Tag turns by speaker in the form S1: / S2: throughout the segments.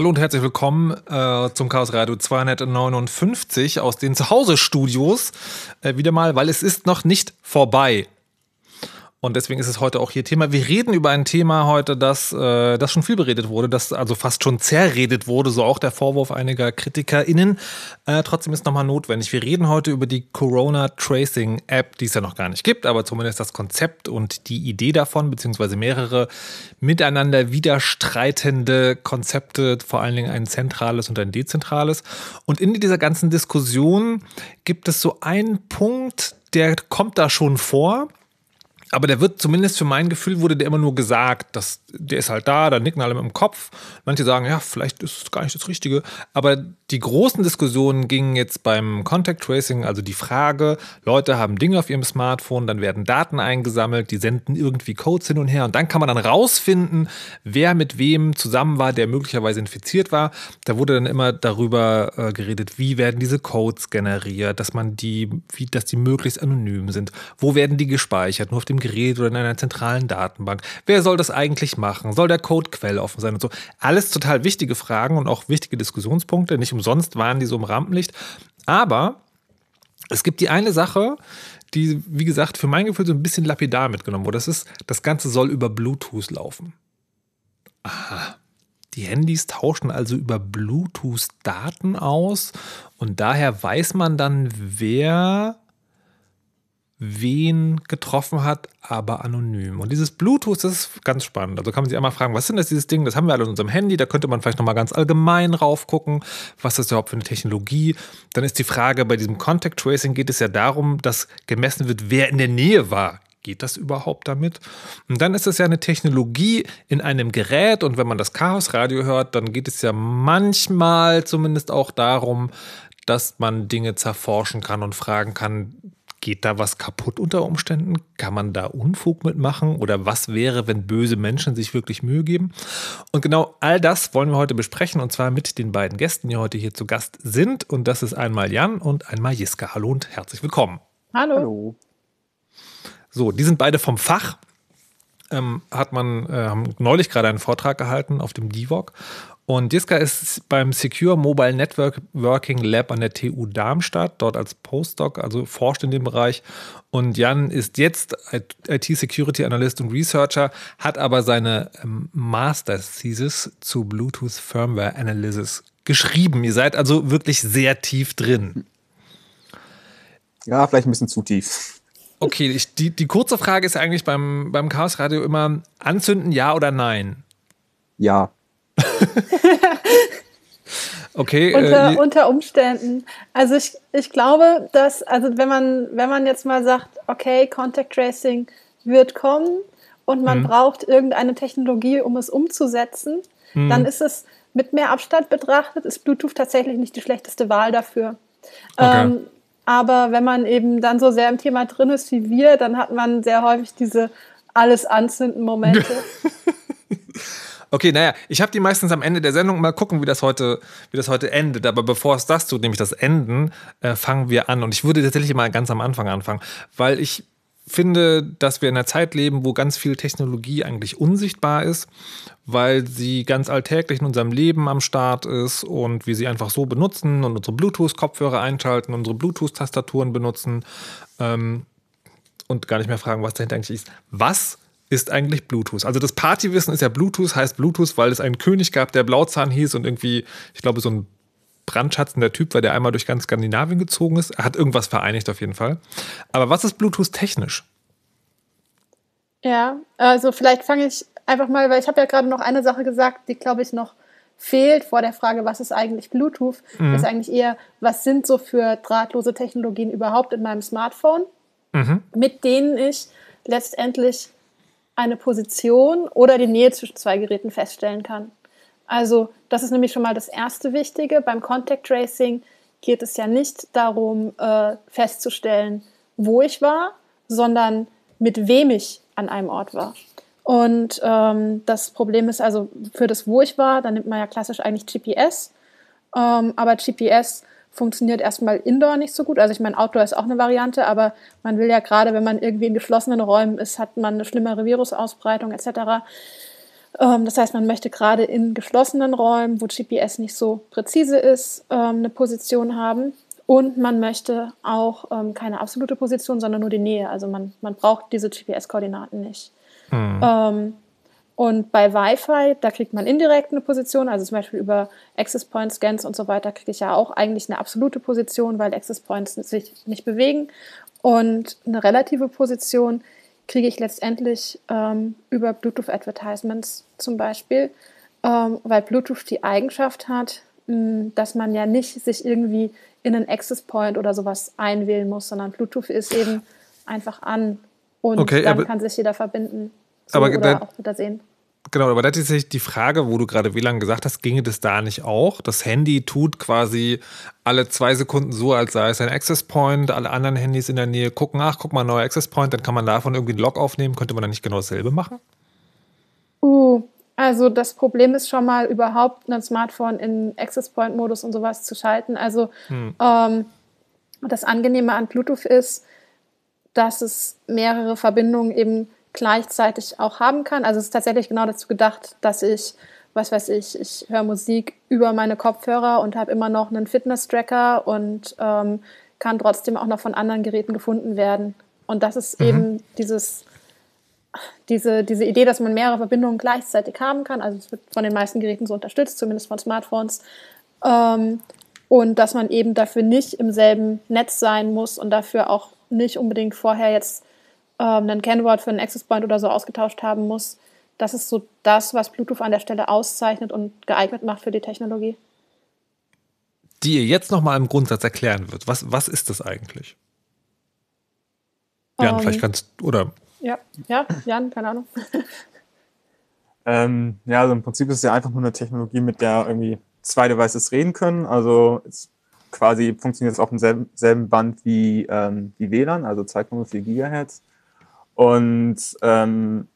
S1: Hallo und herzlich willkommen äh, zum Chaos Radio 259 aus den Zuhause-Studios. Äh, wieder mal, weil es ist noch nicht vorbei. Und deswegen ist es heute auch hier Thema. Wir reden über ein Thema heute, das, äh, das schon viel beredet wurde, das also fast schon zerredet wurde, so auch der Vorwurf einiger KritikerInnen. Äh, trotzdem ist nochmal notwendig. Wir reden heute über die Corona Tracing App, die es ja noch gar nicht gibt, aber zumindest das Konzept und die Idee davon, beziehungsweise mehrere miteinander widerstreitende Konzepte, vor allen Dingen ein zentrales und ein dezentrales. Und in dieser ganzen Diskussion gibt es so einen Punkt, der kommt da schon vor aber der wird zumindest für mein Gefühl wurde der immer nur gesagt, dass der ist halt da, da nicken alle mit dem Kopf. Manche sagen, ja, vielleicht ist es gar nicht das Richtige. Aber die großen Diskussionen gingen jetzt beim Contact Tracing, also die Frage, Leute haben Dinge auf ihrem Smartphone, dann werden Daten eingesammelt, die senden irgendwie Codes hin und her und dann kann man dann rausfinden, wer mit wem zusammen war, der möglicherweise infiziert war. Da wurde dann immer darüber äh, geredet, wie werden diese Codes generiert, dass man die, wie, dass die möglichst anonym sind. Wo werden die gespeichert? Nur auf dem Gerät oder in einer zentralen Datenbank? Wer soll das eigentlich machen? Soll der Code quelloffen sein und so? Alles total wichtige Fragen und auch wichtige Diskussionspunkte. Nicht umsonst waren die so im Rampenlicht. Aber es gibt die eine Sache, die, wie gesagt, für mein Gefühl so ein bisschen lapidar mitgenommen wurde. Das ist, das Ganze soll über Bluetooth laufen. Aha. Die Handys tauschen also über Bluetooth Daten aus und daher weiß man dann, wer wen getroffen hat, aber anonym. Und dieses Bluetooth, das ist ganz spannend. Also kann man sich einmal fragen, was denn das, dieses Ding? Das haben wir alle in unserem Handy. Da könnte man vielleicht nochmal ganz allgemein raufgucken. Was ist das überhaupt für eine Technologie? Dann ist die Frage, bei diesem Contact Tracing geht es ja darum, dass gemessen wird, wer in der Nähe war. Geht das überhaupt damit? Und dann ist es ja eine Technologie in einem Gerät. Und wenn man das Chaos Radio hört, dann geht es ja manchmal zumindest auch darum, dass man Dinge zerforschen kann und fragen kann, Geht da was kaputt unter Umständen? Kann man da Unfug mitmachen? Oder was wäre, wenn böse Menschen sich wirklich Mühe geben? Und genau all das wollen wir heute besprechen und zwar mit den beiden Gästen, die heute hier zu Gast sind. Und das ist einmal Jan und einmal Jiska. Hallo und herzlich willkommen.
S2: Hallo. Hallo.
S1: So, die sind beide vom Fach. Ähm, hat man äh, haben neulich gerade einen Vortrag gehalten auf dem DIVOG und Jiska ist beim Secure Mobile Networking Lab an der TU Darmstadt, dort als Postdoc, also forscht in dem Bereich. Und Jan ist jetzt IT-Security Analyst und Researcher, hat aber seine ähm, Master Thesis zu Bluetooth Firmware Analysis geschrieben. Ihr seid also wirklich sehr tief drin.
S2: Ja, vielleicht ein bisschen zu tief.
S1: Okay, ich, die, die kurze Frage ist eigentlich beim, beim Chaos Radio immer: Anzünden, ja oder nein?
S2: Ja.
S1: Okay.
S3: Unter, äh, unter, Umständen. Also ich, ich glaube, dass, also wenn man, wenn man jetzt mal sagt, okay, Contact Tracing wird kommen und man mhm. braucht irgendeine Technologie, um es umzusetzen, mhm. dann ist es mit mehr Abstand betrachtet, ist Bluetooth tatsächlich nicht die schlechteste Wahl dafür. Okay. Ähm, aber wenn man eben dann so sehr im Thema drin ist wie wir, dann hat man sehr häufig diese alles anzünden Momente.
S1: Okay, naja, ich habe die meistens am Ende der Sendung. Mal gucken, wie das heute, wie das heute endet. Aber bevor es das tut, nämlich das Enden, äh, fangen wir an. Und ich würde tatsächlich mal ganz am Anfang anfangen, weil ich finde, dass wir in einer Zeit leben, wo ganz viel Technologie eigentlich unsichtbar ist, weil sie ganz alltäglich in unserem Leben am Start ist und wir sie einfach so benutzen und unsere Bluetooth-Kopfhörer einschalten, unsere Bluetooth-Tastaturen benutzen ähm, und gar nicht mehr fragen, was dahinter eigentlich ist. Was ist eigentlich Bluetooth. Also das Partywissen ist ja Bluetooth, heißt Bluetooth, weil es einen König gab, der Blauzahn hieß und irgendwie, ich glaube, so ein brandschatzender Typ war, der einmal durch ganz Skandinavien gezogen ist. Er hat irgendwas vereinigt auf jeden Fall. Aber was ist Bluetooth technisch?
S3: Ja, also vielleicht fange ich einfach mal, weil ich habe ja gerade noch eine Sache gesagt, die glaube ich noch fehlt vor der Frage, was ist eigentlich Bluetooth, mhm. ist eigentlich eher, was sind so für drahtlose Technologien überhaupt in meinem Smartphone, mhm. mit denen ich letztendlich eine Position oder die Nähe zwischen zwei Geräten feststellen kann. Also das ist nämlich schon mal das erste Wichtige. Beim Contact Tracing geht es ja nicht darum, äh, festzustellen, wo ich war, sondern mit wem ich an einem Ort war. Und ähm, das Problem ist also für das, wo ich war, da nimmt man ja klassisch eigentlich GPS. Ähm, aber GPS funktioniert erstmal Indoor nicht so gut. Also ich meine, Outdoor ist auch eine Variante, aber man will ja gerade, wenn man irgendwie in geschlossenen Räumen ist, hat man eine schlimmere Virusausbreitung etc. Ähm, das heißt, man möchte gerade in geschlossenen Räumen, wo GPS nicht so präzise ist, ähm, eine Position haben. Und man möchte auch ähm, keine absolute Position, sondern nur die Nähe. Also man, man braucht diese GPS-Koordinaten nicht. Mhm. Ähm, und bei Wi-Fi, da kriegt man indirekt eine Position, also zum Beispiel über Access Point Scans und so weiter, kriege ich ja auch eigentlich eine absolute Position, weil Access Points sich nicht bewegen. Und eine relative Position kriege ich letztendlich ähm, über Bluetooth Advertisements zum Beispiel, ähm, weil Bluetooth die Eigenschaft hat, mh, dass man ja nicht sich irgendwie in einen Access Point oder sowas einwählen muss, sondern Bluetooth ist eben einfach an und okay, dann kann sich jeder verbinden. So
S1: aber oder auch wieder sehen. Genau, aber da ist die Frage, wo du gerade WLAN gesagt hast, ginge das da nicht auch? Das Handy tut quasi alle zwei Sekunden so, als sei es ein Access Point, alle anderen Handys in der Nähe gucken, ach, guck mal, neuer Access Point, dann kann man davon irgendwie einen Log aufnehmen. Könnte man dann nicht genau dasselbe machen?
S3: Uh, also das Problem ist schon mal überhaupt ein Smartphone in Access Point Modus und sowas zu schalten. Also hm. ähm, das Angenehme an Bluetooth ist, dass es mehrere Verbindungen eben gleichzeitig auch haben kann. Also es ist tatsächlich genau dazu gedacht, dass ich, was weiß ich, ich höre Musik über meine Kopfhörer und habe immer noch einen Fitness-Tracker und ähm, kann trotzdem auch noch von anderen Geräten gefunden werden. Und das ist mhm. eben dieses diese, diese Idee, dass man mehrere Verbindungen gleichzeitig haben kann. Also es wird von den meisten Geräten so unterstützt, zumindest von Smartphones. Ähm, und dass man eben dafür nicht im selben Netz sein muss und dafür auch nicht unbedingt vorher jetzt ähm, ein Kennwort für einen Access Point oder so ausgetauscht haben muss. Das ist so das, was Bluetooth an der Stelle auszeichnet und geeignet macht für die Technologie.
S1: Die ihr jetzt nochmal im Grundsatz erklären wird. Was, was ist das eigentlich? Jan, um, ähm, vielleicht kannst du, oder
S3: ja, ja, Jan, keine Ahnung.
S2: ähm, ja, also im Prinzip ist es ja einfach nur eine Technologie, mit der irgendwie zwei Devices reden können. Also es quasi funktioniert es auf demselben selben Band wie, ähm, wie WLAN, also 2,4 Gigahertz. Und ähm,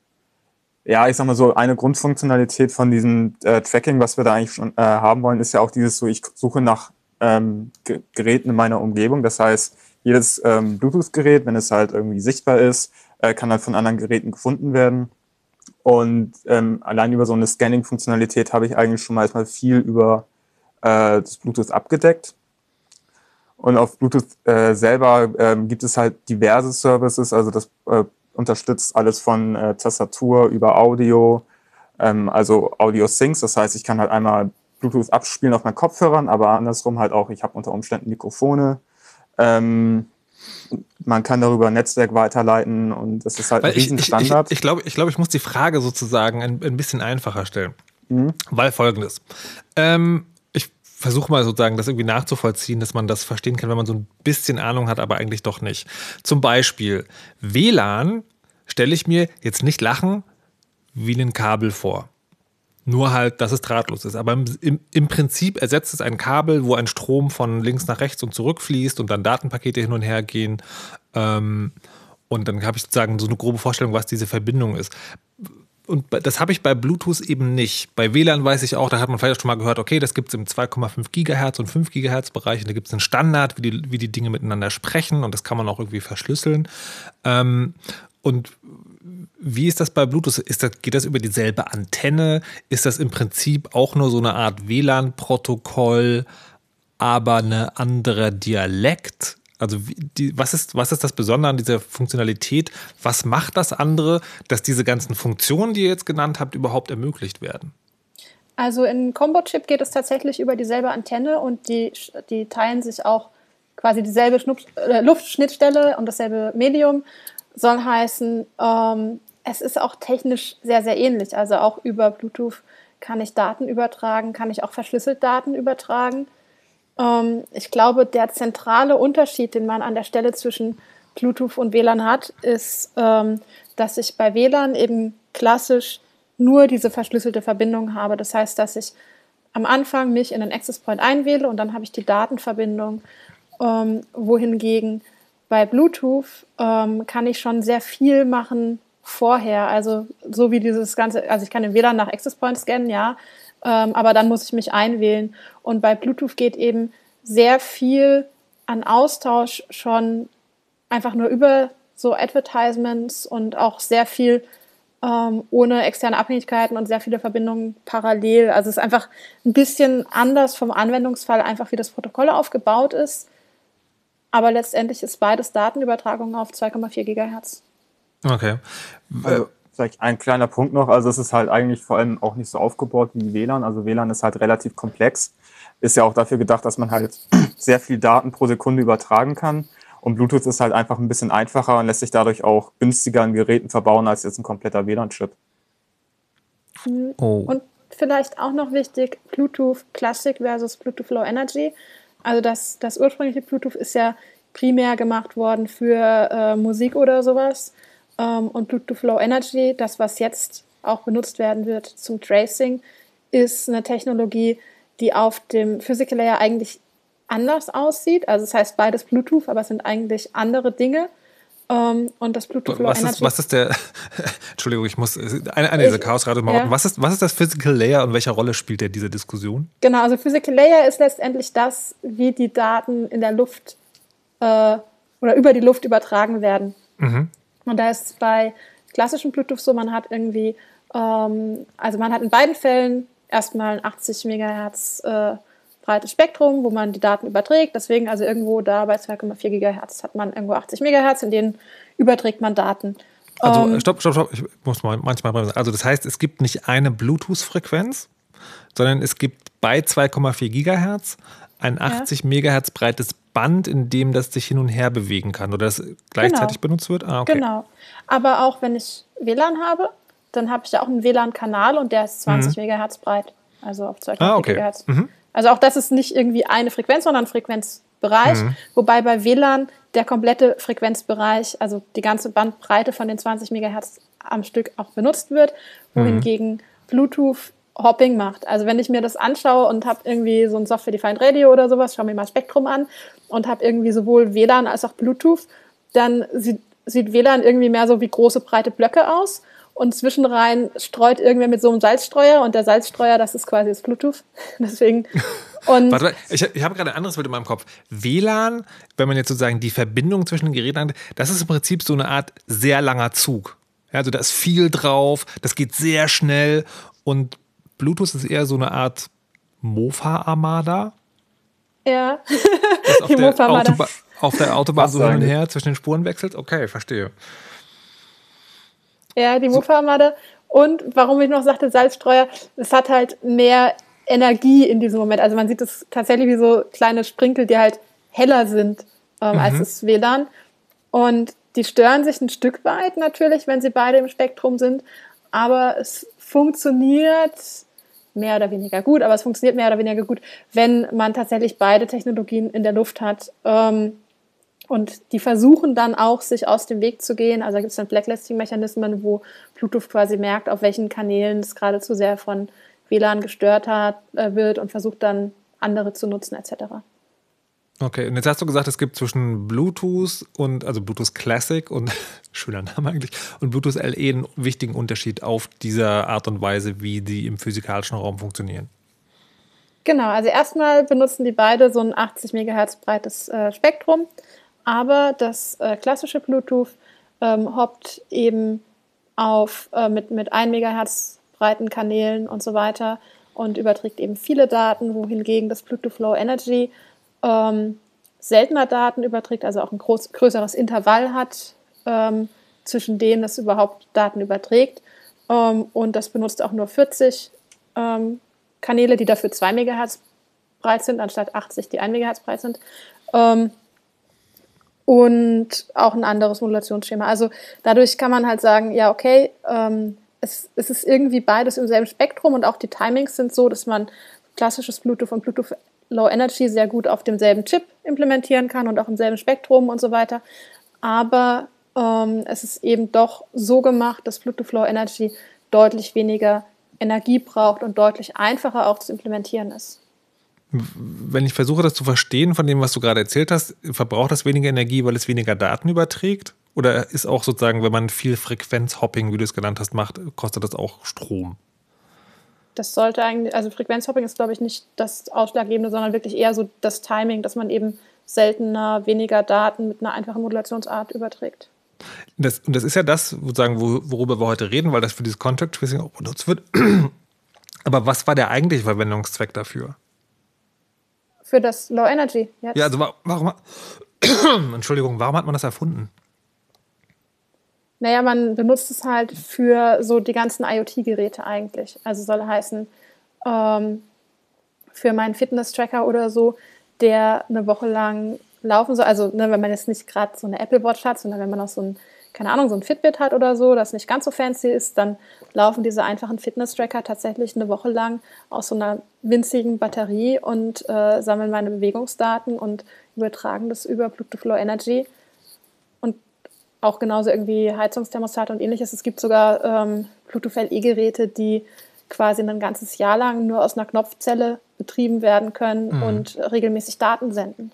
S2: ja, ich sag mal so, eine Grundfunktionalität von diesem äh, Tracking, was wir da eigentlich schon äh, haben wollen, ist ja auch dieses so, ich suche nach ähm, Geräten in meiner Umgebung. Das heißt, jedes ähm, Bluetooth-Gerät, wenn es halt irgendwie sichtbar ist, äh, kann halt von anderen Geräten gefunden werden. Und ähm, allein über so eine Scanning-Funktionalität habe ich eigentlich schon mal viel über äh, das Bluetooth abgedeckt. Und auf Bluetooth äh, selber ähm, gibt es halt diverse Services, also das äh, unterstützt alles von äh, Tastatur über Audio, ähm, also Audio Syncs, das heißt, ich kann halt einmal Bluetooth abspielen auf meinen Kopfhörern, aber andersrum halt auch, ich habe unter Umständen Mikrofone. Ähm, man kann darüber ein Netzwerk weiterleiten und das ist halt
S1: Weil ein Riesenstandard. Ich, ich, ich glaube, ich, glaub, ich muss die Frage sozusagen ein, ein bisschen einfacher stellen. Mhm. Weil folgendes. Ähm, versuche mal sozusagen das irgendwie nachzuvollziehen, dass man das verstehen kann, wenn man so ein bisschen Ahnung hat, aber eigentlich doch nicht. Zum Beispiel WLAN stelle ich mir jetzt nicht lachen wie ein Kabel vor. Nur halt, dass es drahtlos ist. Aber im, im, Prinzip ersetzt es ein Kabel, wo ein Strom von links nach rechts und zurück fließt und dann Datenpakete hin und her gehen. Ähm, und dann habe ich sozusagen so eine grobe Vorstellung, was diese Verbindung ist. Und das habe ich bei Bluetooth eben nicht. Bei WLAN weiß ich auch, da hat man vielleicht schon mal gehört, okay, das gibt es im 2,5 Gigahertz und 5 Gigahertz Bereich. Und da gibt es einen Standard, wie die, wie die Dinge miteinander sprechen. Und das kann man auch irgendwie verschlüsseln. Ähm, und wie ist das bei Bluetooth? Ist das, geht das über dieselbe Antenne? Ist das im Prinzip auch nur so eine Art WLAN-Protokoll, aber eine andere Dialekt? Also die, was, ist, was ist das Besondere an dieser Funktionalität? Was macht das andere, dass diese ganzen Funktionen, die ihr jetzt genannt habt, überhaupt ermöglicht werden?
S3: Also in Combo-Chip geht es tatsächlich über dieselbe Antenne und die, die teilen sich auch quasi dieselbe Schnupp, äh, Luftschnittstelle und dasselbe Medium. Soll heißen, ähm, es ist auch technisch sehr, sehr ähnlich. Also auch über Bluetooth kann ich Daten übertragen, kann ich auch verschlüsselt Daten übertragen. Ähm, ich glaube, der zentrale Unterschied, den man an der Stelle zwischen Bluetooth und WLAN hat, ist, ähm, dass ich bei WLAN eben klassisch nur diese verschlüsselte Verbindung habe. Das heißt, dass ich am Anfang mich in einen Access Point einwähle und dann habe ich die Datenverbindung, ähm, wohingegen bei Bluetooth ähm, kann ich schon sehr viel machen vorher. Also so wie dieses ganze, also ich kann den WLAN nach Access Point scannen, ja, ähm, aber dann muss ich mich einwählen. Und bei Bluetooth geht eben sehr viel an Austausch schon einfach nur über so Advertisements und auch sehr viel ähm, ohne externe Abhängigkeiten und sehr viele Verbindungen parallel. Also es ist einfach ein bisschen anders vom Anwendungsfall, einfach wie das Protokoll aufgebaut ist. Aber letztendlich ist beides Datenübertragung auf 2,4 Gigahertz.
S1: Okay.
S2: Also, vielleicht ein kleiner Punkt noch. Also es ist halt eigentlich vor allem auch nicht so aufgebaut wie WLAN. Also WLAN ist halt relativ komplex. Ist ja auch dafür gedacht, dass man halt sehr viel Daten pro Sekunde übertragen kann. Und Bluetooth ist halt einfach ein bisschen einfacher und lässt sich dadurch auch günstiger in Geräten verbauen als jetzt ein kompletter WLAN-Chip.
S3: Oh. Und vielleicht auch noch wichtig, Bluetooth Classic versus Bluetooth Low Energy. Also das, das ursprüngliche Bluetooth ist ja primär gemacht worden für äh, Musik oder sowas. Ähm, und Bluetooth Low Energy, das was jetzt auch benutzt werden wird zum Tracing, ist eine Technologie, die auf dem Physical Layer eigentlich anders aussieht. Also es das heißt beides Bluetooth, aber es sind eigentlich andere Dinge. Um, ähm, und das Bluetooth Low
S1: was
S3: Energy.
S1: Ist, was ist der, Entschuldigung, ich muss, eine, eine dieser Chaosradio mal ja. was, ist, was ist das Physical Layer und welche Rolle spielt der diese Diskussion?
S3: Genau, also Physical Layer ist letztendlich das, wie die Daten in der Luft äh, oder über die Luft übertragen werden. Mhm. Und da ist es bei klassischem Bluetooth so, man hat irgendwie, ähm, also man hat in beiden Fällen erstmal ein 80 Megahertz äh, breites Spektrum, wo man die Daten überträgt. Deswegen also irgendwo da bei 2,4 Gigahertz hat man irgendwo 80 Megahertz, in denen überträgt man Daten.
S1: Also ähm, stopp, stopp, stopp. Ich muss mal manchmal bremsen. Also das heißt, es gibt nicht eine Bluetooth-Frequenz, sondern es gibt bei 2,4 Gigahertz ein 80 ja. Megahertz breites Band, in dem das sich hin und her bewegen kann oder das gleichzeitig genau. benutzt wird?
S3: Ah, okay. Genau. Aber auch wenn ich WLAN habe, dann habe ich ja auch einen WLAN-Kanal und der ist 20 mhm. Megahertz breit. Also auf 2,4 ah, okay. Gigahertz. Mhm. Also auch das ist nicht irgendwie eine Frequenz, sondern ein Frequenzbereich. Mhm. Wobei bei WLAN der komplette Frequenzbereich, also die ganze Bandbreite von den 20 Megahertz am Stück auch benutzt wird, wohingegen mhm. Bluetooth Hopping macht. Also wenn ich mir das anschaue und habe irgendwie so ein Software-Defined Radio oder sowas, schaue mir mal Spektrum an und habe irgendwie sowohl WLAN als auch Bluetooth, dann sieht, sieht WLAN irgendwie mehr so wie große breite Blöcke aus und zwischenrein streut irgendwer mit so einem Salzstreuer und der Salzstreuer, das ist quasi das Bluetooth. Deswegen.
S1: Und Warte, ich, ich habe gerade ein anderes Bild in meinem Kopf. WLAN, wenn man jetzt sozusagen die Verbindung zwischen den Geräten hat, das ist im Prinzip so eine Art sehr langer Zug. Also da ist viel drauf, das geht sehr schnell und Bluetooth ist eher so eine Art Mofa-Armada.
S3: Ja,
S1: die Mofa-Armada. Auf der Autobahn so hin und her zwischen den Spuren wechselt? Okay, verstehe.
S3: Ja, die Mofa-Armada. Und warum ich noch sagte, Salzstreuer, es hat halt mehr Energie in diesem Moment. Also man sieht es tatsächlich wie so kleine Sprinkel, die halt heller sind ähm, mhm. als das WLAN. Und die stören sich ein Stück weit natürlich, wenn sie beide im Spektrum sind. Aber es funktioniert mehr oder weniger gut, aber es funktioniert mehr oder weniger gut, wenn man tatsächlich beide Technologien in der Luft hat. Ähm, und die versuchen dann auch, sich aus dem Weg zu gehen. Also gibt es dann Blacklisting-Mechanismen, wo Bluetooth quasi merkt, auf welchen Kanälen es gerade zu sehr von WLAN gestört hat, äh, wird und versucht dann andere zu nutzen etc.
S1: Okay, und jetzt hast du gesagt, es gibt zwischen Bluetooth und, also Bluetooth Classic und, schöner Name eigentlich, und Bluetooth LE einen wichtigen Unterschied auf dieser Art und Weise, wie die im physikalischen Raum funktionieren.
S3: Genau, also erstmal benutzen die beide so ein 80 MHz breites äh, Spektrum. Aber das äh, klassische Bluetooth ähm, hoppt eben auf äh, mit, mit 1 MHz breiten Kanälen und so weiter und überträgt eben viele Daten, wohingegen das Bluetooth Low Energy ähm, seltener Daten überträgt, also auch ein groß, größeres Intervall hat, ähm, zwischen denen es überhaupt Daten überträgt. Ähm, und das benutzt auch nur 40 ähm, Kanäle, die dafür 2 MHz breit sind, anstatt 80, die 1 MHz breit sind. Ähm, und auch ein anderes Modulationsschema. Also dadurch kann man halt sagen, ja, okay, ähm, es, es ist irgendwie beides im selben Spektrum und auch die Timings sind so, dass man klassisches Bluetooth und Bluetooth Low Energy sehr gut auf demselben Chip implementieren kann und auch im selben Spektrum und so weiter. Aber ähm, es ist eben doch so gemacht, dass Bluetooth Low Energy deutlich weniger Energie braucht und deutlich einfacher auch zu implementieren ist
S1: wenn ich versuche, das zu verstehen von dem, was du gerade erzählt hast, verbraucht das weniger Energie, weil es weniger Daten überträgt? Oder ist auch sozusagen, wenn man viel Frequenzhopping, wie du es genannt hast, macht, kostet das auch Strom?
S3: Das sollte eigentlich, also Frequenzhopping ist, glaube ich, nicht das Ausschlaggebende, sondern wirklich eher so das Timing, dass man eben seltener, weniger Daten mit einer einfachen Modulationsart überträgt.
S1: Das, und das ist ja das, sozusagen, worüber wir heute reden, weil das für dieses Contact Tracing auch benutzt wird. Aber was war der eigentliche Verwendungszweck dafür?
S3: Für das Low Energy
S1: jetzt. Ja, also warum, Entschuldigung, warum hat man das erfunden?
S3: Naja, man benutzt es halt für so die ganzen IoT-Geräte eigentlich. Also soll heißen, ähm, für meinen Fitness-Tracker oder so, der eine Woche lang laufen soll. Also ne, wenn man jetzt nicht gerade so eine Apple Watch hat, sondern wenn man auch so ein keine Ahnung, so ein Fitbit hat oder so, das nicht ganz so fancy ist, dann laufen diese einfachen Fitness-Tracker tatsächlich eine Woche lang aus so einer winzigen Batterie und äh, sammeln meine Bewegungsdaten und übertragen das über Bluetooth Low Energy. Auch genauso irgendwie Heizungsthermostate und ähnliches. Es gibt sogar ähm, Bluetooth LE-Geräte, die quasi ein ganzes Jahr lang nur aus einer Knopfzelle betrieben werden können mhm. und regelmäßig Daten senden.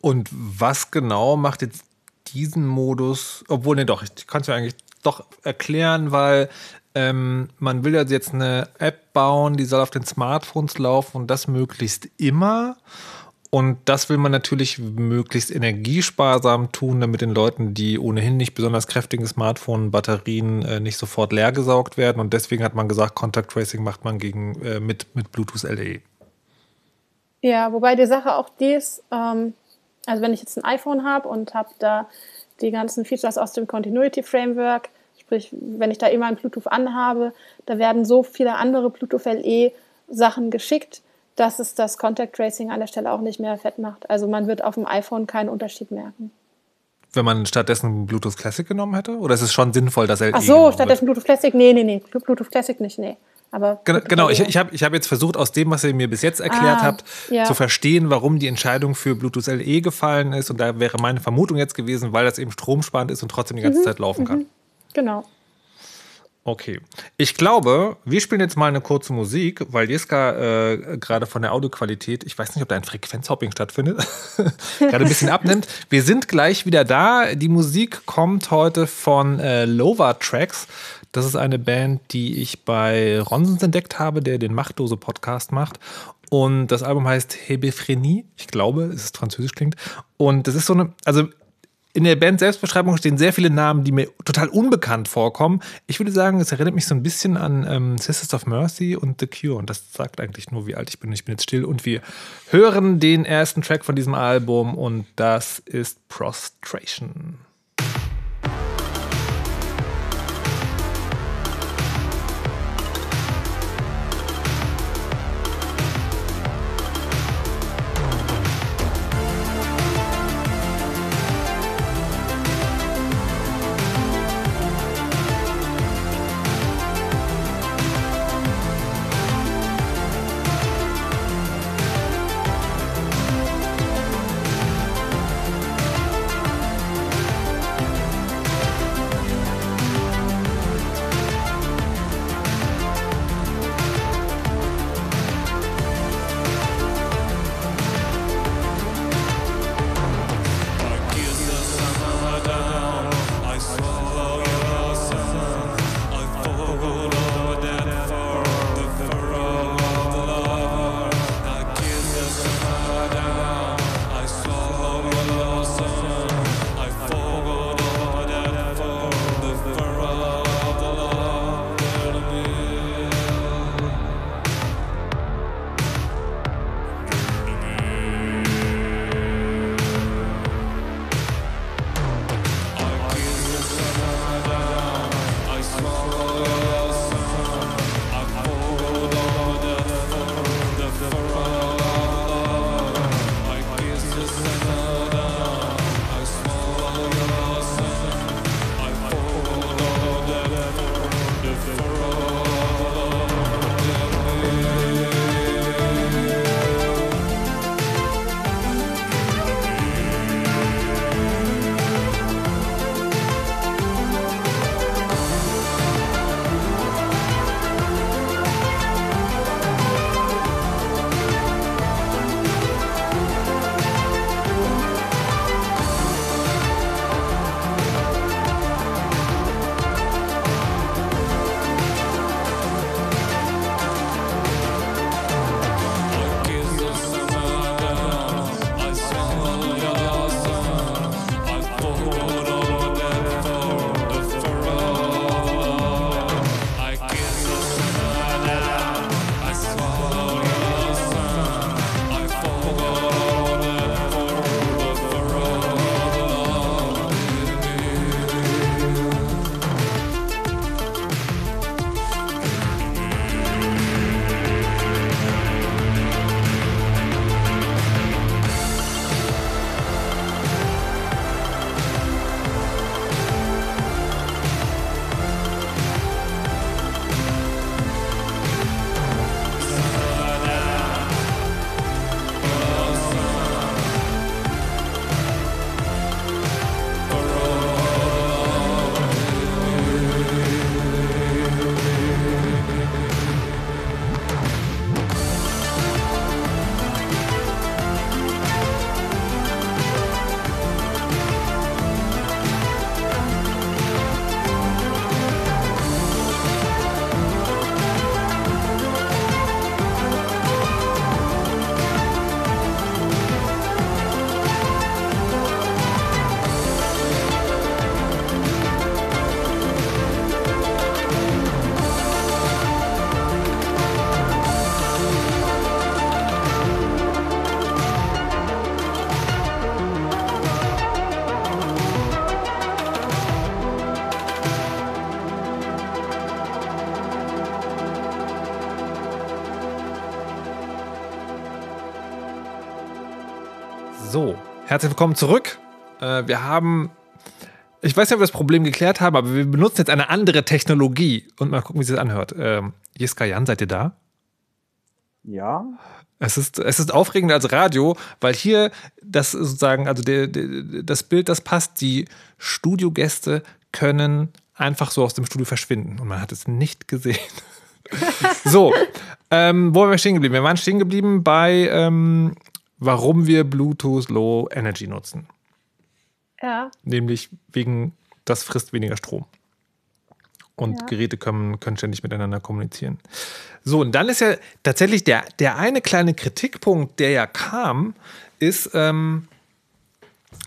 S1: Und was genau macht jetzt diesen Modus, obwohl, ne, doch, ich kann es ja eigentlich doch erklären, weil ähm, man will ja jetzt eine App bauen, die soll auf den Smartphones laufen und das möglichst immer. Und das will man natürlich möglichst energiesparsam tun, damit den Leuten, die ohnehin nicht besonders kräftigen Smartphone-Batterien äh, nicht sofort leer gesaugt werden. Und deswegen hat man gesagt, Contact Tracing macht man gegen, äh, mit, mit Bluetooth LE.
S3: Ja, wobei die Sache auch die ist, ähm, also wenn ich jetzt ein iPhone habe und habe da die ganzen Features aus dem Continuity Framework, sprich, wenn ich da immer ein Bluetooth anhabe, da werden so viele andere Bluetooth LE Sachen geschickt, dass es das Contact Tracing an der Stelle auch nicht mehr fett macht. Also man wird auf dem iPhone keinen Unterschied merken.
S1: Wenn man stattdessen Bluetooth Classic genommen hätte? Oder ist es schon sinnvoll, dass LE
S3: Ach so, stattdessen? Bluetooth Classic? Nee, nee, nee. Bluetooth Classic nicht, nee. Aber
S1: genau, genau. ich, ich habe ich hab jetzt versucht, aus dem, was ihr mir bis jetzt erklärt ah, habt, ja. zu verstehen, warum die Entscheidung für Bluetooth LE gefallen ist. Und da wäre meine Vermutung jetzt gewesen, weil das eben stromsparend ist und trotzdem die ganze mhm, Zeit laufen kann. Mhm.
S3: Genau.
S1: Okay. Ich glaube, wir spielen jetzt mal eine kurze Musik, weil Jeska äh, gerade von der Audioqualität, ich weiß nicht, ob da ein Frequenzhopping stattfindet, gerade ein bisschen abnimmt. Wir sind gleich wieder da. Die Musik kommt heute von äh, Lova Tracks. Das ist eine Band, die ich bei Ronsens entdeckt habe, der den Machtdose-Podcast macht. Und das Album heißt Hebephrenie. Ich glaube, es ist französisch klingt. Und das ist so eine, also in der Band Selbstbeschreibung stehen sehr viele Namen, die mir total unbekannt vorkommen. Ich würde sagen, es erinnert mich so ein bisschen an ähm, Sisters of Mercy und The Cure. Und das sagt eigentlich nur, wie alt ich bin. Ich bin jetzt still. Und wir hören den ersten Track von diesem Album und das ist Prostration. Herzlich willkommen zurück. Äh, wir haben, ich weiß nicht, ob wir das Problem geklärt haben, aber wir benutzen jetzt eine andere Technologie und mal gucken, wie sich das anhört. Ähm, Jiska Jan, seid ihr da?
S2: Ja.
S1: Es ist, es ist aufregender als Radio, weil hier das sozusagen, also der, der, das Bild, das passt, die Studiogäste können einfach so aus dem Studio verschwinden und man hat es nicht gesehen. so, ähm, wo waren wir stehen geblieben? Wir waren stehen geblieben bei, ähm, warum wir Bluetooth Low Energy nutzen.
S3: Ja.
S1: Nämlich wegen, das frisst weniger Strom. Und
S3: Ja.
S1: Geräte können, können ständig miteinander kommunizieren. So, und dann ist ja tatsächlich der, der eine kleine Kritikpunkt, der ja kam, ist, ähm,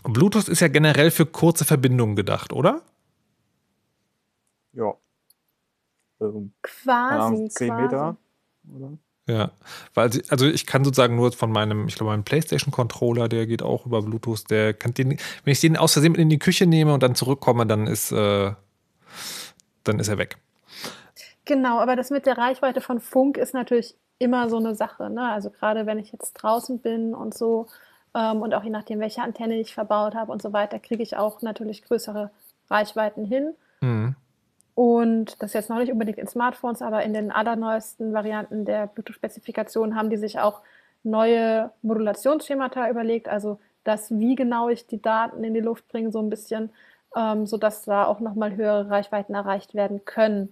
S1: Bluetooth ist ja generell für kurze Verbindungen gedacht, oder?
S2: Ja. Ähm,
S3: Quasi.
S2: Ahnung, 10
S3: quasi.
S2: Meter. Oder?
S1: Ja, weil sie- also ich kann sozusagen nur von meinem, ich glaube, meinem PlayStation-Controller, der geht auch über Bluetooth, der kann den, wenn ich den aus Versehen in die Küche nehme und dann zurückkomme, dann ist, äh, dann ist er weg.
S3: Genau, aber das mit der Reichweite von Funk ist natürlich immer so eine Sache. Ne? Also gerade wenn ich jetzt draußen bin und so ähm, und auch je nachdem, welche Antenne ich verbaut habe und so weiter, kriege ich auch natürlich größere Reichweiten hin.
S1: Mhm.
S3: Und das jetzt noch nicht unbedingt in Smartphones, aber in den allerneuesten Varianten der Bluetooth-Spezifikation haben die sich auch neue Modulationsschemata überlegt, also das, wie genau ich die Daten in die Luft bringe, so ein bisschen, ähm, sodass da auch nochmal höhere Reichweiten erreicht werden können.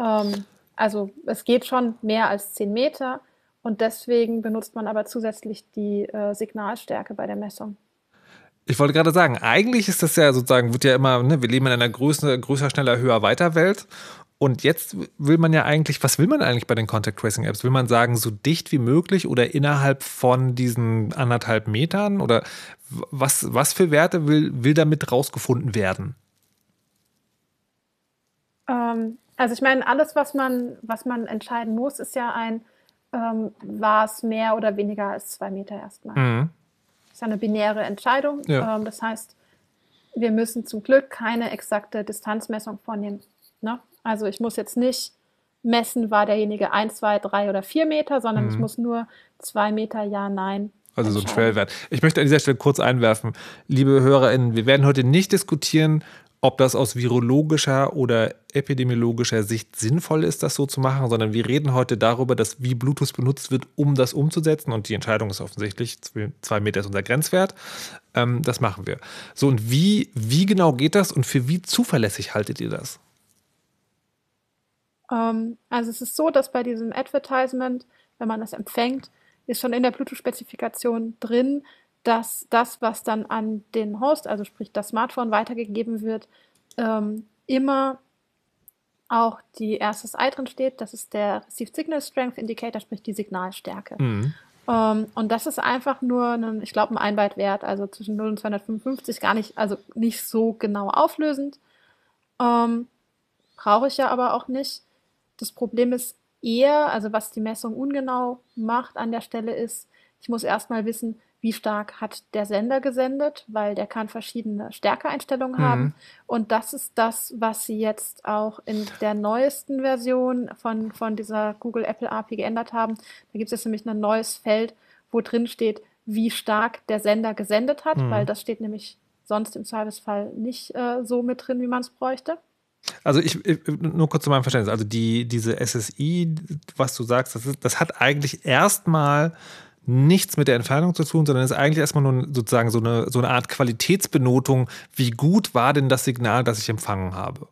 S3: Ähm, also es geht schon mehr als 10 Meter und deswegen benutzt man aber zusätzlich die äh, Signalstärke bei der Messung.
S1: Ich wollte gerade sagen, eigentlich ist das ja sozusagen, wird ja immer, ne, wir leben in einer größer, größer, schneller, höher, weiter Welt. Und jetzt will man ja eigentlich, was will man eigentlich bei den Contact Tracing Apps? Will man sagen, so dicht wie möglich oder innerhalb von diesen anderthalb Metern? Oder was, was für Werte will, will damit rausgefunden werden?
S3: Ähm, also ich meine, alles, was man, was man entscheiden muss, ist ja ein, ähm, war es mehr oder weniger als zwei Meter erstmal.
S1: Mhm.
S3: Ja eine binäre Entscheidung.
S1: Ja.
S3: Ähm, das heißt, wir müssen zum Glück keine exakte Distanzmessung vornehmen. Ne? Also ich muss jetzt nicht messen, war derjenige ein, zwei, drei oder vier Meter, sondern ich
S1: Mhm.
S3: muss nur zwei Meter Ja, Nein.
S1: Also so ein. Schwellwert. Ich möchte an dieser Stelle kurz einwerfen, liebe HörerInnen, wir werden heute nicht diskutieren, ob das aus virologischer oder epidemiologischer Sicht sinnvoll ist, das so zu machen, sondern wir reden heute darüber, dass wie Bluetooth benutzt wird, um das umzusetzen. Und die Entscheidung ist offensichtlich, zwei- Meter ist unser Grenzwert. Ähm, das machen wir. So, und wie, wie genau geht das und für wie zuverlässig haltet ihr das?
S3: Ähm, also es ist so, dass bei diesem Advertisement, wenn man das empfängt, ist schon in der Bluetooth-Spezifikation drin, dass das, was dann an den Host, also sprich das Smartphone, weitergegeben wird, ähm, immer auch die RSSI drin steht. Das ist der Received Signal Strength Indicator, sprich die Signalstärke.
S1: Mhm.
S3: Ähm, und das ist einfach nur, ein, ich glaube, ein Einbyte-Wert, also zwischen 0 und 255, gar nicht, also nicht so genau auflösend. Ähm, Brauche ich ja aber auch nicht. Das Problem ist eher, also was die Messung ungenau macht an der Stelle ist, ich muss erstmal wissen, wie stark hat der Sender gesendet, weil der kann verschiedene Stärkeeinstellungen
S1: Mhm.
S3: haben. Und das ist das, was sie jetzt auch in der neuesten Version von, von dieser Google Apple API geändert haben. Da gibt es jetzt nämlich ein neues Feld, wo drin steht, wie stark der Sender gesendet hat,
S1: Mhm.
S3: weil das steht nämlich sonst im Servicefall nicht äh, so mit drin, wie man es bräuchte.
S1: Also ich, ich nur kurz zu meinem Verständnis. Also die, diese SSI, was du sagst, das, ist, das hat eigentlich erstmal nichts mit der Entfernung zu tun, sondern ist eigentlich erstmal nur sozusagen so eine, so eine Art Qualitätsbenotung. Wie gut war denn das Signal, das ich empfangen habe?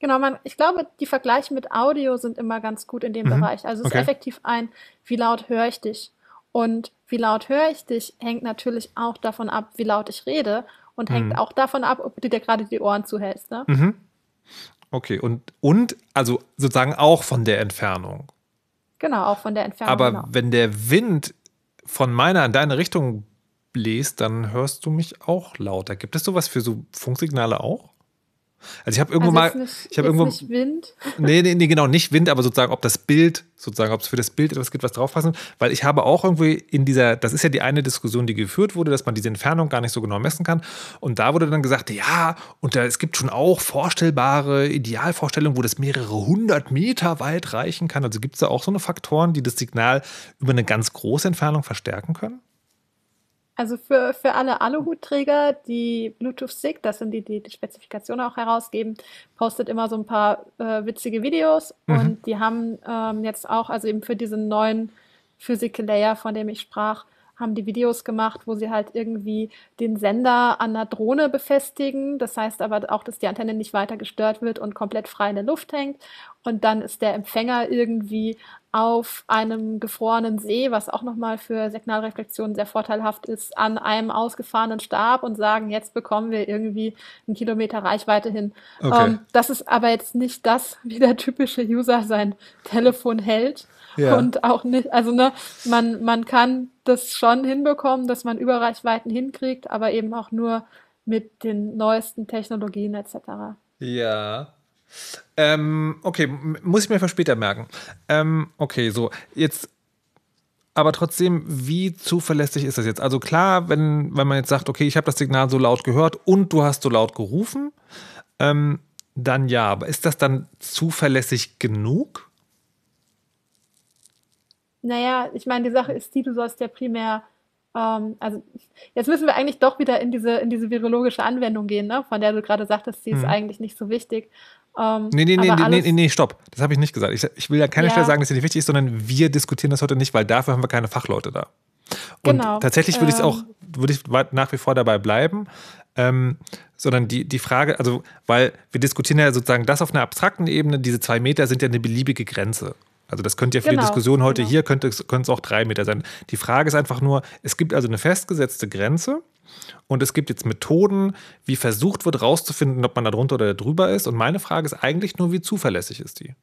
S3: Genau, man, ich glaube, die Vergleiche mit Audio sind immer ganz gut in dem
S1: Mhm.
S3: Bereich. Also es
S1: Okay.
S3: ist effektiv ein, wie laut höre ich dich? Und wie laut höre ich dich, hängt natürlich auch davon ab, wie laut ich rede und hängt
S1: Mhm.
S3: auch davon ab, ob du dir gerade die Ohren zuhältst. Ne?
S1: Mhm. Okay, und, und also sozusagen auch von der Entfernung.
S3: Genau, auch von der Entfernung.
S1: Aber
S3: genau.
S1: wenn der Wind von meiner in deine Richtung bläst, dann hörst du mich auch lauter. Gibt es sowas für so Funksignale auch? Also ich habe irgendwo
S3: also
S1: mal,
S3: nicht,
S1: ich habe irgendwo,
S3: nicht Wind.
S1: nee, nee, nee, genau, nicht Wind, aber sozusagen, ob das Bild, sozusagen, ob es für das Bild etwas gibt, was draufpassen, weil ich habe auch irgendwie in dieser, das ist ja die eine Diskussion, die geführt wurde, dass man diese Entfernung gar nicht so genau messen kann. Und da wurde dann gesagt, ja, und da, es gibt schon auch vorstellbare Idealvorstellungen, wo das mehrere hundert Meter weit reichen kann. Also gibt es da auch so eine Faktoren, die das Signal über eine ganz große Entfernung verstärken können?
S3: Also für, für alle Aluhutträger, die Bluetooth SIG, das sind die, die die Spezifikation auch herausgeben, postet immer so ein paar äh, witzige Videos
S1: Mhm.
S3: und die haben ähm, jetzt auch, also eben für diesen neuen Physical Layer, von dem ich sprach, haben die Videos gemacht, wo sie halt irgendwie den Sender an einer Drohne befestigen. Das heißt aber auch, dass die Antenne nicht weiter gestört wird und komplett frei in der Luft hängt. Und dann ist der Empfänger irgendwie auf einem gefrorenen See, was auch nochmal für Signalreflexion sehr vorteilhaft ist, an einem ausgefahrenen Stab und sagen, jetzt bekommen wir irgendwie einen Kilometer Reichweite hin.
S1: Okay.
S3: Ähm, das ist aber jetzt nicht das, wie der typische User sein Telefon hält.
S1: Ja.
S3: Und auch nicht, also ne, man, man kann das schon hinbekommen, dass man Überreichweiten hinkriegt, aber eben auch nur mit den neuesten Technologien etc.
S1: Ja. Ähm, okay, muss ich mir für später merken. Ähm, okay, so, jetzt. Aber trotzdem, wie zuverlässig ist das jetzt? Also klar, wenn, wenn man jetzt sagt, okay, ich habe das Signal so laut gehört und du hast so laut gerufen, ähm, dann ja. Aber ist das dann zuverlässig genug?
S3: Naja, ich meine, die Sache ist die, du sollst ja primär, ähm, also jetzt müssen wir eigentlich doch wieder in diese, in diese virologische Anwendung gehen, ne? von der du gerade sagtest, die ist
S1: Mhm.
S3: eigentlich nicht so wichtig. Ähm,
S1: Nee, nee, nee, nee, nee, nee, stopp. Das habe ich nicht gesagt. Ich, ich will ja keine
S3: Ja.
S1: Stelle sagen, dass sie nicht wichtig ist, sondern wir diskutieren das heute nicht, weil dafür haben wir keine Fachleute da. Und
S3: Genau.
S1: tatsächlich würde ich es
S3: Ähm.
S1: auch, würde ich nach wie vor dabei bleiben. Ähm, sondern die, die Frage, also, weil wir diskutieren ja sozusagen das auf einer abstrakten Ebene, diese zwei Meter sind ja eine beliebige Grenze. Also das könnte ja für
S3: Genau,
S1: die Diskussion heute
S3: genau.
S1: hier, könnte es könnte es auch drei Meter sein. Die Frage ist einfach nur, es gibt also eine festgesetzte Grenze und es gibt jetzt Methoden, wie versucht wird, rauszufinden, ob man da drunter oder drüber ist. Und meine Frage ist eigentlich nur, wie zuverlässig ist die?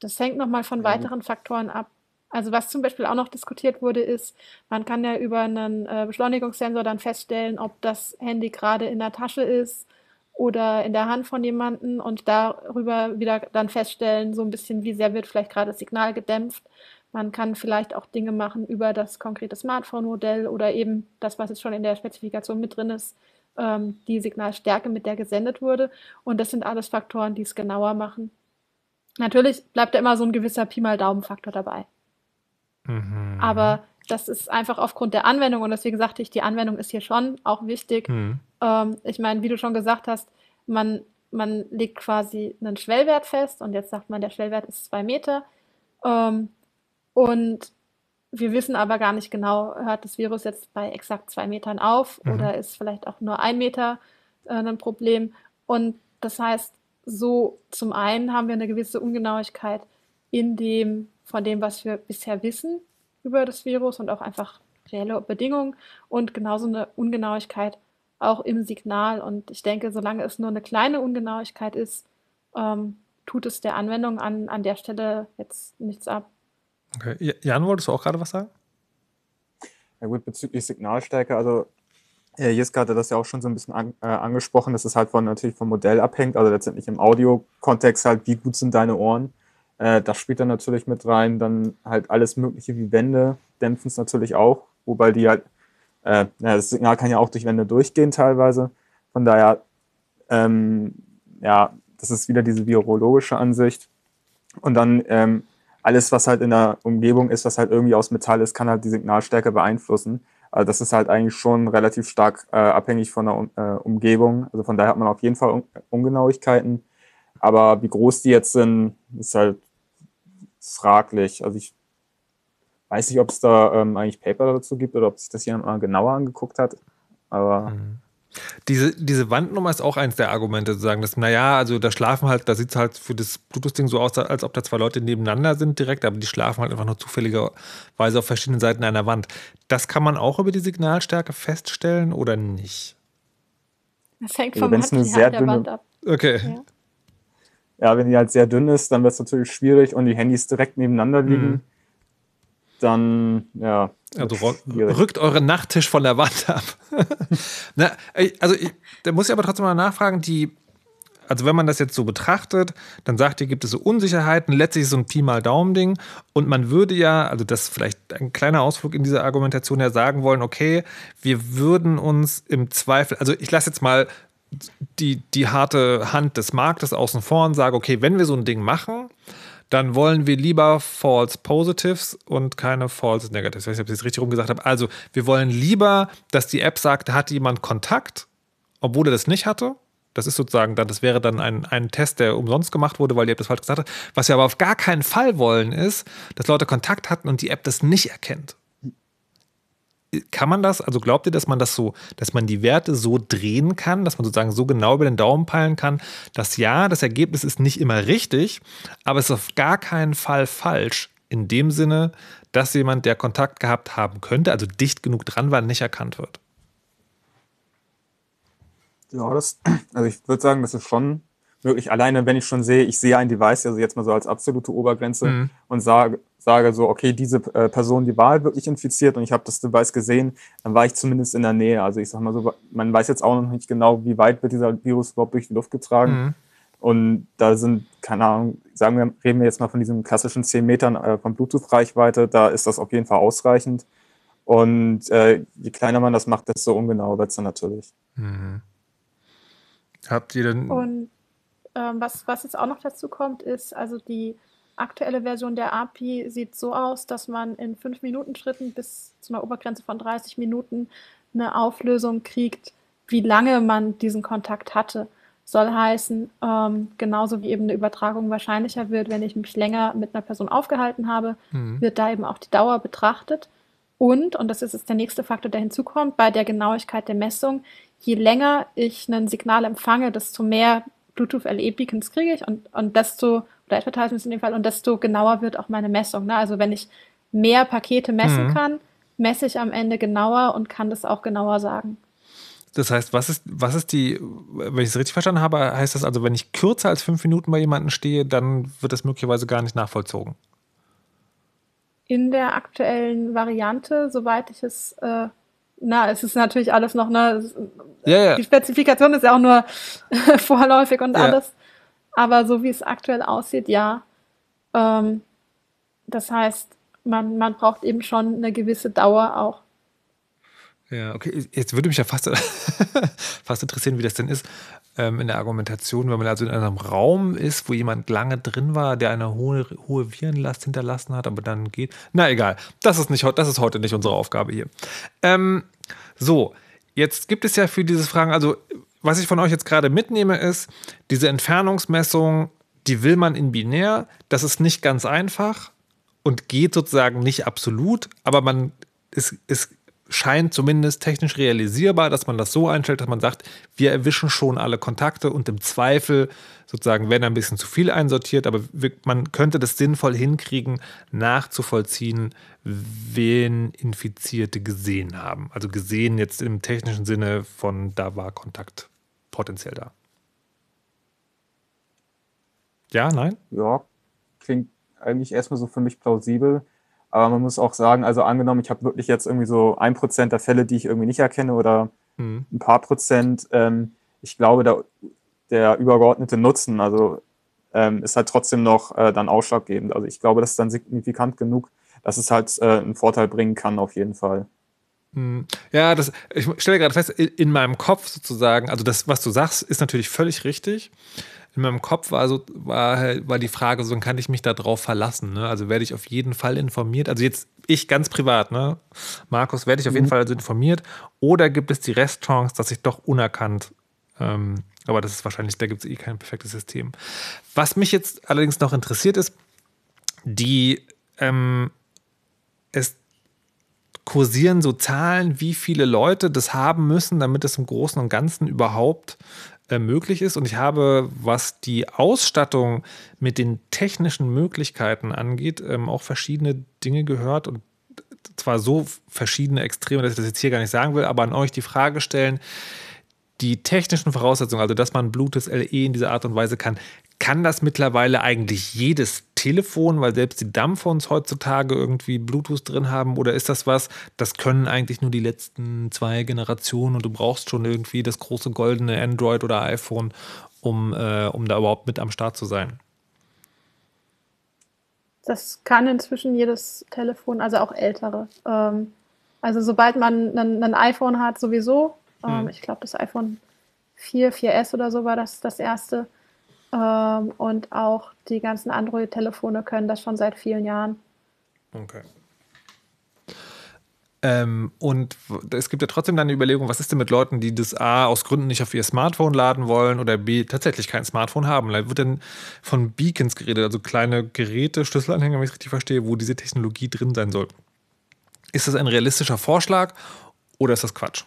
S3: Das hängt nochmal von weiteren Faktoren ab. Also was zum Beispiel auch noch diskutiert wurde, ist, man kann ja über einen äh, Beschleunigungssensor dann feststellen, ob das Handy gerade in der Tasche ist oder in der Hand von jemandem und darüber wieder dann feststellen, so ein bisschen, wie sehr wird vielleicht gerade das Signal gedämpft. Man kann vielleicht auch Dinge machen über das konkrete Smartphone-Modell oder eben das, was jetzt schon in der Spezifikation mit drin ist, ähm, die Signalstärke, mit der gesendet wurde. Und das sind alles Faktoren, die es genauer machen. Natürlich bleibt da immer so ein gewisser Pi mal Daumen-Faktor dabei.
S1: Mhm.
S3: Aber das ist einfach aufgrund der Anwendung und deswegen sagte ich, die Anwendung ist hier schon auch wichtig.
S1: Mhm.
S3: Ähm, ich meine, wie du schon gesagt hast, man, man legt quasi einen Schwellwert fest und jetzt sagt man, der Schwellwert ist zwei Meter. Ähm, und wir wissen aber gar nicht genau, hört das Virus jetzt bei exakt zwei Metern auf
S1: Mhm.
S3: oder ist vielleicht auch nur ein Meter äh, ein Problem. Und das heißt, so zum einen haben wir eine gewisse Ungenauigkeit in dem, von dem, was wir bisher wissen über das Virus und auch einfach reelle Bedingungen und genauso eine Ungenauigkeit auch im Signal. Und ich denke, solange es nur eine kleine Ungenauigkeit ist, ähm, tut es der Anwendung an, an der Stelle jetzt nichts ab.
S1: Okay. Ja- Jan, wolltest du auch gerade was sagen?
S2: Ja gut, bezüglich Signalstärke, also Herr Jiska hatte das ja auch schon so ein bisschen an, äh, angesprochen, dass es halt von, natürlich vom Modell abhängt, also letztendlich im Audio-Kontext halt, wie gut sind deine Ohren. Äh, das spielt dann natürlich mit rein, dann halt alles Mögliche wie Wände dämpfen es natürlich auch, wobei die halt, äh, naja, das Signal kann ja auch durch Wände durchgehen teilweise. Von daher, ähm, ja, das ist wieder diese virologische Ansicht. Und dann ähm, alles, was halt in der Umgebung ist, was halt irgendwie aus Metall ist, kann halt die Signalstärke beeinflussen. Also das ist halt eigentlich schon relativ stark äh, abhängig von der um, äh, Umgebung. Also von daher hat man auf jeden Fall Un Ungenauigkeiten. Aber wie groß die jetzt sind, ist halt fraglich. Also ich weiß nicht, ob es da ähm, eigentlich Paper dazu gibt oder ob sich das jemand mal genauer angeguckt hat. Aber
S1: Diese, diese Wandnummer ist auch eins der Argumente, zu sagen, dass, naja, also da schlafen halt, da sieht es halt für das Bluetooth-Ding so aus, als ob da zwei Leute nebeneinander sind direkt, aber die schlafen halt einfach nur zufälligerweise auf verschiedenen Seiten einer Wand. Das kann man auch über die Signalstärke feststellen oder nicht?
S3: Das hängt
S2: Also
S3: vom
S2: wenn's eine sehr
S3: der
S2: dünne-
S3: Wand ab.
S1: Okay.
S3: Ja.
S2: ja, wenn die halt sehr dünn ist, dann wird es natürlich schwierig und die Handys direkt nebeneinander liegen.
S1: Mhm.
S2: Dann, ja.
S1: Also rückt euren Nachttisch von der Wand ab. Na, also ich, da muss ich aber trotzdem mal nachfragen, die, also wenn man das jetzt so betrachtet, dann sagt ihr, gibt es so Unsicherheiten, letztlich so ein Pi mal Daumen-Ding und man würde ja, also das ist vielleicht ein kleiner Ausflug in diese Argumentation ja sagen wollen, okay, wir würden uns im Zweifel, also ich lasse jetzt mal die, die harte Hand des Marktes außen vor und sage, okay, wenn wir so ein Ding machen, dann wollen wir lieber False Positives und keine False Negatives. Ich weiß nicht, ob ich das richtig rumgesagt habe. Also, wir wollen lieber, dass die App sagt, hat jemand Kontakt, obwohl er das nicht hatte. Das ist sozusagen dann, das wäre dann ein, ein Test, der umsonst gemacht wurde, weil die App das falsch gesagt hat. Was wir aber auf gar keinen Fall wollen, ist, dass Leute Kontakt hatten und die App das nicht erkennt. Kann man das, also glaubt ihr, dass man das so, dass man die Werte so drehen kann, dass man sozusagen so genau über den Daumen peilen kann, dass ja, das Ergebnis ist nicht immer richtig, aber es ist auf gar keinen Fall falsch, in dem Sinne, dass jemand, der Kontakt gehabt haben könnte, also dicht genug dran war, nicht erkannt wird?
S2: Ja, das, also ich würde sagen, das ist schon möglich. Alleine, wenn ich schon sehe, ich sehe ein Device, also jetzt mal so als absolute Obergrenze mhm. und sage, sage so, okay, diese äh, Person, die war wirklich infiziert und ich habe das Device gesehen, dann war ich zumindest in der Nähe. Also ich sag mal so, man weiß jetzt auch noch nicht genau, wie weit wird dieser Virus überhaupt durch die Luft getragen. Mhm. Und da sind, keine Ahnung, sagen wir, reden wir jetzt mal von diesen klassischen 10 Metern äh, von Bluetooth-Reichweite, da ist das auf jeden Fall ausreichend. Und äh, je kleiner man das macht, desto ungenauer wird es dann natürlich. Mhm.
S1: Habt ihr denn.
S3: Und ähm, was, was jetzt auch noch dazu kommt, ist, also die aktuelle Version der API sieht so aus, dass man in 5-Minuten-Schritten bis zu einer Obergrenze von 30 Minuten eine Auflösung kriegt, wie lange man diesen Kontakt hatte. Soll heißen, ähm, genauso wie eben eine Übertragung wahrscheinlicher wird, wenn ich mich länger mit einer Person aufgehalten habe, mhm. wird da eben auch die Dauer betrachtet. Und, und das ist jetzt der nächste Faktor, der hinzukommt, bei der Genauigkeit der Messung, je länger ich ein Signal empfange, desto mehr Bluetooth LE Beacons kriege ich und, und desto, oder Advertisements in dem Fall, und desto genauer wird auch meine Messung. Ne? Also wenn ich mehr Pakete messen mhm. kann, messe ich am Ende genauer und kann das auch genauer sagen.
S1: Das heißt, was ist, was ist die, wenn ich es richtig verstanden habe, heißt das also, wenn ich kürzer als fünf Minuten bei jemandem stehe, dann wird das möglicherweise gar nicht nachvollzogen?
S3: In der aktuellen Variante, soweit ich es äh, na, es ist natürlich alles noch, ne,
S1: ja, ja.
S3: die Spezifikation ist ja auch nur vorläufig und alles. Aber so wie es aktuell aussieht, ja. Ähm, das heißt, man, man braucht eben schon eine gewisse Dauer auch.
S1: Ja, okay. Jetzt würde mich ja fast, fast interessieren, wie das denn ist ähm, in der Argumentation, wenn man also in einem Raum ist, wo jemand lange drin war, der eine hohe, hohe Virenlast hinterlassen hat, aber dann geht. Na egal, das ist, nicht, das ist heute nicht unsere Aufgabe hier. Ähm, so, jetzt gibt es ja für diese Fragen, also was ich von euch jetzt gerade mitnehme, ist, diese Entfernungsmessung, die will man in binär. Das ist nicht ganz einfach und geht sozusagen nicht absolut, aber man ist, ist scheint zumindest technisch realisierbar, dass man das so einstellt, dass man sagt, wir erwischen schon alle Kontakte und im Zweifel sozusagen werden ein bisschen zu viel einsortiert, aber man könnte das sinnvoll hinkriegen, nachzuvollziehen, wen Infizierte gesehen haben. Also gesehen jetzt im technischen Sinne von, da war Kontakt potenziell da. Ja, nein?
S2: Ja, klingt eigentlich erstmal so für mich plausibel. Aber man muss auch sagen, also angenommen, ich habe wirklich jetzt irgendwie so ein Prozent der Fälle, die ich irgendwie nicht erkenne oder mhm. ein paar Prozent. Ähm, ich glaube, der, der übergeordnete Nutzen, also ähm, ist halt trotzdem noch äh, dann ausschlaggebend. Also ich glaube, das ist dann signifikant genug, dass es halt äh, einen Vorteil bringen kann, auf jeden Fall.
S1: Mhm. Ja, das, ich stelle gerade fest, in meinem Kopf sozusagen, also das, was du sagst, ist natürlich völlig richtig in meinem Kopf war, so, war, war die Frage, so kann ich mich darauf verlassen? Ne? Also werde ich auf jeden Fall informiert. Also jetzt ich ganz privat, ne? Markus, werde ich auf jeden mhm. Fall also informiert? Oder gibt es die Restchance, dass ich doch unerkannt, ähm, aber das ist wahrscheinlich, da gibt es eh kein perfektes System. Was mich jetzt allerdings noch interessiert ist, die ähm, es kursieren so Zahlen, wie viele Leute das haben müssen, damit es im Großen und Ganzen überhaupt äh, möglich ist. Und ich habe, was die Ausstattung mit den technischen Möglichkeiten angeht, ähm, auch verschiedene Dinge gehört und zwar so verschiedene Extreme, dass ich das jetzt hier gar nicht sagen will, aber an euch die Frage stellen, die technischen Voraussetzungen, also dass man Bluetooth LE in dieser Art und Weise kann, kann das mittlerweile eigentlich jedes Telefon, weil selbst die Dumbphones heutzutage irgendwie Bluetooth drin haben? Oder ist das was, das können eigentlich nur die letzten zwei Generationen und du brauchst schon irgendwie das große goldene Android oder iPhone, um, äh, um da überhaupt mit am Start zu sein?
S3: Das kann inzwischen jedes Telefon, also auch ältere. Ähm, also sobald man ein, iPhone hat, sowieso. Ähm, hm. Ich glaube, das iPhone 4, 4S oder so war das das erste Ähm, und auch die ganzen Android-Telefone können das schon seit vielen Jahren.
S1: Okay. Ähm, und es gibt ja trotzdem dann die Überlegung, was ist denn mit Leuten, die das A aus Gründen nicht auf ihr Smartphone laden wollen oder B tatsächlich kein Smartphone haben? Da wird dann von Beacons geredet, also kleine Geräte, Schlüsselanhänger, wenn ich es richtig verstehe, wo diese Technologie drin sein soll. Ist das ein realistischer Vorschlag oder ist das Quatsch?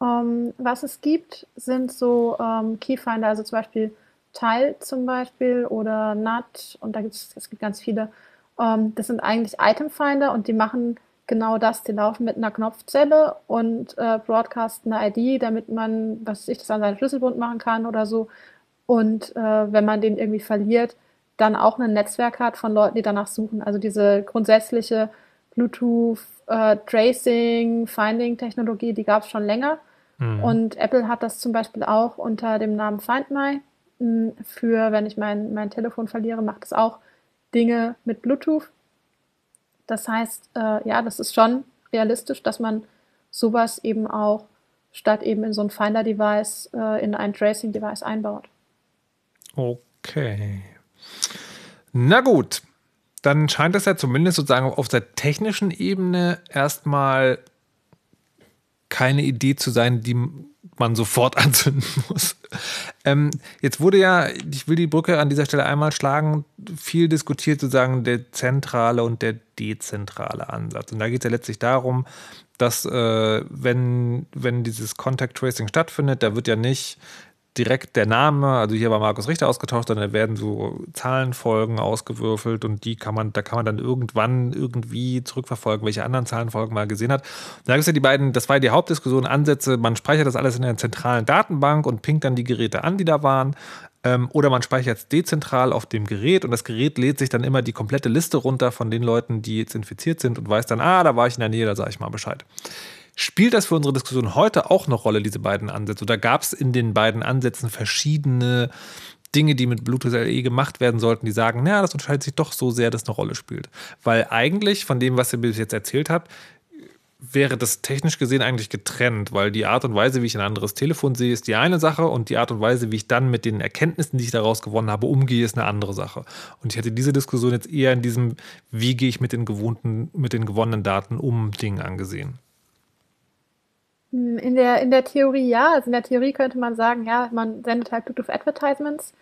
S3: Um, ähm, was es gibt, sind so um, ähm, Keyfinder, also zum Beispiel Tile zum Beispiel oder NUT und da gibt es, es gibt ganz viele. Um, ähm, das sind eigentlich Itemfinder und die machen genau das. Die laufen mit einer Knopfzelle und äh, broadcasten eine ID, damit man, was ich das an seinen Schlüsselbund machen kann oder so. Und äh, wenn man den irgendwie verliert, dann auch ein Netzwerk hat von Leuten, die danach suchen. Also diese grundsätzliche Bluetooth äh, Tracing, Finding-Technologie, die gab es schon länger. Mhm. Und Apple hat das zum Beispiel auch unter dem Namen Find My. Hm, für, wenn ich mein, mein Telefon verliere, macht es auch Dinge mit Bluetooth. Das heißt, äh, ja, das ist schon realistisch, dass man sowas eben auch statt eben in so ein Finder-Device äh, in ein Tracing-Device einbaut.
S1: Okay. Na gut, dann scheint es ja zumindest sozusagen auf der technischen Ebene erstmal keine Idee zu sein, die man sofort anzünden muss. Ähm, jetzt wurde ja, ich will die Brücke an dieser Stelle einmal schlagen, viel diskutiert sozusagen der zentrale und der dezentrale Ansatz. Und da geht es ja letztlich darum, dass äh, wenn, wenn dieses Contact Tracing stattfindet, da wird ja nicht direkt der Name, also hier war Markus Richter ausgetauscht, sondern da werden so Zahlenfolgen ausgewürfelt und die kann man, da kann man dann irgendwann irgendwie zurückverfolgen, welche anderen Zahlenfolgen man gesehen hat. Da gibt es ja die beiden, das war ja die Hauptdiskussion, Ansätze, man speichert das alles in einer zentralen Datenbank und pinkt dann die Geräte an, die da waren. Ähm, oder man speichert es dezentral auf dem Gerät und das Gerät lädt sich dann immer die komplette Liste runter von den Leuten, die jetzt infiziert sind und weiß dann, ah, da war ich in der Nähe, da sage ich mal Bescheid. Spielt das für unsere Diskussion heute auch eine Rolle, diese beiden Ansätze? Oder gab es in den beiden Ansätzen verschiedene Dinge, die mit Bluetooth LE gemacht werden sollten, die sagen, naja, das unterscheidet sich doch so sehr, dass eine Rolle spielt? Weil eigentlich, von dem, was ihr bis jetzt erzählt habt, wäre das technisch gesehen eigentlich getrennt, weil die Art und Weise, wie ich ein anderes Telefon sehe, ist die eine Sache und die Art und Weise, wie ich dann mit den Erkenntnissen, die ich daraus gewonnen habe, umgehe, ist eine andere Sache. Und ich hätte diese Diskussion jetzt eher in diesem, wie gehe ich mit den gewohnten, mit den gewonnenen Daten um, Ding angesehen.
S3: Hm, in der, in der Theorie ja. Also in der Theorie könnte man sagen, ja, man sendet halt Bluetooth Advertisements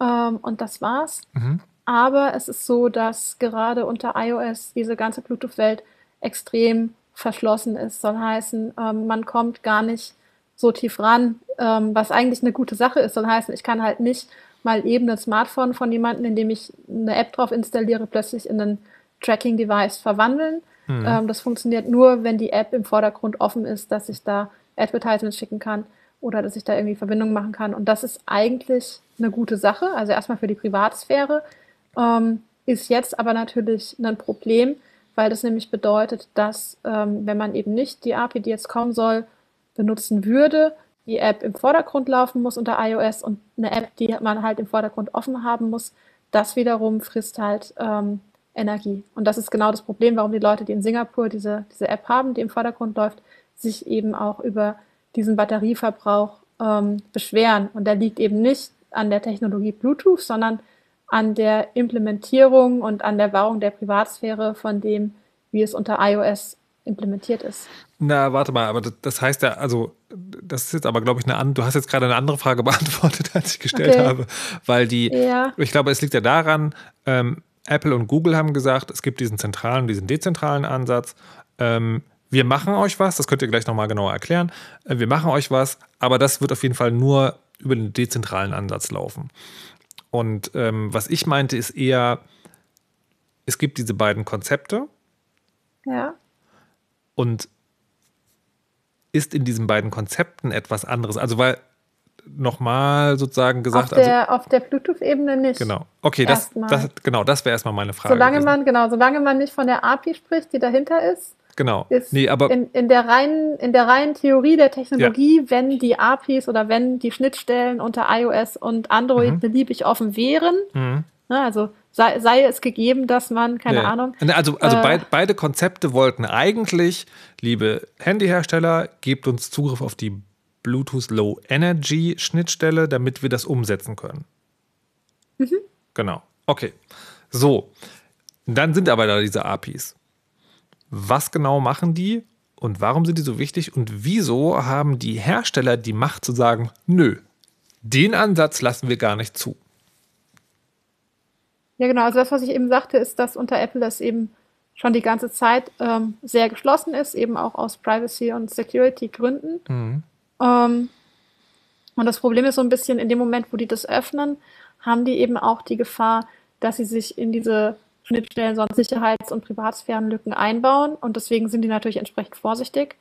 S3: ähm, und das war's. Mhm. Aber es ist so, dass gerade unter iOS diese ganze Bluetooth-Welt extrem verschlossen ist. Soll heißen, ähm, man kommt gar nicht so tief ran, ähm, was eigentlich eine gute Sache ist. Soll heißen, ich kann halt nicht mal eben ein Smartphone von jemandem, indem ich eine App drauf installiere, plötzlich in ein Tracking-Device verwandeln, Mhm. Ähm, das funktioniert nur, wenn die App im Vordergrund offen ist, dass ich da Advertisements schicken kann oder dass ich da irgendwie Verbindungen machen kann. Und das ist eigentlich eine gute Sache. Also erstmal für die Privatsphäre. Ähm, ist jetzt aber natürlich ein Problem, weil das nämlich bedeutet, dass ähm, wenn man eben nicht die API, die jetzt kommen soll, benutzen würde, die App im Vordergrund laufen muss unter iOS und eine App, die man halt im Vordergrund offen haben muss, das wiederum frisst halt ähm, Energie. Und das ist genau das Problem, warum die Leute, die in Singapur diese, diese App haben, die im Vordergrund läuft, sich eben auch über diesen Batterieverbrauch ähm, beschweren. Und der liegt eben nicht an der Technologie Bluetooth, sondern an der Implementierung und an der Wahrung der Privatsphäre von dem, wie es unter iOS implementiert ist.
S1: Na, warte mal, aber das heißt ja, also, das ist jetzt aber, glaube ich, eine andere, du hast jetzt gerade eine andere Frage beantwortet, als ich gestellt okay. habe, weil die, ja. ich glaube, es liegt ja daran, ähm, Apple und Google haben gesagt, es gibt diesen zentralen, diesen dezentralen Ansatz. Ähm, wir machen euch was, das könnt ihr gleich nochmal genauer erklären. Äh, wir machen euch was, aber das wird auf jeden Fall nur über den dezentralen Ansatz laufen. Und ähm, was ich meinte, ist eher, es gibt diese beiden Konzepte.
S3: Ja.
S1: Und ist in diesen beiden Konzepten etwas anderes? Also, weil nochmal sozusagen gesagt?
S3: Auf der, also, der Bluetooth-Ebene nicht.
S1: Genau. Okay, das, das, genau, das wäre erstmal meine Frage.
S3: Solange man, genau, solange man nicht von der API spricht, die dahinter ist.
S1: Genau.
S3: Ist nee, aber in, in, der reinen, in der reinen Theorie der Technologie, ja. wenn die APIs oder wenn die Schnittstellen unter iOS und Android mhm. beliebig offen wären, mhm. ne, also sei, sei, es gegeben, dass man, keine nee. Ahnung.
S1: Also, also äh, beid, beide Konzepte wollten eigentlich, liebe Handyhersteller, gebt uns Zugriff auf die Bluetooth Low Energy Schnittstelle, damit wir das umsetzen können. Mhm. Genau. Okay. So. Dann sind aber da diese APIs. Was genau machen die und warum sind die so wichtig und wieso haben die Hersteller die Macht zu sagen, nö, den Ansatz lassen wir gar nicht zu?
S3: Ja, genau. Also das, was ich eben sagte, ist, dass unter Apple das eben schon die ganze Zeit ähm, sehr geschlossen ist, eben auch aus Privacy- und Security-Gründen. Mhm. Ähm, und das Problem ist so ein bisschen, in dem Moment, wo die das öffnen, haben die eben auch die Gefahr, dass sie sich in diese Schnittstellen sonst Sicherheits- und Privatsphärenlücken einbauen. Und deswegen sind die natürlich entsprechend vorsichtig.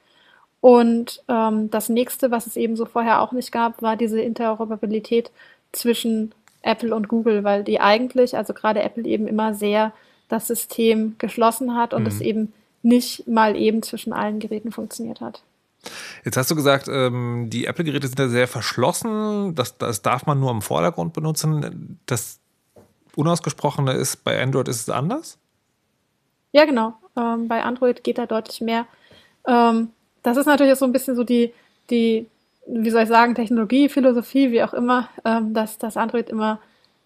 S3: Und ähm, das nächste, was es eben so vorher auch nicht gab, war diese Interoperabilität zwischen Apple und Google, weil die eigentlich, also gerade Apple eben immer sehr das System geschlossen hat und mhm. es eben nicht mal eben zwischen allen Geräten funktioniert hat.
S1: Jetzt hast du gesagt, ähm, die Apple-Geräte sind ja sehr verschlossen. Das, das darf man nur im Vordergrund benutzen. Das Unausgesprochene ist, bei Android ist es anders?
S3: Ja, genau. Ähm, bei Android geht da deutlich mehr. Ähm, das ist natürlich so ein bisschen so die, die, wie soll ich sagen, Technologie, Philosophie, wie auch immer, ähm, dass das Android immer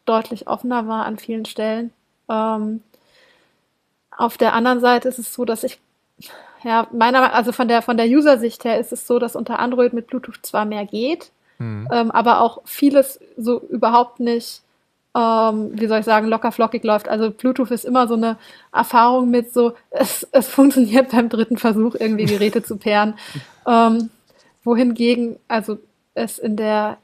S3: deutlich offener war an vielen Stellen. Ähm, auf der anderen Seite ist es so, dass ich, ja, meiner, also von der, von der User-Sicht her ist es so, dass unter Android mit Bluetooth zwar mehr geht, mhm. ähm, aber auch vieles so überhaupt nicht ähm, wie soll ich sagen, locker flockig läuft. Also Bluetooth ist immer so eine Erfahrung mit so, es, es funktioniert beim dritten Versuch irgendwie Geräte zu pairen. Ähm, wohingegen, also es in der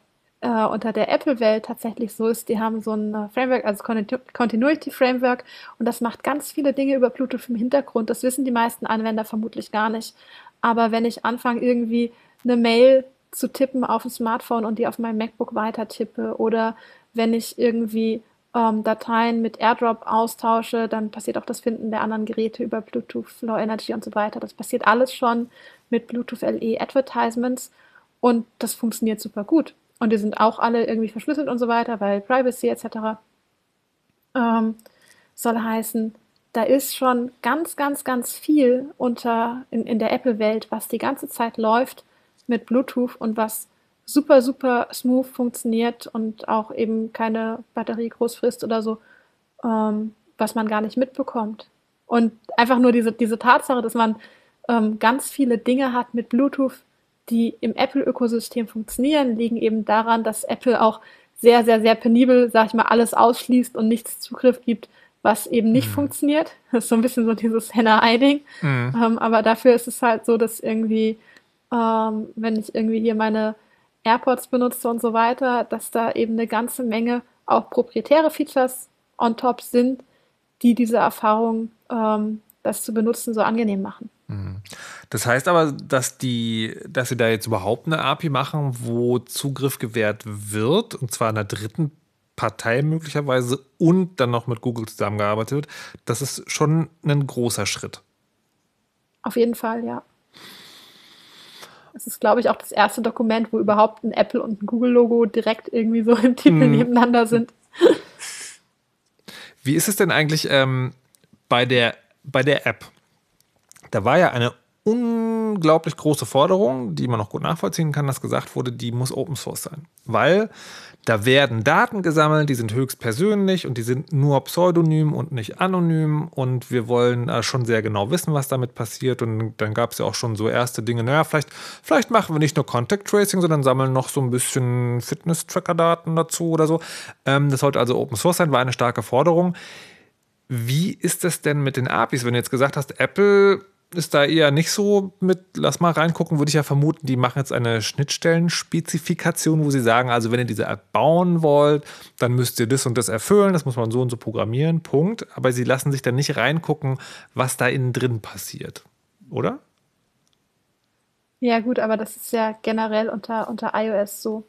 S3: äh, unter der Apple-Welt tatsächlich so ist, die haben so ein Framework, also Continuity Framework, und das macht ganz viele Dinge über Bluetooth im Hintergrund. Das wissen die meisten Anwender vermutlich gar nicht. Aber wenn ich anfange, irgendwie eine Mail zu tippen auf dem Smartphone und die auf meinem MacBook weiter tippe oder wenn ich irgendwie ähm, Dateien mit AirDrop austausche, dann passiert auch das Finden der anderen Geräte über Bluetooth, Low Energy und so weiter. Das passiert alles schon mit Bluetooth LE Advertisements und das funktioniert super gut. Und die sind auch alle irgendwie verschlüsselt und so weiter, weil Privacy etc. Ähm, soll heißen, da ist schon ganz, ganz, ganz viel unter in, in der Apple-Welt, was die ganze Zeit läuft mit Bluetooth und was super, super smooth funktioniert und auch eben keine Batterie groß frisst oder so, ähm, was man gar nicht mitbekommt. Und einfach nur diese, diese Tatsache, dass man ähm, ganz viele Dinge hat mit Bluetooth, die im Apple-Ökosystem funktionieren, liegen eben daran, dass Apple auch sehr, sehr, sehr penibel, sag ich mal, alles ausschließt und nichts Zugriff gibt, was eben nicht mhm. funktioniert. Das ist so ein bisschen so dieses Henne-Ei-Ding. Mhm. Ähm, aber dafür ist es halt so, dass irgendwie, ähm, wenn ich irgendwie hier meine AirPods benutze und so weiter, dass da eben eine ganze Menge auch proprietäre Features on top sind, die diese Erfahrung, ähm, das zu benutzen, so angenehm machen.
S1: Mhm. Das heißt aber, dass die, dass sie da jetzt überhaupt eine API machen, wo Zugriff gewährt wird, und zwar einer dritten Partei möglicherweise und dann noch mit Google zusammengearbeitet wird, das ist schon ein großer Schritt.
S3: Auf jeden Fall, ja. Es ist, glaube ich, auch das erste Dokument, wo überhaupt ein Apple und ein Google-Logo direkt irgendwie so im Titel hm. nebeneinander sind.
S1: Wie ist es denn eigentlich ähm, bei, der, bei der App? Da war ja eine unglaublich große Forderung, die man noch gut nachvollziehen kann, dass gesagt wurde, die muss Open Source sein. Weil da werden Daten gesammelt, die sind höchst persönlich und die sind nur pseudonym und nicht anonym und wir wollen äh, schon sehr genau wissen, was damit passiert und dann gab es ja auch schon so erste Dinge, naja, vielleicht, vielleicht machen wir nicht nur Contact Tracing, sondern sammeln noch so ein bisschen Fitness-Tracker-Daten dazu oder so. Ähm, das sollte also Open Source sein, war eine starke Forderung. Wie ist das denn mit den APIs, wenn du jetzt gesagt hast, Apple ist da eher nicht so mit, lass mal reingucken, würde ich ja vermuten, die machen jetzt eine Schnittstellen-Spezifikation, wo sie sagen, also wenn ihr diese App bauen wollt, dann müsst ihr das und das erfüllen, das muss man so und so programmieren, Punkt. Aber sie lassen sich dann nicht reingucken, was da innen drin passiert, oder?
S3: Ja, gut, aber das ist ja generell unter, unter iOS so.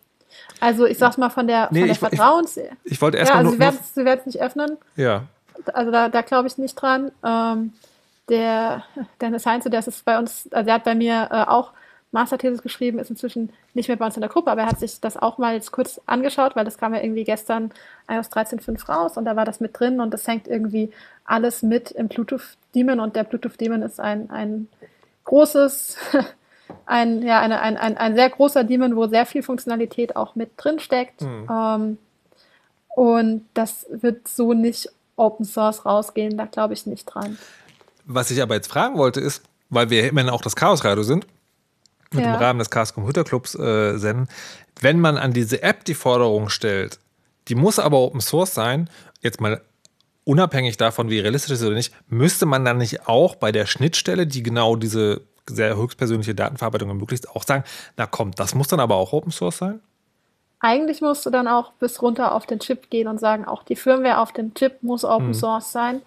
S3: Also ich sag's mal von der, nee, von der ich, Vertrauens...
S1: Ich, ich wollte erst ja,
S3: also nur, sie werden es nicht öffnen.
S1: Ja.
S3: Also da, da glaube ich nicht dran. Ähm, der Dennis Heinze, der ist bei uns, also der hat bei mir äh, auch Masterthesis geschrieben, ist inzwischen nicht mehr bei uns in der Gruppe, aber er hat sich das auch mal jetzt kurz angeschaut, weil das kam ja irgendwie gestern iOS 13.5 raus und da war das mit drin und das hängt irgendwie alles mit im Bluetooth Daemon und der Bluetooth Daemon ist ein, ein großes ein, ja, eine, ein, ein, ein sehr großer Daemon, wo sehr viel Funktionalität auch mit drin steckt.
S1: Mhm.
S3: Ähm, und das wird so nicht Open Source rausgehen, da glaube ich nicht dran.
S1: Was ich aber jetzt fragen wollte, ist, weil wir immerhin auch das Chaos Radio sind, mit
S3: Ja.
S1: dem Rahmen des Chaos Computer Clubs äh, senden, wenn man an diese App die Forderung stellt, die muss aber Open Source sein, jetzt mal unabhängig davon, wie realistisch es ist oder nicht, müsste man dann nicht auch bei der Schnittstelle, die genau diese sehr höchstpersönliche Datenverarbeitung ermöglicht, auch sagen, na komm, das muss dann aber auch Open Source sein?
S3: Eigentlich musst du dann auch bis runter auf den Chip gehen und sagen, auch die Firmware auf dem Chip muss Open Source sein.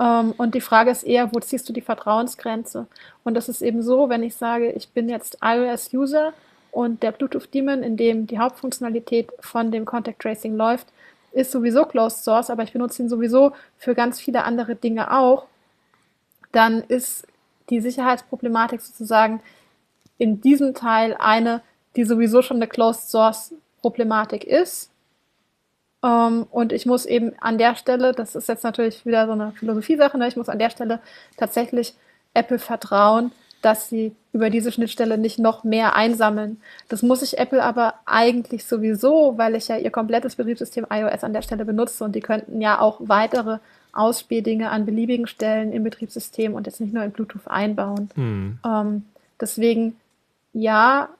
S3: Ähm, und die Frage ist eher, wo ziehst du die Vertrauensgrenze? Und das ist eben so, wenn ich sage, ich bin jetzt iOS-User und der Bluetooth-Daemon, in dem die Hauptfunktionalität von dem Contact Tracing läuft, ist sowieso Closed Source, aber ich benutze ihn sowieso für ganz viele andere Dinge auch, dann ist die Sicherheitsproblematik sozusagen in diesem Teil eine, die sowieso schon eine Closed Source Problematik ist. Ähm, und ich muss eben an der Stelle, das ist jetzt natürlich wieder so eine Philosophie-Sache, ne? ich muss an der Stelle tatsächlich Apple vertrauen, dass sie über diese Schnittstelle nicht noch mehr einsammeln. Das muss ich Apple aber eigentlich sowieso, weil ich ja ihr komplettes Betriebssystem iOS an der Stelle benutze und die könnten ja auch weitere Ausspieldinge an beliebigen Stellen im Betriebssystem und jetzt nicht nur in Bluetooth einbauen. Ähm, deswegen, ja,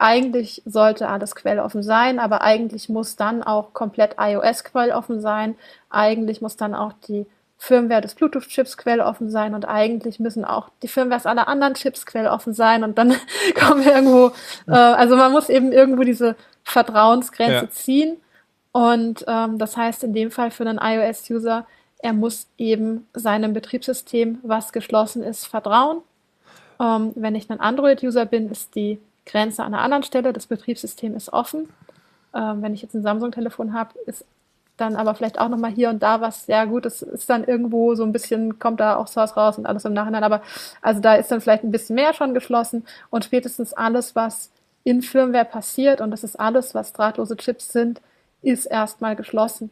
S3: eigentlich sollte alles quelloffen sein, aber eigentlich muss dann auch komplett iOS quelloffen sein. Eigentlich muss dann auch die Firmware des Bluetooth-Chips quelloffen sein und eigentlich müssen auch die Firmwares aller anderen Chips quelloffen sein und dann kommen wir irgendwo, äh, also man muss eben irgendwo diese Vertrauensgrenze
S1: Ja.
S3: ziehen und ähm, das heißt in dem Fall für einen iOS-User, er muss eben seinem Betriebssystem, was geschlossen ist, vertrauen. Ähm, wenn ich ein Android-User bin, ist die Grenze an einer anderen Stelle. Das Betriebssystem ist offen. Ähm, wenn ich jetzt ein Samsung-Telefon habe, ist dann aber vielleicht auch nochmal hier und da was, ja gut, es ist dann irgendwo so ein bisschen, kommt da auch Source raus und alles im Nachhinein, aber also da ist dann vielleicht ein bisschen mehr schon geschlossen und spätestens alles, was in Firmware passiert und das ist alles, was drahtlose Chips sind, ist erstmal geschlossen.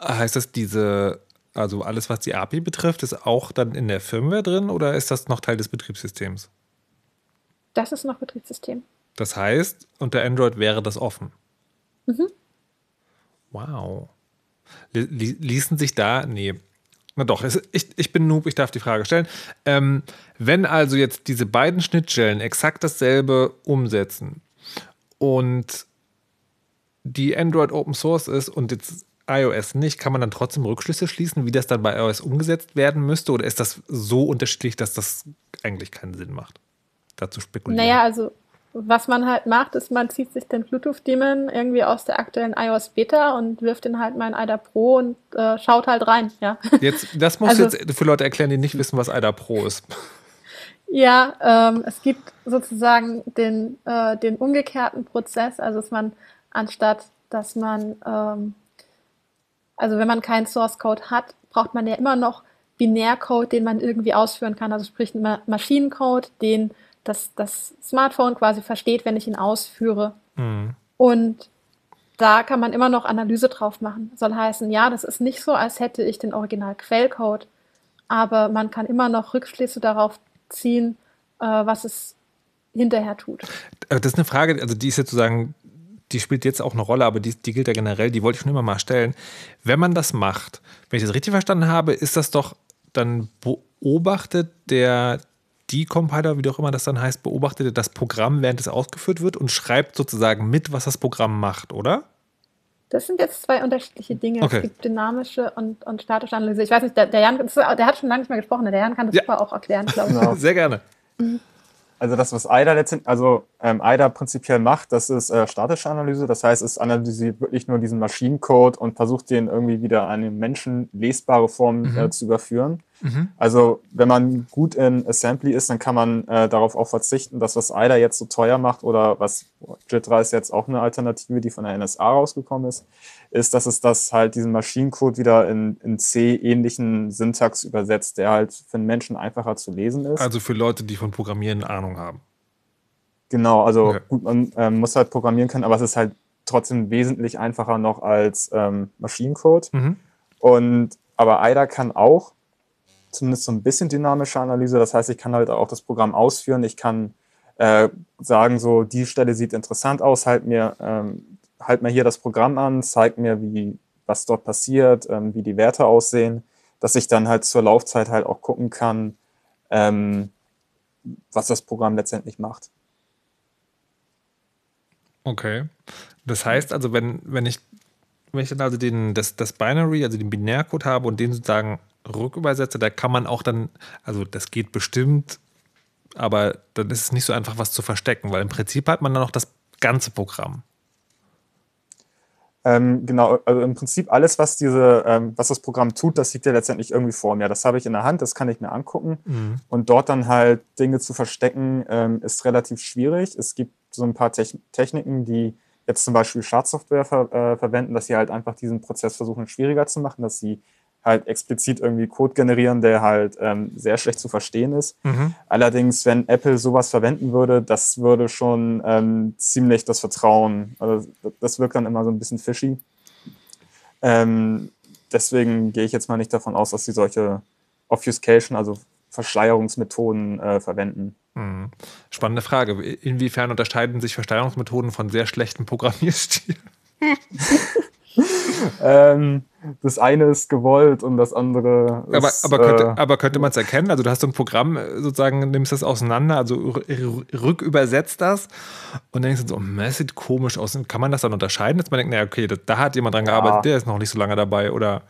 S1: Heißt das, diese, also alles, was die API betrifft, ist auch dann in der Firmware drin oder ist das noch Teil des Betriebssystems?
S3: Das ist noch Betriebssystem.
S1: Das heißt, unter Android wäre das offen. Wow. Li- li- Ließen sich da, nee. Na doch, ich, ich bin Noob, ich darf die Frage stellen. Ähm, wenn also jetzt diese beiden Schnittstellen exakt dasselbe umsetzen und die Android Open Source ist und jetzt iOS nicht, kann man dann trotzdem Rückschlüsse schließen, wie das dann bei iOS umgesetzt werden müsste? Oder ist das so unterschiedlich, dass das eigentlich keinen Sinn macht? Dazu spekulieren.
S3: Naja, also was man halt macht, ist, man zieht sich den Bluetooth-Daemon irgendwie aus der aktuellen iOS Beta und wirft den halt mal in IDA Pro und äh, schaut halt rein, ja.
S1: Jetzt, das musst
S3: Also-
S1: jetzt für Leute erklären, die nicht wissen, was IDA Pro ist.
S3: Ja, ähm, es gibt sozusagen den, äh, den umgekehrten Prozess, also dass man anstatt, dass man, ähm, also wenn man keinen Source Code hat, braucht man ja immer noch Binärcode, den man irgendwie ausführen kann, also sprich Ma Maschinencode, den das, das Smartphone quasi versteht, wenn ich ihn ausführe. Und da kann man immer noch Analyse drauf machen. Soll heißen, ja, das ist nicht so, als hätte ich den Original-Quellcode, aber man kann immer noch Rückschlüsse darauf ziehen, äh, was es hinterher tut.
S1: Äh, Das ist eine Frage, also die ist jetzt sozusagen, die spielt jetzt auch eine Rolle, aber die, die gilt ja generell, die wollte ich schon immer mal stellen. Wenn man das macht, wenn ich das richtig verstanden habe, ist das doch, dann beobachtet der Decompiler, wie auch immer das dann heißt, beobachtet das Programm, während es ausgeführt wird und schreibt sozusagen mit, was das Programm macht, oder?
S3: Das sind jetzt zwei unterschiedliche Dinge.
S1: Okay.
S3: Es gibt dynamische und, und statische Analyse. Ich weiß nicht, der, der Jan, der hat schon lange nicht mehr gesprochen, der Jan kann das
S1: Ja.
S3: super auch erklären, glaube ich.
S1: Sehr gerne.
S2: Also das, was IDA letztendlich, also ähm, IDA prinzipiell macht, das ist äh, statische Analyse. Das heißt, es analysiert wirklich nur diesen Maschinencode und versucht den irgendwie wieder an eine menschenlesbare Form äh, zu überführen. Also wenn man gut in Assembly ist, dann kann man äh, darauf auch verzichten, dass was IDA jetzt so teuer macht oder was JIT3 ist jetzt auch eine Alternative, die von der NSA rausgekommen ist, ist, dass es das halt diesen Maschinencode wieder in, in C-ähnlichen Syntax übersetzt, der halt für einen Menschen einfacher zu lesen ist.
S1: Also für Leute, die von Programmieren Ahnung haben.
S2: Genau, also
S1: Okay.
S2: gut, man ähm, muss halt programmieren können, aber es ist halt trotzdem wesentlich einfacher noch als ähm, Maschinencode.
S1: Mhm.
S2: Und aber IDA kann auch zumindest so ein bisschen dynamische Analyse. Das heißt, ich kann halt auch das Programm ausführen. Ich kann äh, sagen so, die Stelle sieht interessant aus, halt mir, ähm, halt mir hier das Programm an, zeig mir, wie, was dort passiert, ähm, wie die Werte aussehen, dass ich dann halt zur Laufzeit halt auch gucken kann, ähm, was das Programm letztendlich macht.
S1: Okay. Das heißt also, wenn, wenn ich, wenn ich dann also den, das, das Binary, also den Binärcode habe und den sozusagen rückübersetze, da kann man auch dann, also das geht bestimmt, aber dann ist es nicht so einfach, was zu verstecken, weil im Prinzip hat man dann auch das ganze Programm.
S2: Ähm, genau, also im Prinzip alles, was diese, ähm, was das Programm tut, das liegt ja letztendlich irgendwie vor mir. Das habe ich in der Hand, das kann ich mir angucken. Mhm. Und dort dann halt Dinge zu verstecken, ähm, ist relativ schwierig. Es gibt so ein paar Techn Techniken, die jetzt zum Beispiel Schadsoftware ver äh, verwenden, dass sie halt einfach diesen Prozess versuchen schwieriger zu machen, dass sie halt explizit irgendwie Code generieren, der halt ähm, sehr schlecht zu verstehen ist. Mhm. Allerdings, wenn Apple sowas verwenden würde, das würde schon ähm, ziemlich das Vertrauen, also das wirkt dann immer so ein bisschen fishy. Ähm, deswegen gehe ich jetzt mal nicht davon aus, dass sie solche Obfuscation, also Verschleierungsmethoden äh, verwenden.
S1: Mhm. Spannende Frage. Inwiefern unterscheiden sich Verschleierungsmethoden von sehr schlechten Programmierstilen?
S2: ähm, das eine ist gewollt und das andere
S1: ist, aber, aber könnte, äh, aber könnte man es erkennen? Also du hast so ein Programm, äh, sozusagen nimmst das auseinander, also rückübersetzt das und denkst du so, das sieht komisch aus. Kann man das dann unterscheiden, dass man denkt, naja, okay, da, da hat jemand dran ja. gearbeitet, der ist noch nicht so lange dabei oder...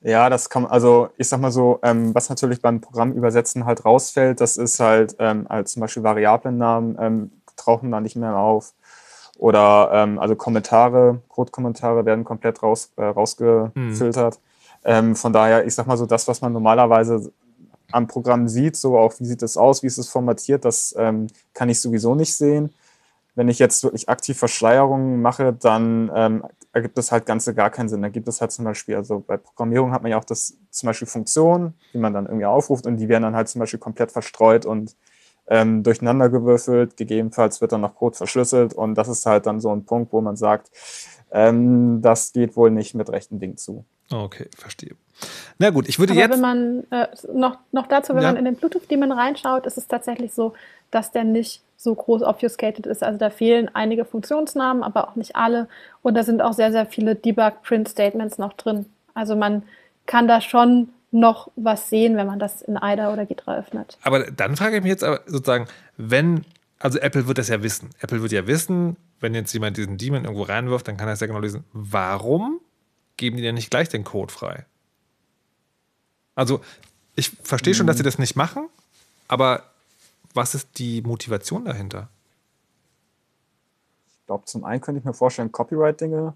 S2: Ja, das kann, also ich sag mal so, ähm, was natürlich beim Programmübersetzen halt rausfällt, das ist halt ähm, als zum Beispiel Variablennamen ähm, tauchen da nicht mehr auf oder ähm, also Kommentare, Code-Kommentare werden komplett raus, äh, rausgefiltert. Mhm. Ähm, von daher, ich sag mal so, das, was man normalerweise am Programm sieht, so auch wie sieht es aus, wie ist es formatiert, das ähm, kann ich sowieso nicht sehen. Wenn ich jetzt wirklich aktiv Verschleierungen mache, dann ähm, ergibt das halt ganze gar keinen Sinn. Da gibt es halt zum Beispiel, also bei Programmierung hat man ja auch das zum Beispiel Funktionen, die man dann irgendwie aufruft und die werden dann halt zum Beispiel komplett verstreut und ähm, durcheinandergewürfelt. Gegebenenfalls wird dann noch Code verschlüsselt und das ist halt dann so ein Punkt, wo man sagt, ähm, das geht wohl nicht mit rechten Dingen zu.
S1: Okay, verstehe. Na gut, ich würde
S3: Aber
S1: jetzt.
S3: Wenn man äh, noch, noch dazu, wenn ja. man in den Bluetooth-Daemon reinschaut, ist es tatsächlich so, dass der nicht so groß obfuscated ist. Also da fehlen einige Funktionsnamen, aber auch nicht alle. Und da sind auch sehr, sehr viele Debug-Print-Statements noch drin. Also man kann da schon noch was sehen, wenn man das in AIDA oder Gitra öffnet.
S1: Aber dann frage ich mich jetzt aber sozusagen, wenn, also Apple wird das ja wissen. Apple wird ja wissen, wenn jetzt jemand diesen Daemon irgendwo reinwirft, dann kann er es ja genau lesen. Warum geben die denn nicht gleich den Code frei? Also, ich verstehe schon, dass sie das nicht machen, aber was ist die Motivation dahinter?
S2: Ich glaube, zum einen könnte ich mir vorstellen, Copyright-Dinge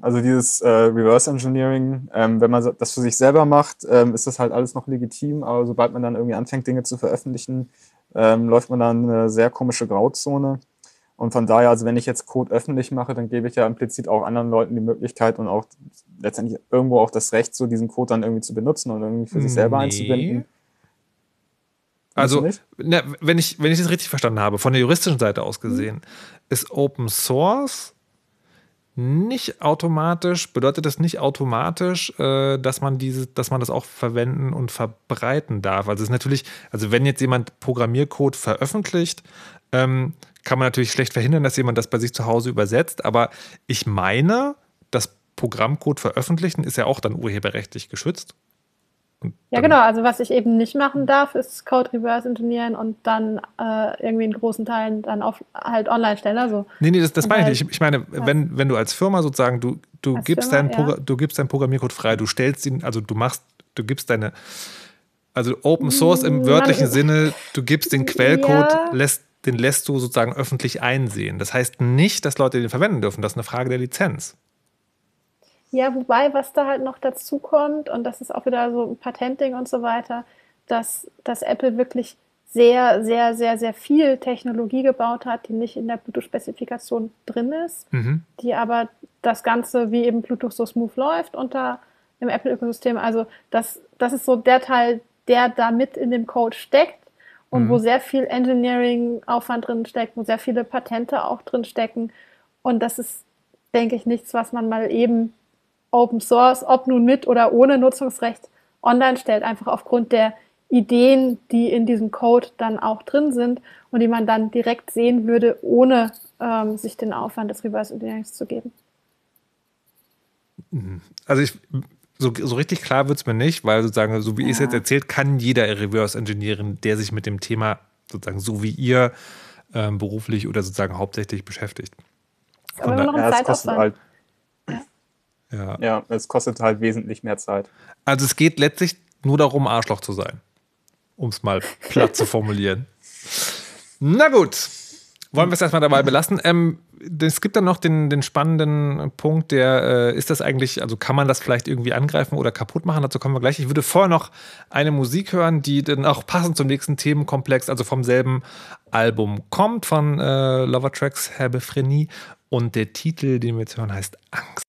S2: also dieses äh, Reverse Engineering, ähm, wenn man das für sich selber macht, ähm, ist das halt alles noch legitim, aber sobald man dann irgendwie anfängt, Dinge zu veröffentlichen, ähm, läuft man dann eine sehr komische Grauzone. Und von daher, also wenn ich jetzt Code öffentlich mache, dann gebe ich ja implizit auch anderen Leuten die Möglichkeit und auch letztendlich irgendwo auch das Recht, so diesen Code dann irgendwie zu benutzen und irgendwie für sich selber nee. einzubinden.
S1: Also, na, wenn, ich, wenn ich das richtig verstanden habe, von der juristischen Seite aus gesehen, mhm. ist Open Source nicht automatisch, bedeutet das nicht automatisch, äh, dass man diese, dass man das auch verwenden und verbreiten darf. Also es ist natürlich, also wenn jetzt jemand Programmiercode veröffentlicht, ähm, kann man natürlich schlecht verhindern, dass jemand das bei sich zu Hause übersetzt. Aber ich meine, das Programmcode veröffentlichen ist ja auch dann urheberrechtlich geschützt.
S3: Ja, genau. Also was ich eben nicht machen darf, ist Code Reverse Engineeren und dann äh, irgendwie in großen Teilen dann auf, halt online stellen. Also,
S1: nee, nee, das, das meine halt, ich nicht. Ich meine, wenn, wenn du als Firma sozusagen, du, du, gibst, Firma, deinen ja. du gibst deinen Programmiercode frei, du stellst ihn, also du machst, du gibst deine, also Open Source im mm, wörtlichen Man, Sinne, du gibst den Quellcode, ja. lässt, den lässt du sozusagen öffentlich einsehen. Das heißt nicht, dass Leute den verwenden dürfen. Das ist eine Frage der Lizenz.
S3: Ja, wobei, was da halt noch dazu kommt, und das ist auch wieder so ein Patentding und so weiter, dass, dass Apple wirklich sehr, sehr, sehr, sehr viel Technologie gebaut hat, die nicht in der Bluetooth-Spezifikation drin ist, mhm. die aber das Ganze wie eben Bluetooth so smooth läuft unter im Apple-Ökosystem. Also das, das ist so der Teil, der da mit in dem Code steckt und mhm. wo sehr viel Engineering-Aufwand drin steckt, wo sehr viele Patente auch drin stecken. Und das ist, denke ich, nichts, was man mal eben Open Source, ob nun mit oder ohne Nutzungsrecht, online stellt, einfach aufgrund der Ideen, die in diesem Code dann auch drin sind und die man dann direkt sehen würde, ohne ähm, sich den Aufwand des Reverse Engineerings zu geben.
S1: Also ich, so, so richtig klar wird es mir nicht, weil sozusagen, so wie ja. ich es jetzt erzählt, kann jeder Reverse engineeren, der sich mit dem Thema sozusagen so wie ihr ähm, beruflich oder sozusagen hauptsächlich beschäftigt.
S3: Aber immer noch ein ja, Zeitaufwand.
S2: Halt, ja. ja, es kostet halt wesentlich mehr Zeit.
S1: Also es geht letztlich nur darum, Arschloch zu sein. Um es mal platt zu formulieren. Na gut. Wollen wir es erstmal dabei belassen? Ähm, es gibt dann noch den, den spannenden Punkt, der äh, ist das eigentlich, also kann man das vielleicht irgendwie angreifen oder kaputt machen? Dazu kommen wir gleich. Ich würde vorher noch eine Musik hören, die dann auch passend zum nächsten Themenkomplex, also vom selben Album kommt, von äh, Lover Tracks Herbephrenie. Und der Titel, den wir jetzt hören, heißt Angst.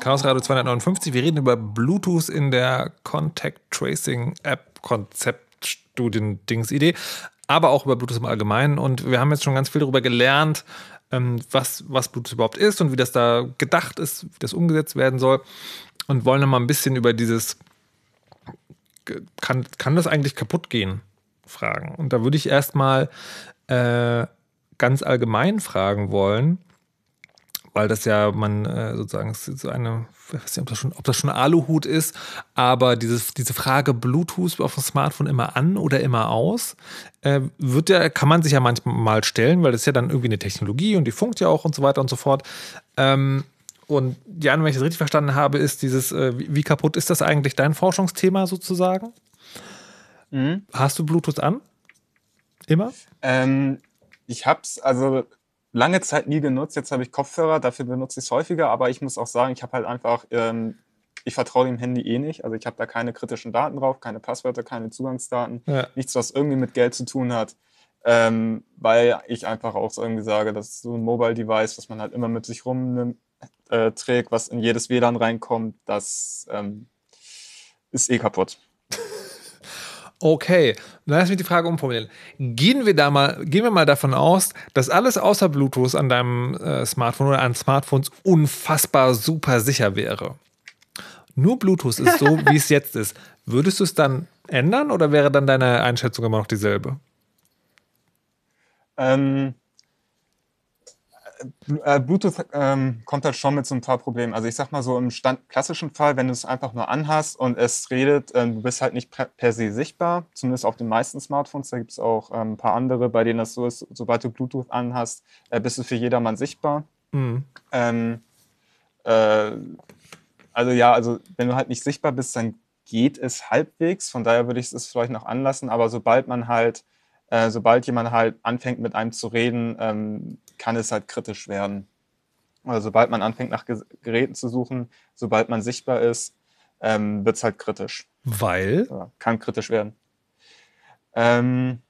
S1: Chaos Radio 259. Wir reden über Bluetooth in der Contact Tracing App Konzeptstudien Dings Idee, aber auch über Bluetooth im Allgemeinen. Und wir haben jetzt schon ganz viel darüber gelernt, ähm, was, was Bluetooth überhaupt ist und wie das da gedacht ist, wie das umgesetzt werden soll. Und wollen dann mal ein bisschen über dieses, kann, kann das eigentlich kaputt gehen, fragen. Und da würde ich erstmal äh, ganz allgemein fragen wollen, weil das ja man äh, sozusagen so eine, ich weiß nicht, ob das schon, ob das schon Aluhut ist, aber dieses, diese Frage Bluetooth auf dem Smartphone immer an oder immer aus, äh, wird ja, kann man sich ja manchmal stellen, weil das ist ja dann irgendwie eine Technologie und die funkt ja auch und so weiter und so fort. Ähm, und Jan, wenn ich das richtig verstanden habe, ist dieses, äh, wie, wie, kaputt ist das eigentlich dein Forschungsthema sozusagen? Mhm. Hast du Bluetooth an? Immer?
S2: Ähm, ich hab's, also lange Zeit nie genutzt. Jetzt habe ich Kopfhörer, dafür benutze ich es häufiger, aber ich muss auch sagen, ich habe halt einfach, ähm, ich vertraue dem Handy eh nicht. Also ich habe da keine kritischen Daten drauf, keine Passwörter, keine Zugangsdaten, ja. nichts, was irgendwie mit Geld zu tun hat. Ähm, weil ich einfach auch so irgendwie sage, das ist so ein Mobile-Device, was man halt immer mit sich rumträgt, äh, was in jedes WLAN reinkommt, das ähm, ist eh kaputt.
S1: Okay, dann lass mich die Frage umformulieren. Gehen wir da mal, gehen wir mal davon aus, dass alles außer Bluetooth an deinem äh, Smartphone oder an Smartphones unfassbar super sicher wäre. Nur Bluetooth ist so, wie es jetzt ist. Würdest du es dann ändern oder wäre dann deine Einschätzung immer noch dieselbe?
S2: Ähm, äh, Bluetooth ähm, kommt halt schon mit so ein paar Problemen. Also ich sag mal so im Stand klassischen Fall, wenn du es einfach nur anhast und es redet, äh, du bist halt nicht per se sichtbar, zumindest auf den meisten Smartphones. Da gibt es auch ähm, ein paar andere, bei denen das so ist, sobald du Bluetooth anhast, äh, bist du für jedermann sichtbar. Mhm. Ähm, äh, also ja, also wenn du halt nicht sichtbar bist, dann geht es halbwegs. Von daher würde ich es vielleicht noch anlassen. Aber sobald man halt, äh, sobald jemand halt anfängt mit einem zu reden, ähm, kann es halt kritisch werden. Also sobald man anfängt nach Geräten zu suchen, sobald man sichtbar ist, ähm, wird es halt kritisch.
S1: Weil?
S2: Ja, kann kritisch werden. Ähm,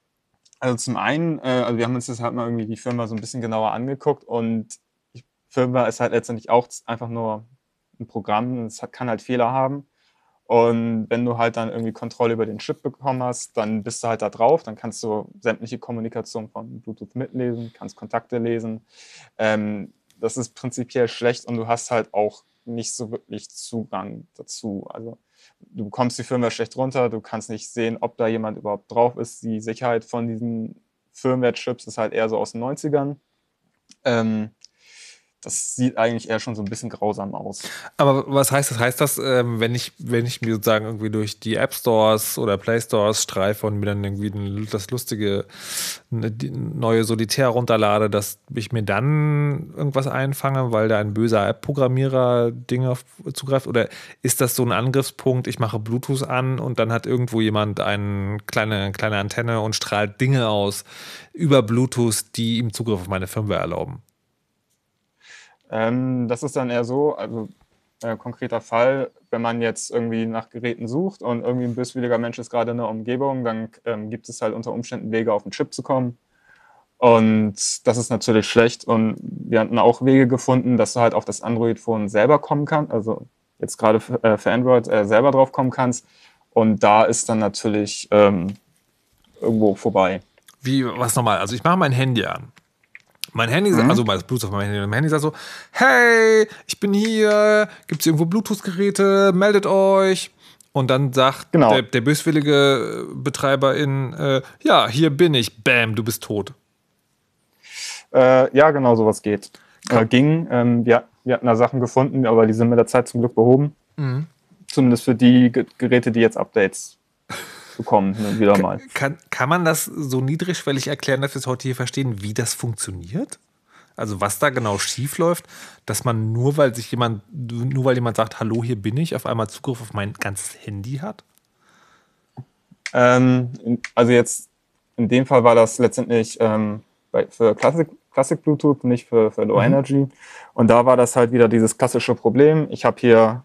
S2: also zum einen, äh, also wir haben uns das halt mal irgendwie die Firma so ein bisschen genauer angeguckt und die Firma ist halt letztendlich auch einfach nur ein Programm, es kann halt Fehler haben. Und wenn du halt dann irgendwie Kontrolle über den Chip bekommen hast, dann bist du halt da drauf, dann kannst du sämtliche Kommunikation von Bluetooth mitlesen, kannst Kontakte lesen. Ähm, das ist prinzipiell schlecht und du hast halt auch nicht so wirklich Zugang dazu. Also du bekommst die Firmware schlecht runter, du kannst nicht sehen, ob da jemand überhaupt drauf ist. Die Sicherheit von diesen Firmware-Chips ist halt eher so aus den 90ern. Ähm, das sieht eigentlich eher schon so ein bisschen grausam aus.
S1: Aber was heißt das? Heißt das, ähm, wenn ich, wenn ich mir sozusagen irgendwie durch die App Stores oder Play Stores streife und mir dann irgendwie das lustige neue Solitär runterlade, dass ich mir dann irgendwas einfange, weil da ein böser App-Programmierer Dinge zugreift? Oder ist das so ein Angriffspunkt, ich mache Bluetooth an und dann hat irgendwo jemand eine kleine, kleine Antenne und strahlt Dinge aus über Bluetooth, die ihm Zugriff auf meine Firmware erlauben?
S2: Ähm, das ist dann eher so, also äh, konkreter Fall, wenn man jetzt irgendwie nach Geräten sucht und irgendwie ein böswilliger Mensch ist gerade in der Umgebung, dann ähm, gibt es halt unter Umständen Wege auf den Chip zu kommen. Und das ist natürlich schlecht. Und wir hatten auch Wege gefunden, dass du halt auf das Android-Phone selber kommen kannst, also jetzt gerade für, äh, für Android äh, selber drauf kommen kannst. Und da ist dann natürlich ähm, irgendwo vorbei.
S1: Wie, was nochmal? Also ich mache mein Handy an. Mein Handy, mhm. also das Bluetooth auf meinem Handy, mein Handy sagt so, hey, ich bin hier, gibt es irgendwo Bluetooth-Geräte, meldet euch. Und dann sagt genau. der, der, böswillige Betreiberin, äh, ja, hier bin ich, bam, du bist tot.
S2: Äh, ja, genau, sowas geht. Äh, ging, ähm, wir, wir hatten da Sachen gefunden, aber die sind mit der Zeit zum Glück behoben. Mhm. Zumindest für die Geräte, die jetzt Updates bekommen, ne, wieder mal.
S1: Kann, kann man das so niedrigschwellig erklären, dass wir es heute hier verstehen, wie das funktioniert? Also was da genau schief läuft, dass man nur weil sich jemand, nur weil jemand sagt, hallo, hier bin ich, auf einmal Zugriff auf mein ganzes Handy hat?
S2: Ähm, also jetzt in dem Fall war das letztendlich ähm, für Classic, Classic Bluetooth, nicht für, für Low mhm. Energy. Und da war das halt wieder dieses klassische Problem. Ich habe hier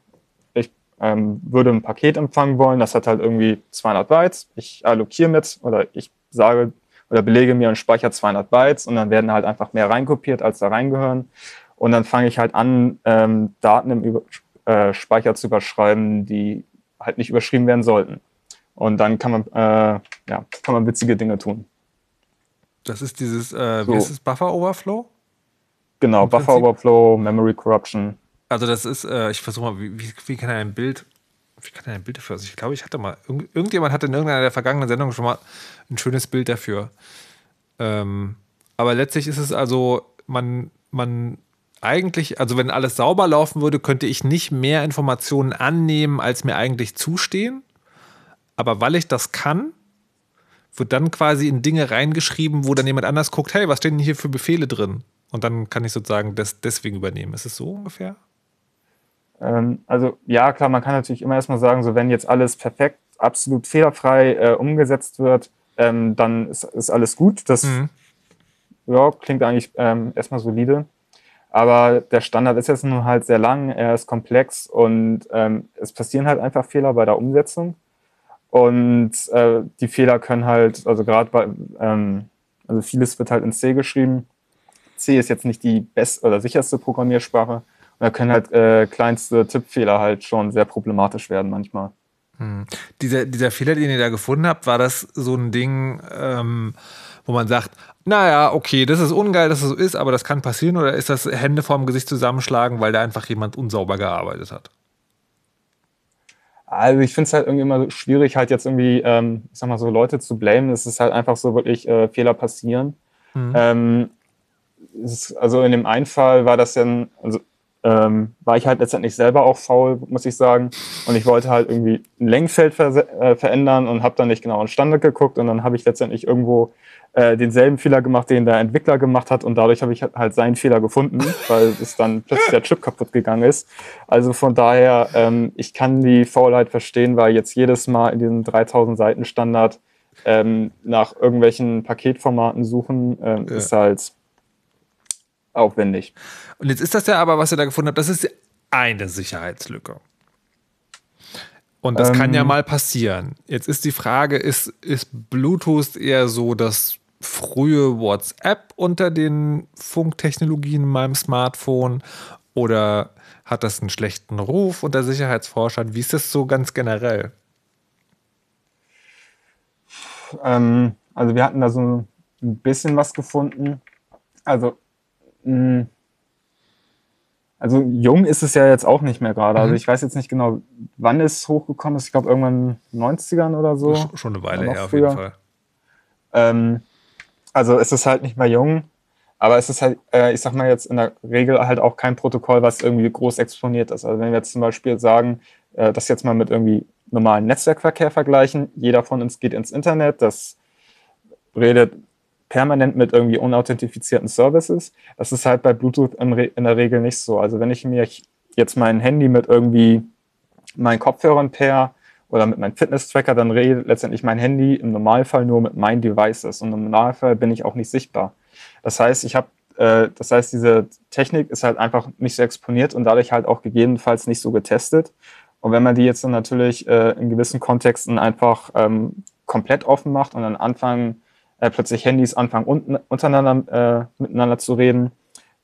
S2: ähm, würde ein Paket empfangen wollen, das hat halt irgendwie 200 Bytes. Ich allokiere mit oder ich sage oder belege mir und speichere 200 Bytes und dann werden halt einfach mehr reinkopiert, als da reingehören. Und dann fange ich halt an, ähm, Daten im Über äh, Speicher zu überschreiben, die halt nicht überschrieben werden sollten. Und dann kann man, äh, ja, kann man witzige Dinge tun.
S1: Das ist dieses, äh, so. wie ist es, Buffer Overflow?
S2: Genau, Buffer Overflow, Memory Corruption.
S1: Also das ist, äh, ich versuche mal, wie, wie, wie, kann er ein Bild, wie kann er ein Bild dafür? Also ich glaube, ich hatte mal, irgendjemand hatte in irgendeiner der vergangenen Sendungen schon mal ein schönes Bild dafür. Ähm, aber letztlich ist es also, man, man eigentlich, also wenn alles sauber laufen würde, könnte ich nicht mehr Informationen annehmen, als mir eigentlich zustehen. Aber weil ich das kann, wird dann quasi in Dinge reingeschrieben, wo dann jemand anders guckt, hey, was stehen denn hier für Befehle drin? Und dann kann ich sozusagen das deswegen übernehmen. Ist es so ungefähr?
S2: Ähm, also ja, klar, man kann natürlich immer erstmal sagen, so wenn jetzt alles perfekt, absolut fehlerfrei äh, umgesetzt wird, ähm, dann ist, ist, alles gut. Das mhm. ja, klingt eigentlich ähm, erstmal solide. Aber der Standard ist jetzt nun halt sehr lang, er ist komplex und ähm, es passieren halt einfach Fehler bei der Umsetzung. Und äh, die Fehler können halt, also gerade bei, ähm, also vieles wird halt in C geschrieben. C ist jetzt nicht die beste oder sicherste Programmiersprache. Da können halt äh, kleinste Tippfehler halt schon sehr problematisch werden manchmal.
S1: Hm. Dieser, dieser Fehler, den ihr da gefunden habt, war das so ein Ding, ähm, wo man sagt, naja, okay, das ist ungeil, dass es so ist, aber das kann passieren, oder ist das Hände vorm Gesicht zusammenschlagen, weil da einfach jemand unsauber gearbeitet hat?
S2: Also ich finde es halt irgendwie immer schwierig, halt jetzt irgendwie, ähm, ich sag mal so, Leute zu blamen. Es ist halt einfach so wirklich äh, Fehler passieren. Mhm. Ähm, ist, also in dem einen Fall war das dann, also ähm, war ich halt letztendlich selber auch faul, muss ich sagen. Und ich wollte halt irgendwie ein Lenkfeld ver äh, verändern und habe dann nicht genau an Standard geguckt. Und dann habe ich letztendlich irgendwo äh, denselben Fehler gemacht, den der Entwickler gemacht hat. Und dadurch habe ich halt seinen Fehler gefunden, weil es dann plötzlich der Chip kaputt gegangen ist. Also von daher, ähm, ich kann die Faulheit verstehen, weil jetzt jedes Mal in diesem 3000 Seiten Standard ähm, nach irgendwelchen Paketformaten suchen, ähm, ja. ist halt aufwendig.
S1: Und jetzt ist das ja aber, was ihr da gefunden habt, das ist eine Sicherheitslücke. Und das ähm, kann ja ähm. mal passieren. Jetzt ist die Frage, ist, ist Bluetooth eher so das frühe WhatsApp unter den Funktechnologien in meinem Smartphone oder hat das einen schlechten Ruf unter Sicherheitsforschern? Wie ist das so ganz generell?
S2: Ähm, also wir hatten da so ein bisschen was gefunden. Also hm. Also jung ist es ja jetzt auch nicht mehr gerade. Also mhm. ich weiß jetzt nicht genau, wann es hochgekommen ist. Ich glaube irgendwann in den 90ern oder so.
S1: Schon eine Weile her auf jeden Fall.
S2: Ähm, also es ist halt nicht mehr jung, aber es ist halt, äh, ich sag mal jetzt in der Regel halt auch kein Protokoll, was irgendwie groß exponiert ist. Also wenn wir jetzt zum Beispiel sagen, äh, das jetzt mal mit irgendwie normalen Netzwerkverkehr vergleichen, jeder von uns geht ins Internet, das redet permanent mit irgendwie unauthentifizierten Services. Das ist halt bei Bluetooth in der Regel nicht so. Also wenn ich mir jetzt mein Handy mit irgendwie meinen Kopfhörern per oder mit meinem Fitness-Tracker, dann rede letztendlich mein Handy im Normalfall nur mit meinen Devices und im Normalfall bin ich auch nicht sichtbar. Das heißt, ich habe, äh, das heißt, diese Technik ist halt einfach nicht so exponiert und dadurch halt auch gegebenenfalls nicht so getestet. Und wenn man die jetzt dann natürlich äh, in gewissen Kontexten einfach ähm, komplett offen macht und dann anfangen, äh, plötzlich Handys anfangen un untereinander äh, miteinander zu reden,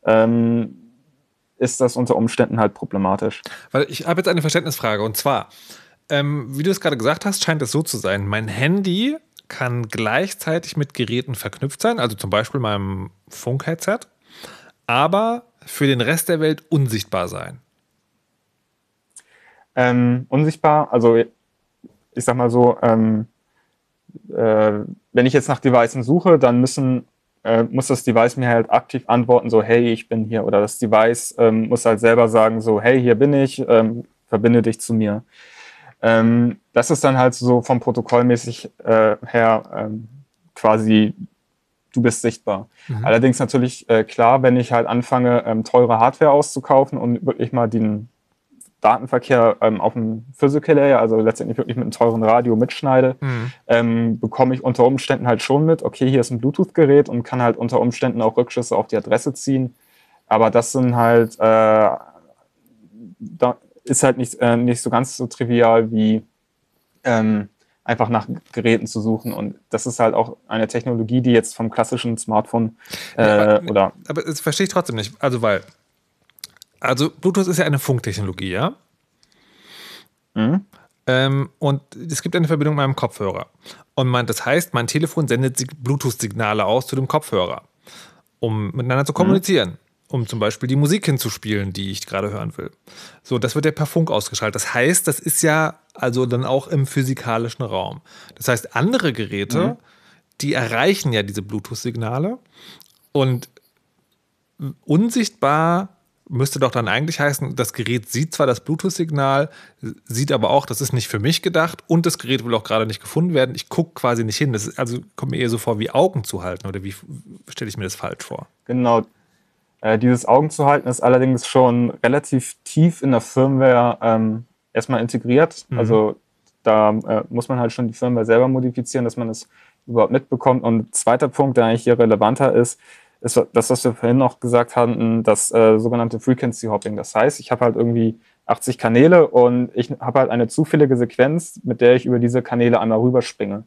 S2: ähm, ist das unter Umständen halt problematisch.
S1: Weil ich habe jetzt eine Verständnisfrage und zwar, ähm, wie du es gerade gesagt hast, scheint es so zu sein. Mein Handy kann gleichzeitig mit Geräten verknüpft sein, also zum Beispiel meinem Funk-Headset, aber für den Rest der Welt unsichtbar sein.
S2: Ähm, unsichtbar, also ich sag mal so, ähm, äh, wenn ich jetzt nach Devices suche, dann müssen, äh, muss das Device mir halt aktiv antworten, so, hey, ich bin hier. Oder das Device ähm, muss halt selber sagen, so, hey, hier bin ich, ähm, verbinde dich zu mir. Ähm, das ist dann halt so vom Protokollmäßig äh, her ähm, quasi, du bist sichtbar. Mhm. Allerdings natürlich äh, klar, wenn ich halt anfange, ähm, teure Hardware auszukaufen und wirklich mal den Datenverkehr ähm, auf dem Physical Layer, also letztendlich wirklich mit einem teuren Radio mitschneide, mhm. ähm, bekomme ich unter Umständen halt schon mit, okay, hier ist ein Bluetooth-Gerät und kann halt unter Umständen auch Rückschlüsse auf die Adresse ziehen. Aber das sind halt, äh, da ist halt nicht, äh, nicht so ganz so trivial wie ähm, einfach nach Geräten zu suchen. Und das ist halt auch eine Technologie, die jetzt vom klassischen Smartphone äh,
S1: ja, aber,
S2: oder.
S1: Aber das verstehe ich trotzdem nicht. Also, weil Also Bluetooth ist ja eine Funktechnologie, ja?
S2: Mhm.
S1: Ähm, und es gibt eine Verbindung mit meinem Kopfhörer. Und mein, das heißt, mein Telefon sendet Sig- Bluetooth-Signale aus zu dem Kopfhörer, um miteinander zu kommunizieren. Um zum Beispiel die Musik hinzuspielen, die ich gerade hören will. So, das wird ja per Funk ausgeschaltet. Das heißt, das ist ja also dann auch im physikalischen Raum. Das heißt, andere Geräte, die erreichen ja diese Bluetooth-Signale und unsichtbar müsste doch dann eigentlich heißen, das Gerät sieht zwar das Bluetooth-Signal, sieht aber auch, das ist nicht für mich gedacht und das Gerät will auch gerade nicht gefunden werden. Ich gucke quasi nicht hin. Das ist, also kommt mir eher so vor, wie Augen zu halten oder wie stelle ich mir das falsch vor?
S2: Genau. Äh, dieses Augen zu halten ist allerdings schon relativ tief in der Firmware ähm, erstmal integriert.
S1: Mhm.
S2: Also da äh, muss man halt schon die Firmware selber modifizieren, dass man es überhaupt mitbekommt. Und zweiter Punkt, der eigentlich hier relevanter ist, ist das, was wir vorhin noch gesagt hatten, das äh, sogenannte Frequency Hopping. Das heißt, ich habe halt irgendwie 80 Kanäle und ich habe halt eine zufällige Sequenz, mit der ich über diese Kanäle einmal rüberspringe.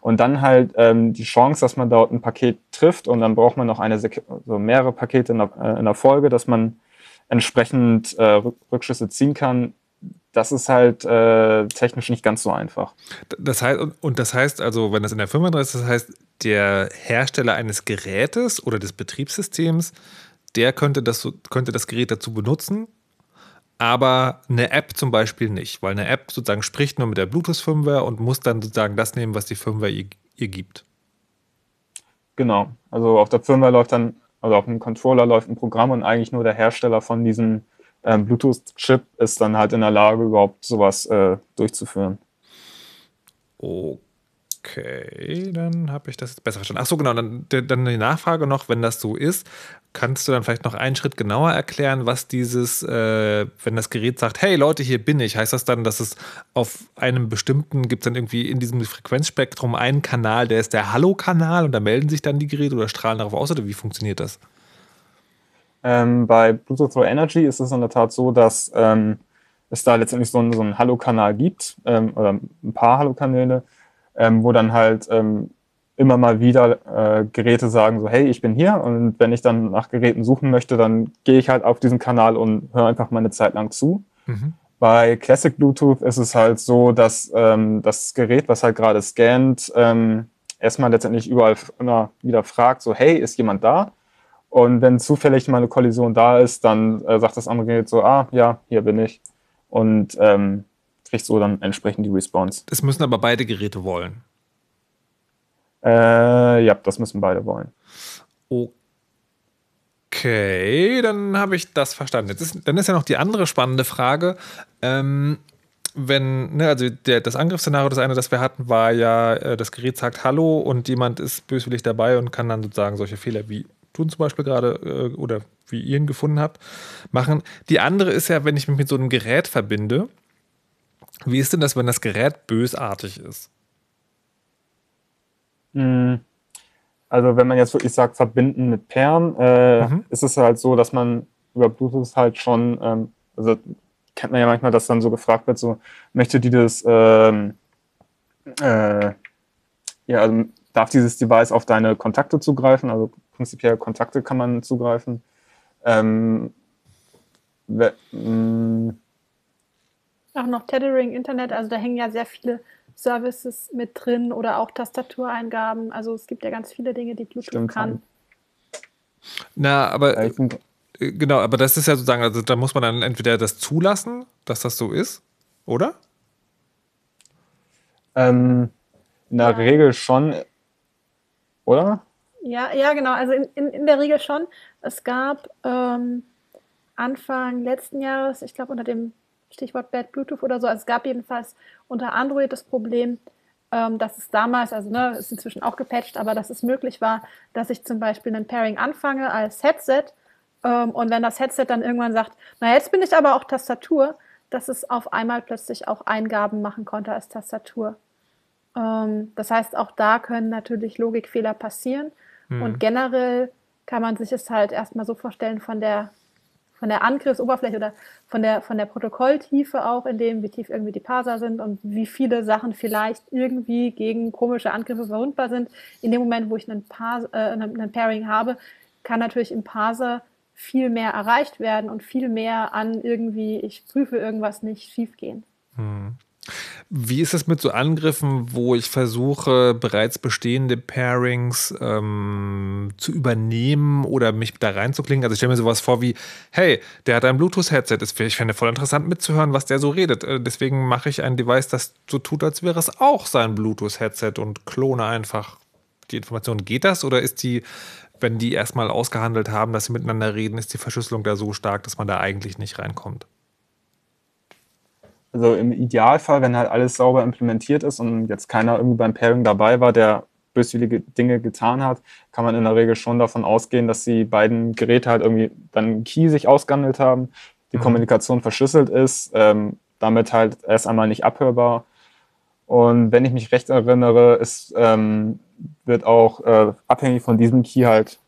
S2: Und dann halt ähm, die Chance, dass man dort ein Paket trifft und dann braucht man noch eine Sequ so mehrere Pakete in der, äh, in der Folge, dass man entsprechend äh, Rück- Rückschlüsse ziehen kann. Das ist halt äh, technisch nicht ganz so einfach.
S1: Das heißt, und- das heißt also, wenn das in der Firma drin ist, das heißt, der Hersteller eines Gerätes oder des Betriebssystems, der könnte das, könnte das Gerät dazu benutzen, aber eine App zum Beispiel nicht, weil eine App sozusagen spricht nur mit der Bluetooth-Firmware und muss dann sozusagen das nehmen, was die Firmware ihr, ihr gibt.
S2: Genau. Also auf der Firmware läuft dann, also auf dem Controller läuft ein Programm und eigentlich nur der Hersteller von diesem ähm, Bluetooth-Chip ist dann halt in der Lage, überhaupt sowas äh, durchzuführen.
S1: Okay, dann habe ich das jetzt besser verstanden. Ach so, genau, dann, dann die Nachfrage noch, wenn das so ist, kannst du dann vielleicht noch einen Schritt genauer erklären, was dieses, äh, wenn das Gerät sagt, hey Leute, hier bin ich, heißt das dann, dass es auf einem bestimmten, gibt es dann irgendwie in diesem Frequenzspektrum einen Kanal, der ist der Hallo-Kanal und da melden sich dann die Geräte oder strahlen darauf aus oder wie funktioniert das?
S2: Ähm, bei Bluetooth Low Energy ist es in der Tat so, dass ähm, es da letztendlich so einen, so einen Hallo-Kanal gibt ähm, oder ein paar Hallo-Kanäle, ähm, wo dann halt ähm, immer mal wieder äh, Geräte sagen so, hey, ich bin hier und wenn ich dann nach Geräten suchen möchte, dann gehe ich halt auf diesen Kanal und höre einfach mal eine Zeit lang zu.
S1: Mhm.
S2: Bei Classic Bluetooth ist es halt so, dass ähm, das Gerät, was halt gerade scannt, erstmal letztendlich überall immer wieder fragt, so, hey, ist jemand da? Und wenn zufällig mal eine Kollision da ist, dann äh, sagt das andere Gerät so, ah, ja, hier bin ich. Und ähm, kriegt so dann entsprechend die Response.
S1: Das müssen aber beide Geräte wollen.
S2: Äh, ja, das müssen beide wollen.
S1: Okay, dann habe ich das verstanden. Jetzt ist, dann ist ja noch die andere spannende Frage. Ähm, wenn, ne, also der, das Angriffsszenario, das eine, das wir hatten, war ja, äh, das Gerät sagt Hallo und jemand ist böswillig dabei und kann dann sozusagen solche Fehler wie du zum Beispiel gerade äh, oder wie ihr ihn gefunden habt, machen. Die andere ist ja, wenn ich mich mit so einem Gerät verbinde, wie ist denn das, wenn das Gerät bösartig ist?
S2: Mm, Also wenn man jetzt wirklich sagt, verbinden mit Pairen, äh,
S1: Mhm.
S2: ist es halt so, dass man über Bluetooth halt schon, ähm, also kennt man ja manchmal, dass dann so gefragt wird, so möchte dieses, ähm, äh, ja, also darf dieses Device auf deine Kontakte zugreifen? Also prinzipiell Kontakte kann man zugreifen. Ähm, mm,
S3: Auch noch Tethering, Internet, also da hängen ja sehr viele Services mit drin oder auch Tastatureingaben. Also es gibt ja ganz viele Dinge, die Bluetooth
S2: Stimmt,
S3: kann.
S1: Na, aber
S2: Äh,
S1: Genau, aber das ist ja sozusagen, also da muss man dann entweder das zulassen, dass das so ist, oder?
S2: ähm, in der
S3: Ja.
S2: Regel schon, oder?
S3: Ja, ja, genau. Also in, in, in der Regel schon. Es gab ähm, Anfang letzten Jahres, ich glaube unter dem Stichwort Bad Bluetooth oder so, also es gab jedenfalls unter Android das Problem, ähm, dass es damals, also ne, ist inzwischen auch gepatcht, aber dass es möglich war, dass ich zum Beispiel ein Pairing anfange als Headset ähm, und wenn das Headset dann irgendwann sagt, na jetzt bin ich aber auch Tastatur, dass es auf einmal plötzlich auch Eingaben machen konnte als Tastatur. Ähm, das heißt, auch da können natürlich Logikfehler passieren. Und generell kann man sich es halt erstmal so vorstellen von der, von der Angriffsoberfläche oder von der, von der Protokolltiefe auch, in dem, wie tief irgendwie die Parser sind und wie viele Sachen vielleicht irgendwie gegen komische Angriffe verwundbar sind. In dem Moment, wo ich einen, Pars, äh, einen Pairing habe, kann natürlich im Parser viel mehr erreicht werden und viel mehr an irgendwie, ich prüfe irgendwas nicht, schiefgehen. Hm.
S1: Wie ist es mit so Angriffen, wo ich versuche, bereits bestehende Pairings ähm, zu übernehmen oder mich da reinzuklingen? Also ich stelle mir sowas vor wie, hey, der hat ein Bluetooth-Headset, ich fände voll interessant mitzuhören, was der so redet. Äh, deswegen mache ich ein Device, das so tut, als wäre es auch sein Bluetooth-Headset und klone einfach die Information. Geht das oder ist die, wenn die erstmal ausgehandelt haben, dass sie miteinander reden, ist die Verschlüsselung da so stark, dass man da eigentlich nicht reinkommt?
S2: Also im Idealfall, wenn halt alles sauber implementiert ist und jetzt keiner irgendwie beim Pairing dabei war, der böswillige Dinge getan hat, kann man in der Regel schon davon ausgehen, dass die beiden Geräte halt irgendwie dann einen Key sich ausgehandelt haben, die mhm. Kommunikation verschlüsselt ist, ähm, damit halt erst einmal nicht abhörbar. Und wenn ich mich recht erinnere, ist, ähm, wird auch äh, abhängig von diesem Key halt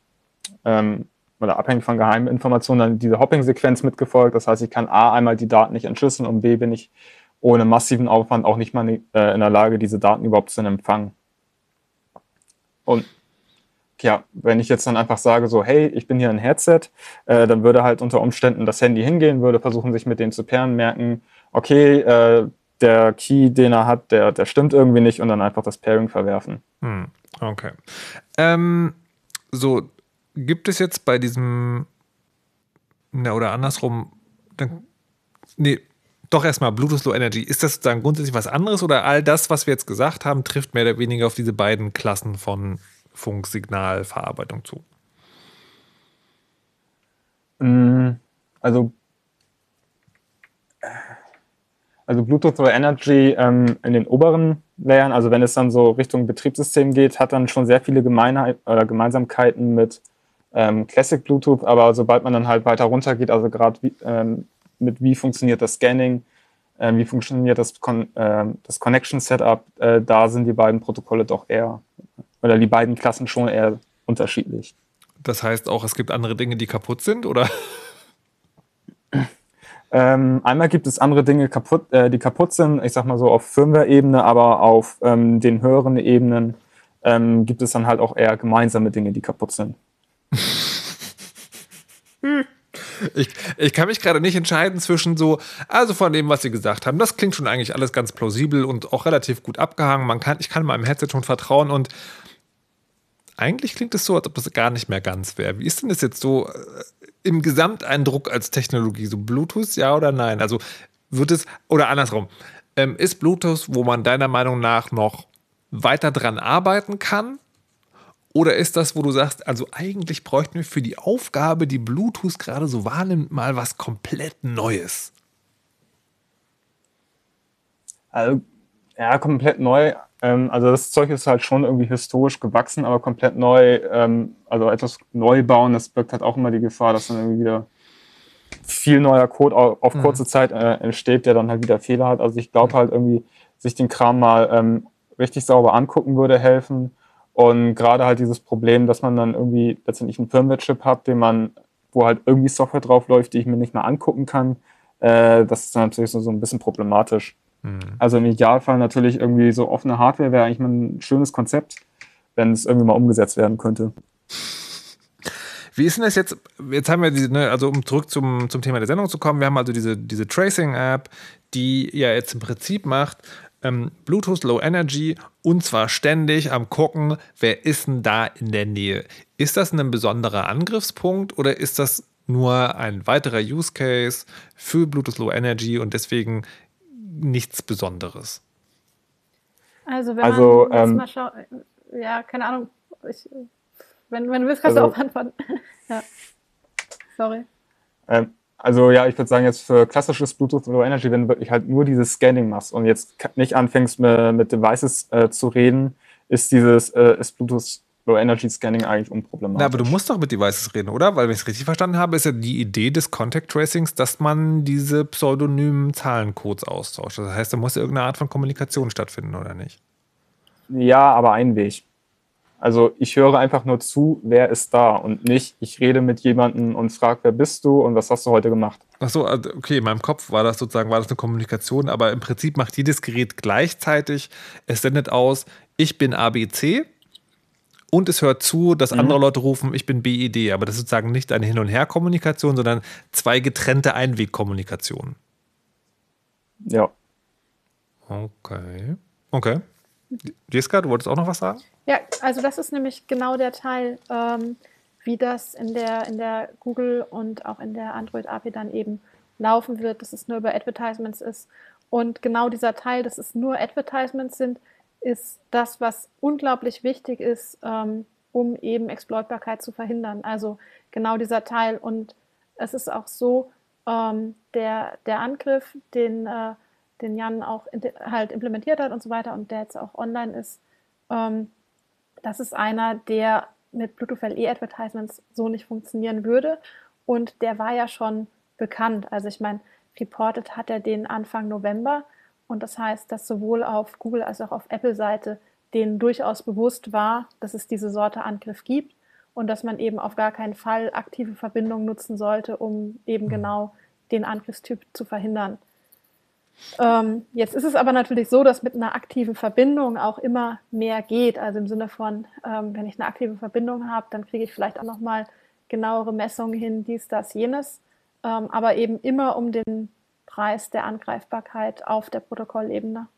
S2: ähm, oder abhängig von geheimen Informationen dann diese Hopping-Sequenz mitgefolgt. Das heißt, ich kann A einmal die Daten nicht entschlüsseln und B bin ich ohne massiven Aufwand auch nicht mal äh, in der Lage, diese Daten überhaupt zu empfangen. Und ja, wenn ich jetzt dann einfach sage, so, hey, ich bin hier ein Headset, äh, dann würde halt unter Umständen das Handy hingehen, würde versuchen, sich mit denen zu pairen, merken, okay, äh, der Key, den er hat, der, der stimmt irgendwie nicht und dann einfach das Pairing verwerfen.
S1: Hm, okay. Ähm, so, gibt es jetzt bei diesem, na, oder andersrum, dann, nee, doch erstmal Bluetooth Low Energy. Ist das dann grundsätzlich was anderes oder all das, was wir jetzt gesagt haben, trifft mehr oder weniger auf diese beiden Klassen von Funksignalverarbeitung zu?
S2: Mm, also, also Bluetooth Low Energy ähm, in den oberen Layern, also wenn es dann so Richtung Betriebssystem geht, hat dann schon sehr viele Gemeinheit, oder Gemeinsamkeiten mit ähm, Classic Bluetooth, aber sobald man dann halt weiter runter geht, also gerade ähm, mit wie funktioniert das Scanning, äh, wie funktioniert das, Con äh, das Connection Setup, äh, da sind die beiden Protokolle doch eher, oder die beiden Klassen schon eher unterschiedlich.
S1: Das heißt auch, es gibt andere Dinge, die kaputt sind, oder?
S2: Ähm, einmal gibt es andere Dinge, kaputt, äh, die kaputt sind, ich sag mal so auf Firmware-Ebene, aber auf ähm, den höheren Ebenen ähm, gibt es dann halt auch eher gemeinsame Dinge, die kaputt sind.
S1: Ich, ich kann mich gerade nicht entscheiden zwischen so, also von dem, was Sie gesagt haben, das klingt schon eigentlich alles ganz plausibel und auch relativ gut abgehangen. Man kann, ich kann meinem Headset schon vertrauen und eigentlich klingt es so, als ob das gar nicht mehr ganz wäre. Wie ist denn das jetzt so äh, im Gesamteindruck als Technologie? So Bluetooth, ja oder nein? Also wird es, oder andersrum, ähm, ist Bluetooth, wo man deiner Meinung nach noch weiter dran arbeiten kann? Oder ist das, wo du sagst, also eigentlich bräuchten wir für die Aufgabe, die Bluetooth gerade so wahrnimmt, mal was komplett Neues?
S2: Also, ja, komplett neu. Ähm, also das Zeug ist halt schon irgendwie historisch gewachsen, aber komplett neu, ähm, also etwas neu bauen, das birgt halt auch immer die Gefahr, dass dann irgendwie wieder viel neuer Code auf mhm. kurze Zeit äh, entsteht, der dann halt wieder Fehler hat. Also ich glaube halt irgendwie, sich den Kram mal ähm, richtig sauber angucken würde helfen und gerade halt dieses Problem, dass man dann irgendwie letztendlich einen Firmware-Chip hat, den man, wo halt irgendwie Software drauf läuft, die ich mir nicht mehr angucken kann, äh, das ist dann natürlich so, so ein bisschen problematisch. Mhm. Also im Idealfall natürlich irgendwie so offene Hardware wäre eigentlich mal ein schönes Konzept, wenn es irgendwie mal umgesetzt werden könnte.
S1: Wie ist denn das jetzt? Jetzt haben wir diese, ne, also um zurück zum, zum Thema der Sendung zu kommen, wir haben also diese, diese Tracing-App, die ja jetzt im Prinzip macht, ähm, Bluetooth Low Energy und zwar ständig am gucken, wer ist denn da in der Nähe. Ist das ein besonderer Angriffspunkt oder ist das nur ein weiterer Use Case für Bluetooth Low Energy und deswegen nichts Besonderes?
S3: Also wenn also, man ähm, mal schaut, ja, keine Ahnung, ich, wenn, wenn du willst, kannst also, du auch antworten. ja. Sorry.
S2: Ähm, also ja, ich würde sagen, jetzt für klassisches Bluetooth Low Energy, wenn du wirklich halt nur dieses Scanning machst und jetzt nicht anfängst mit, mit Devices äh, zu reden, ist dieses äh, ist Bluetooth Low Energy Scanning eigentlich unproblematisch.
S1: Na, aber du musst doch mit Devices reden, oder? Weil, wenn ich es richtig verstanden habe, ist ja die Idee des Contact Tracings, dass man diese pseudonymen Zahlencodes austauscht. Das heißt, da muss ja irgendeine Art von Kommunikation stattfinden, oder nicht?
S2: Ja, aber ein Weg. Also ich höre einfach nur zu, wer ist da und nicht, ich rede mit jemandem und frage, wer bist du und was hast du heute gemacht.
S1: Ach so, also, okay, in meinem Kopf war das sozusagen, war das eine Kommunikation, aber im Prinzip macht jedes Gerät gleichzeitig, es sendet aus, ich bin ABC und es hört zu, dass mhm. andere Leute rufen, ich bin BID. Aber das ist sozusagen nicht eine Hin- und Her-Kommunikation, sondern zwei getrennte Einwegkommunikationen.
S2: Ja.
S1: Okay. Okay. Jeska, du wolltest auch noch was sagen?
S3: Ja, also das ist nämlich genau der Teil, ähm, wie das in der, in der Google und auch in der Android-API dann eben laufen wird, dass es nur über Advertisements ist. Und genau dieser Teil, dass es nur Advertisements sind, ist das, was unglaublich wichtig ist, ähm, um eben Exploitbarkeit zu verhindern. Also genau dieser Teil. Und es ist auch so, ähm, der, der Angriff, den, äh, den Jan auch halt implementiert hat und so weiter und der jetzt auch online ist, ähm, das ist einer, der mit Bluetooth LE Advertisements so nicht funktionieren würde. Und der war ja schon bekannt. Also ich meine, reported hat er den Anfang November. Und das heißt, dass sowohl auf Google als auch auf Apple-Seite denen durchaus bewusst war, dass es diese Sorte Angriff gibt und dass man eben auf gar keinen Fall aktive Verbindungen nutzen sollte, um eben mhm. genau den Angriffstyp zu verhindern. Ähm, jetzt ist es aber natürlich so, dass mit einer aktiven Verbindung auch immer mehr geht. Also im Sinne von, ähm, wenn ich eine aktive Verbindung habe, dann kriege ich vielleicht auch nochmal genauere Messungen hin, dies, das, jenes. Ähm, aber eben immer um den Preis der Angreifbarkeit auf der Protokollebene.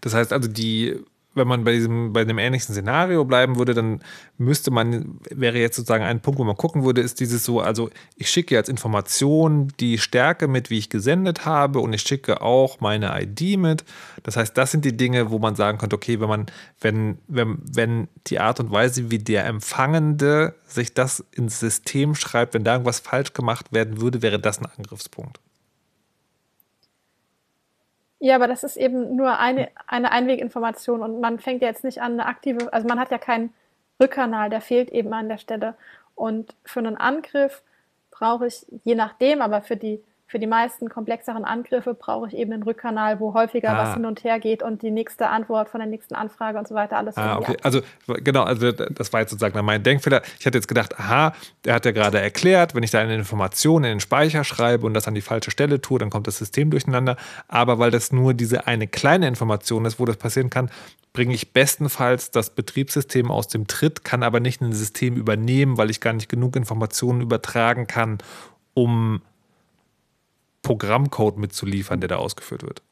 S1: Das heißt also, die wenn man bei diesem, bei dem ähnlichen Szenario bleiben würde, dann müsste man, wäre jetzt sozusagen ein Punkt, wo man gucken würde, ist dieses so, also ich schicke jetzt Informationen, die Stärke mit, wie ich gesendet habe und ich schicke auch meine ID mit. Das heißt, das sind die Dinge, wo man sagen könnte, okay, wenn man, wenn, wenn, wenn die Art und Weise, wie der Empfangende sich das ins System schreibt, wenn da irgendwas falsch gemacht werden würde, wäre das ein Angriffspunkt.
S3: Ja, aber das ist eben nur eine, eine Einweginformation und man fängt ja jetzt nicht an, eine aktive, also man hat ja keinen Rückkanal, der fehlt eben an der Stelle. Und für einen Angriff brauche ich, je nachdem, aber für die für die meisten komplexeren Angriffe brauche ich eben einen Rückkanal, wo häufiger ah. was hin und her geht und die nächste Antwort von der nächsten Anfrage und so weiter alles.
S1: Ah, okay. Also genau, also das war jetzt sozusagen mein Denkfehler. Ich hatte jetzt gedacht, aha, der hat ja gerade erklärt, wenn ich da eine Information in den Speicher schreibe und das an die falsche Stelle tue, dann kommt das System durcheinander. Aber weil das nur diese eine kleine Information ist, wo das passieren kann, bringe ich bestenfalls das Betriebssystem aus dem Tritt, kann aber nicht ein System übernehmen, weil ich gar nicht genug Informationen übertragen kann, um Programmcode mitzuliefern, der da ausgeführt wird?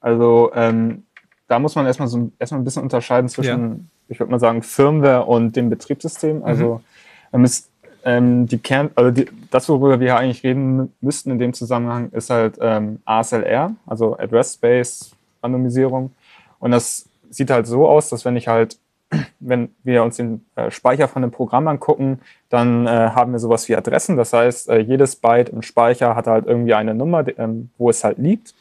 S2: Also ähm, da muss man erstmal so erstmal ein bisschen unterscheiden zwischen, ja. ich würde mal sagen, Firmware und dem Betriebssystem. Mhm. Also ähm, ist, ähm, die Kern, also die, das, worüber wir eigentlich reden müssten in dem Zusammenhang, ist halt ähm, ASLR, also Address Space Randomisierung. Und das sieht halt so aus, dass wenn ich halt wenn wir uns den äh, Speicher von einem Programm angucken, dann äh, haben wir sowas wie Adressen. Das heißt, äh, jedes Byte im Speicher hat halt irgendwie eine Nummer, ähm, wo es halt liegt.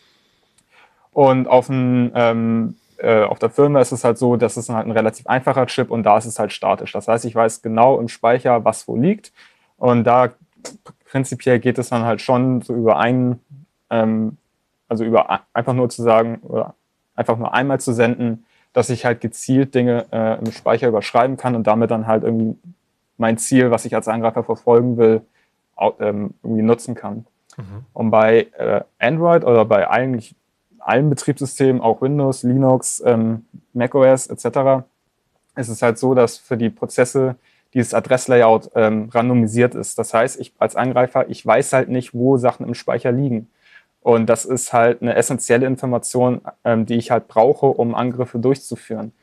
S2: Und auf, ein, ähm, äh, auf der Firma ist es halt so, dass es halt ein relativ einfacher Chip und da ist es halt statisch. Das heißt, ich weiß genau im Speicher, was wo liegt. Und da prinzipiell geht es dann halt schon so über einen, ähm, also über einfach nur zu sagen, oder einfach nur einmal zu senden, dass ich halt gezielt Dinge äh, im Speicher überschreiben kann und damit dann halt irgendwie mein Ziel, was ich als Angreifer verfolgen will, auch, ähm, irgendwie nutzen kann. Mhm. Und bei äh, Android oder bei eigentlich allen Betriebssystemen, auch Windows, Linux, ähm, macOS etc., ist es halt so, dass für die Prozesse dieses Adresslayout ähm, randomisiert ist. Das heißt, ich als Angreifer, ich weiß halt nicht, wo Sachen im Speicher liegen. Und das ist halt eine essentielle Information, ähm, die ich halt brauche, um Angriffe durchzuführen.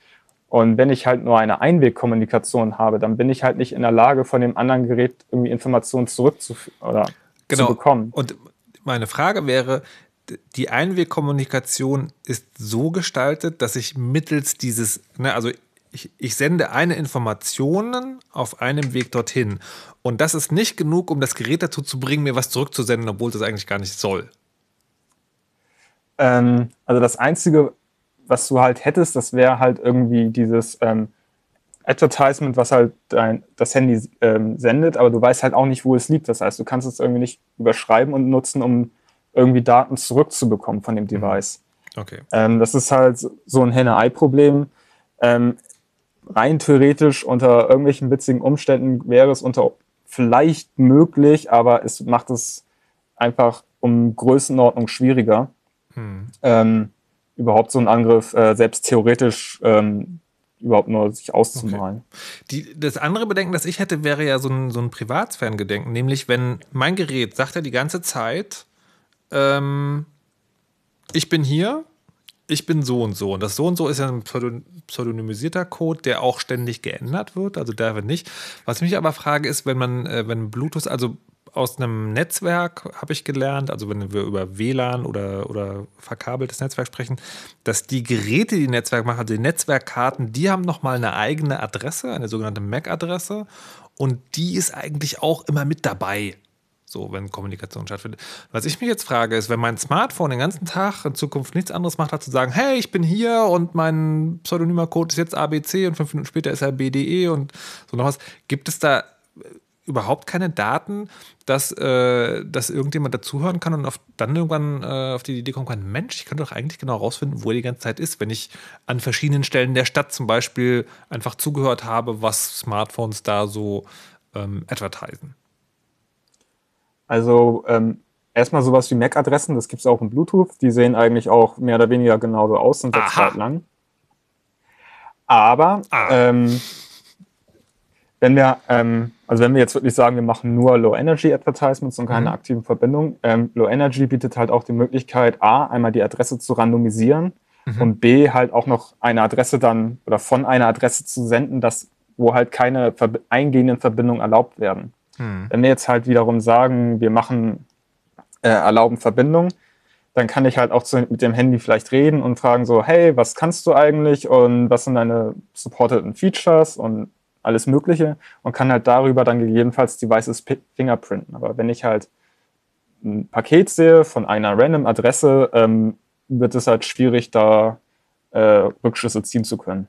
S2: Und wenn ich halt nur eine Einwegkommunikation habe, dann bin ich halt nicht in der Lage, von dem anderen Gerät irgendwie Informationen zurückzuführen oder genau. zu bekommen.
S1: Und meine Frage wäre, die Einwegkommunikation ist so gestaltet, dass ich mittels dieses, ne, also ich, ich, sende eine Information auf einem Weg dorthin. Und das ist nicht genug, um das Gerät dazu zu bringen, mir was zurückzusenden, obwohl das eigentlich gar nicht soll.
S2: Ähm, also das Einzige, was du halt hättest, das wäre halt irgendwie dieses ähm, Advertisement, was halt dein, das Handy ähm, sendet, aber du weißt halt auch nicht, wo es liegt. Das heißt, du kannst es irgendwie nicht überschreiben und nutzen, um irgendwie Daten zurückzubekommen von dem mhm. Device.
S1: Okay.
S2: Ähm, das ist halt so ein Henne-Ei-Problem. Ähm, rein theoretisch unter irgendwelchen witzigen Umständen wäre es unter vielleicht möglich, aber es macht es einfach um Größenordnung schwieriger hm. ähm, überhaupt so einen Angriff äh, selbst theoretisch ähm, überhaupt nur sich auszumalen.
S1: Okay. Die, das andere Bedenken, das ich hätte, wäre ja so ein, so ein Privatsphärengedenken, nämlich wenn mein Gerät sagt ja die ganze Zeit, ähm, ich bin hier, ich bin so und so. Und das so und so ist ja ein pseudonymisierter Code, der auch ständig geändert wird. Also der wird nicht. Was ich mich aber frage, ist, wenn man, äh, wenn Bluetooth, also aus einem Netzwerk habe ich gelernt, also wenn wir über WLAN oder, oder verkabeltes Netzwerk sprechen, dass die Geräte, die Netzwerk machen, also die Netzwerkkarten, die haben nochmal eine eigene Adresse, eine sogenannte MAC-Adresse und die ist eigentlich auch immer mit dabei. So, wenn Kommunikation stattfindet. Was ich mich jetzt frage, ist, wenn mein Smartphone den ganzen Tag in Zukunft nichts anderes macht, als zu sagen, hey, ich bin hier und mein pseudonymer Code ist jetzt ABC und fünf Minuten später ist er BDE und so noch was. Gibt es da überhaupt keine Daten, dass, äh, dass irgendjemand dazuhören kann und auf, dann irgendwann äh, auf die Idee kommen kann, Mensch, ich könnte doch eigentlich genau rausfinden, wo er die ganze Zeit ist, wenn ich an verschiedenen Stellen der Stadt zum Beispiel einfach zugehört habe, was Smartphones da so ähm, advertisen.
S2: Also ähm, erstmal sowas wie MAC-Adressen, das gibt es auch in Bluetooth. Die sehen eigentlich auch mehr oder weniger genauso aus, sind seit Zeit lang. Aber ah. ähm, wenn wir, ähm, also wenn wir jetzt wirklich sagen, wir machen nur Low-Energy-Advertisements und keine mhm. aktiven Verbindungen, ähm, Low-Energy bietet halt auch die Möglichkeit, A, einmal die Adresse zu randomisieren mhm. und B, halt auch noch eine Adresse dann oder von einer Adresse zu senden, dass, wo halt keine eingehenden Verbindungen erlaubt werden. Hm. Wenn wir jetzt halt wiederum sagen, wir machen, äh, erlauben Verbindung, dann kann ich halt auch zu, mit dem Handy vielleicht reden und fragen so, hey, was kannst du eigentlich und was sind deine supporteten Features und alles Mögliche und kann halt darüber dann gegebenenfalls Devices fingerprinten. Aber wenn ich halt ein Paket sehe von einer random Adresse, ähm, wird es halt schwierig, da äh, Rückschlüsse ziehen zu können.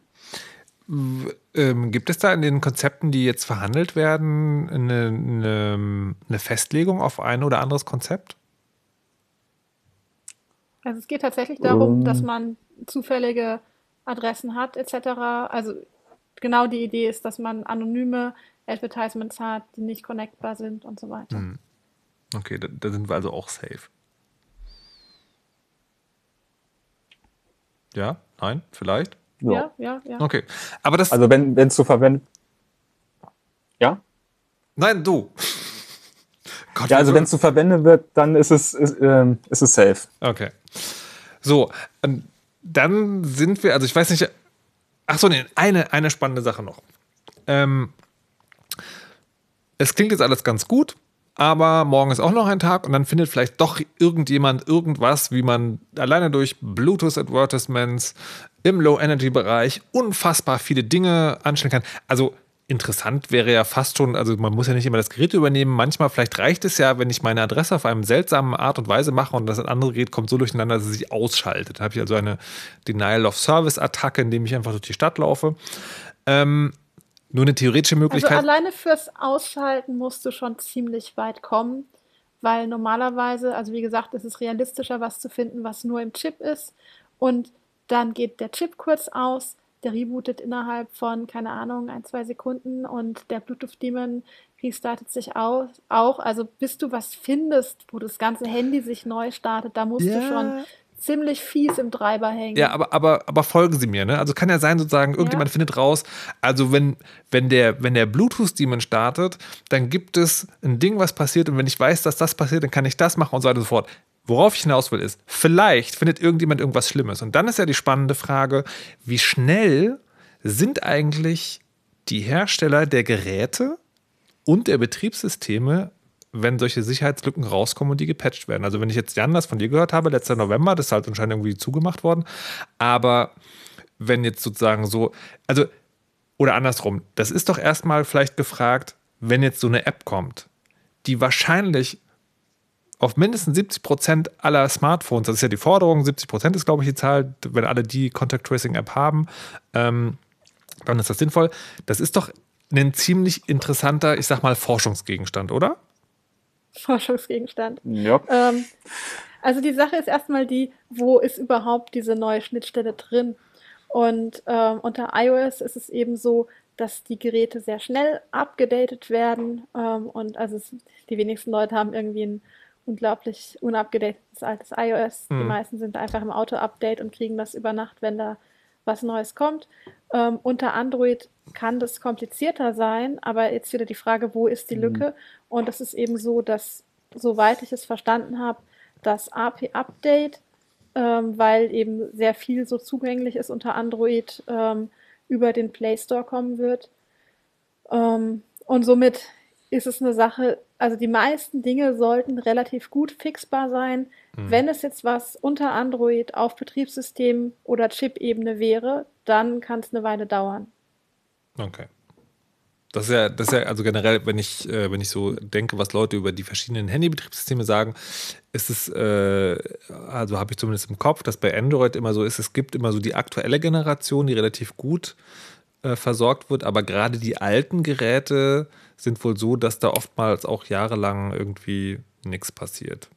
S1: Ähm, gibt es da in den Konzepten, die jetzt verhandelt werden, eine, eine, eine, Festlegung auf ein oder anderes Konzept?
S3: Also es geht tatsächlich darum, um. dass man zufällige Adressen hat etc. Also genau die Idee ist, dass man anonyme Advertisements hat, die nicht connectbar sind und so weiter. Hm.
S1: Okay, da, da sind wir also auch safe. Ja, nein, vielleicht?
S3: Ja, ja, ja.
S1: Okay. Aber das.
S2: Also wenn es zu verwenden. Ja?
S1: Nein, du.
S2: Gott, ja, also wenn es zu verwendet wird, dann ist es, ist, ähm, ist es safe.
S1: Okay. So, ähm, dann sind wir, also ich weiß nicht, ach so, nee, eine, eine spannende Sache noch. Ähm, es klingt jetzt alles ganz gut, aber morgen ist auch noch ein Tag und dann findet vielleicht doch irgendjemand irgendwas, wie man alleine durch Bluetooth-Advertisements im Low-Energy-Bereich unfassbar viele Dinge anstellen kann. Also interessant wäre ja fast schon, also man muss ja nicht immer das Gerät übernehmen. Manchmal, vielleicht reicht es ja, wenn ich meine Adresse auf eine seltsame Art und Weise mache und das andere Gerät kommt so durcheinander, dass es sich ausschaltet. Da habe ich also eine Denial-of-Service-Attacke, indem ich einfach durch die Stadt laufe. Ähm, nur eine theoretische Möglichkeit.
S3: Also alleine fürs Ausschalten musst du schon ziemlich weit kommen, weil normalerweise, also wie gesagt, ist es realistischer, was zu finden, was nur im Chip ist. Und dann geht der Chip kurz aus, der rebootet innerhalb von, keine Ahnung, ein, zwei Sekunden und der Bluetooth-Demon restartet sich auch, auch. Also bis du was findest, wo das ganze Handy sich neu startet, da musst ja. du schon ziemlich fies im Treiber hängen.
S1: Ja, aber, aber, aber folgen Sie mir, ne? Also kann ja sein, sozusagen, irgendjemand ja. findet raus, also wenn, wenn der, wenn der Bluetooth-Demon startet, dann gibt es ein Ding, was passiert und wenn ich weiß, dass das passiert, dann kann ich das machen und so weiter und so fort. Worauf ich hinaus will, ist, vielleicht findet irgendjemand irgendwas Schlimmes. Und dann ist ja die spannende Frage, wie schnell sind eigentlich die Hersteller der Geräte und der Betriebssysteme, wenn solche Sicherheitslücken rauskommen und die gepatcht werden. Also wenn ich jetzt Jan das von dir gehört habe, letzter November, das ist halt anscheinend irgendwie zugemacht worden. Aber wenn jetzt sozusagen so, also, oder andersrum, das ist doch erstmal vielleicht gefragt, wenn jetzt so eine App kommt, die wahrscheinlich auf mindestens 70 Prozent aller Smartphones, das ist ja die Forderung, 70 Prozent ist, glaube ich, die Zahl, wenn alle die Contact Tracing App haben, ähm, dann ist das sinnvoll. Das ist doch ein ziemlich interessanter, ich sag mal, Forschungsgegenstand, oder?
S3: Forschungsgegenstand.
S2: Ja.
S3: Ähm, also die Sache ist erstmal die, wo ist überhaupt diese neue Schnittstelle drin? Und ähm, unter iOS ist es eben so, dass die Geräte sehr schnell abgedatet werden. Ähm, und also es, die wenigsten Leute haben irgendwie ein unglaublich unabgedatetes altes iOS. Mhm. Die meisten sind einfach im Auto-Update und kriegen das über Nacht, wenn da was Neues kommt. Ähm, unter Android kann das komplizierter sein, aber jetzt wieder die Frage, wo ist die mhm. Lücke? Und es ist eben so, dass, soweit ich es verstanden habe, das AP-Update, ähm, weil eben sehr viel so zugänglich ist unter Android, ähm, über den Play Store kommen wird. Ähm, und somit ist es eine Sache, also die meisten Dinge sollten relativ gut fixbar sein. Mhm. Wenn es jetzt was unter Android auf Betriebssystem oder Chip-Ebene wäre, dann kann es eine Weile dauern.
S1: Okay. Das ist ja, das ist ja, also generell, wenn ich, äh, wenn ich so denke, was Leute über die verschiedenen Handybetriebssysteme sagen, ist es, äh, also habe ich zumindest im Kopf, dass bei Android immer so ist, es gibt immer so die aktuelle Generation, die relativ gut äh, versorgt wird, aber gerade die alten Geräte sind wohl so, dass da oftmals auch jahrelang irgendwie nichts passiert.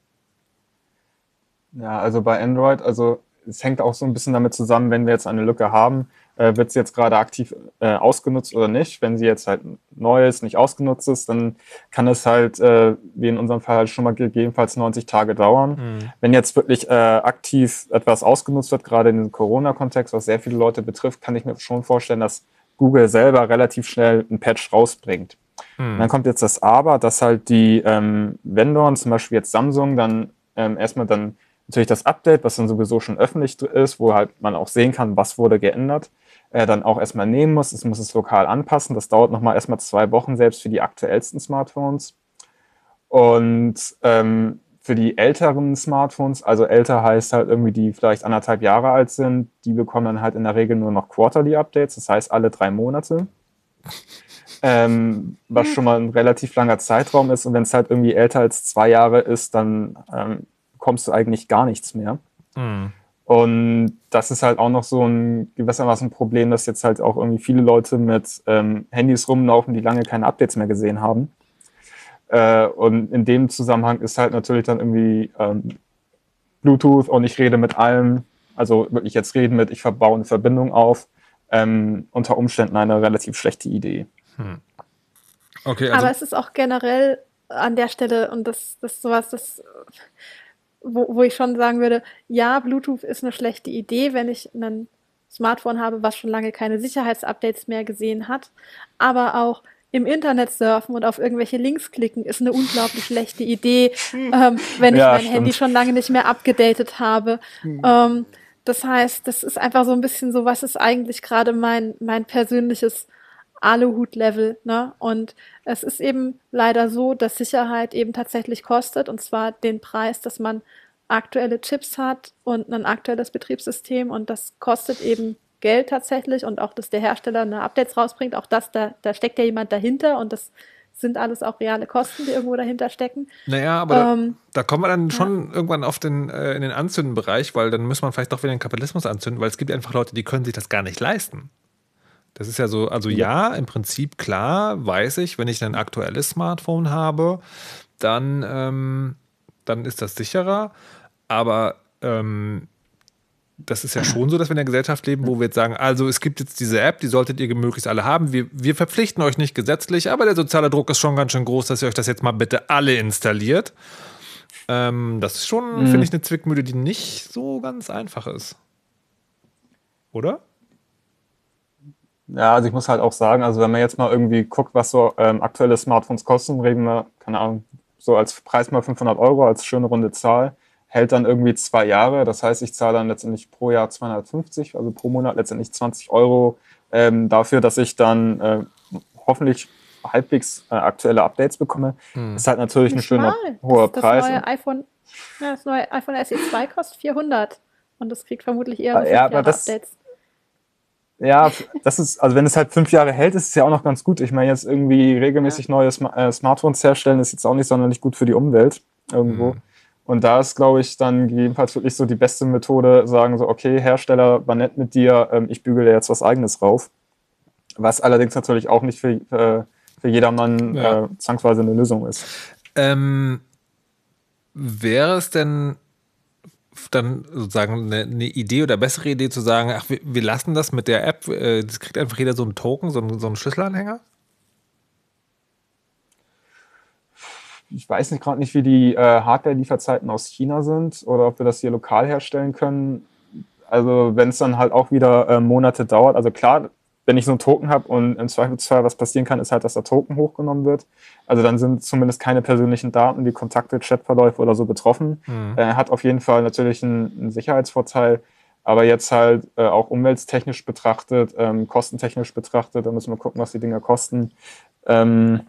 S2: Ja, also bei Android, also es hängt auch so ein bisschen damit zusammen, wenn wir jetzt eine Lücke haben, äh, wird sie jetzt gerade aktiv äh, ausgenutzt oder nicht. Wenn sie jetzt halt neu ist, nicht ausgenutzt ist, dann kann es halt, äh, wie in unserem Fall halt schon mal gegebenenfalls 90 Tage dauern. Mhm. Wenn jetzt wirklich äh, aktiv etwas ausgenutzt wird, gerade in diesem Corona-Kontext, was sehr viele Leute betrifft, kann ich mir schon vorstellen, dass Google selber relativ schnell ein Patch rausbringt. Mhm. dann kommt jetzt das Aber, dass halt die ähm, Vendoren, zum Beispiel jetzt Samsung, dann ähm, erstmal dann natürlich das Update, was dann sowieso schon öffentlich ist, wo halt man auch sehen kann, was wurde geändert, äh, dann auch erstmal nehmen muss. Es muss es lokal anpassen. Das dauert nochmal erstmal zwei Wochen, selbst für die aktuellsten Smartphones. Und ähm, für die älteren Smartphones, also älter heißt halt irgendwie, die vielleicht anderthalb Jahre alt sind, die bekommen dann halt in der Regel nur noch Quarterly-Updates, das heißt alle drei Monate ähm, was schon mal ein relativ langer Zeitraum ist. Und wenn es halt irgendwie älter als zwei Jahre ist, dann ähm, kommst du eigentlich gar nichts mehr. Mhm. Und das ist halt auch noch so ein gewissermaßen Problem, dass jetzt halt auch irgendwie viele Leute mit ähm, Handys rumlaufen, die lange keine Updates mehr gesehen haben. Äh, und in dem Zusammenhang ist halt natürlich dann irgendwie ähm, Bluetooth und ich rede mit allem, also wirklich jetzt reden mit, ich verbaue eine Verbindung auf, ähm, unter Umständen eine relativ schlechte Idee. Hm.
S3: Okay, also Aber es ist auch generell an der Stelle, und das, das ist sowas, das, wo, wo ich schon sagen würde, ja, Bluetooth ist eine schlechte Idee, wenn ich ein Smartphone habe, was schon lange keine Sicherheitsupdates mehr gesehen hat. Aber auch im Internet surfen und auf irgendwelche Links klicken ist eine unglaublich schlechte Idee, hm. ähm, wenn ich ja, mein stimmt. Handy schon lange nicht mehr abgedatet habe. Hm. Ähm, das heißt, das ist einfach so ein bisschen so, was ist eigentlich gerade mein, mein persönliches Aluhut-Level. Ne? Und es ist eben leider so, dass Sicherheit eben tatsächlich kostet, und zwar den Preis, dass man aktuelle Chips hat und ein aktuelles Betriebssystem und das kostet eben Geld tatsächlich und auch, dass der Hersteller eine Updates rausbringt, auch das, da, da steckt ja jemand dahinter und das sind alles auch reale Kosten, die irgendwo dahinter stecken.
S1: Naja, aber ähm, da, da, kommen wir dann schon ja. irgendwann auf den, äh, in den Anzündenbereich, weil dann muss man vielleicht doch wieder den Kapitalismus anzünden, weil es gibt einfach Leute, die können sich das gar nicht leisten. Das ist ja so, also ja, im Prinzip klar, weiß ich, wenn ich ein aktuelles Smartphone habe, dann, ähm, dann ist das sicherer. Aber ähm, das ist ja schon so, dass wir in der Gesellschaft leben, wo wir jetzt sagen, also es gibt jetzt diese App, die solltet ihr möglichst alle haben. Wir, wir verpflichten euch nicht gesetzlich, aber der soziale Druck ist schon ganz schön groß, dass ihr euch das jetzt mal bitte alle installiert. Ähm, das ist schon, mhm. finde ich, eine Zwickmühle, die nicht so ganz einfach ist. Oder?
S2: Ja, also ich muss halt auch sagen, also wenn man jetzt mal irgendwie guckt, was so ähm, aktuelle Smartphones kosten, reden wir, keine Ahnung, so als Preis mal 500 Euro, als schöne runde Zahl, hält dann irgendwie zwei Jahre. Das heißt, ich zahle dann letztendlich pro Jahr 250, also pro Monat letztendlich 20 Euro ähm, dafür, dass ich dann äh, hoffentlich halbwegs äh, aktuelle Updates bekomme. Hm. ist halt natürlich ein schöner hoher das, Preis.
S3: Das neue iPhone, ja, das neue iPhone SE 2 kostet 400 und das kriegt vermutlich eher so
S2: ja, aber das, Updates. Ja, das ist, also wenn es halt fünf Jahre hält, ist es ja auch noch ganz gut. Ich meine, jetzt irgendwie regelmäßig neue äh, Smartphones herstellen, ist jetzt auch nicht sonderlich gut für die Umwelt irgendwo. Mhm. Und da ist, glaube ich, dann gegebenenfalls wirklich so die beste Methode, sagen so, okay, Hersteller, war nett mit dir, ähm, ich bügele jetzt was eigenes rauf. Was allerdings natürlich auch nicht für, äh, für jedermann ja. äh, zwangsweise eine Lösung ist.
S1: Ähm, wäre es denn dann sozusagen eine, eine, Idee oder bessere Idee zu sagen, ach, wir, wir lassen das mit der App, äh, das kriegt einfach jeder so einen Token, so einen, so einen Schlüsselanhänger?
S2: Ich weiß nicht gerade nicht, wie die äh, Hardware-Lieferzeiten aus China sind oder ob wir das hier lokal herstellen können. Also wenn es dann halt auch wieder äh, Monate dauert, also klar, wenn ich so einen Token habe und im Zweifelsfall was passieren kann, ist halt, dass der Token hochgenommen wird. Also dann sind zumindest keine persönlichen Daten wie Kontakte, Chatverläufe oder so betroffen. Mhm. Er hat auf jeden Fall natürlich einen, einen Sicherheitsvorteil, aber jetzt halt äh, auch umwelttechnisch betrachtet, ähm, kostentechnisch betrachtet, da müssen wir gucken, was die Dinger kosten. Ähm,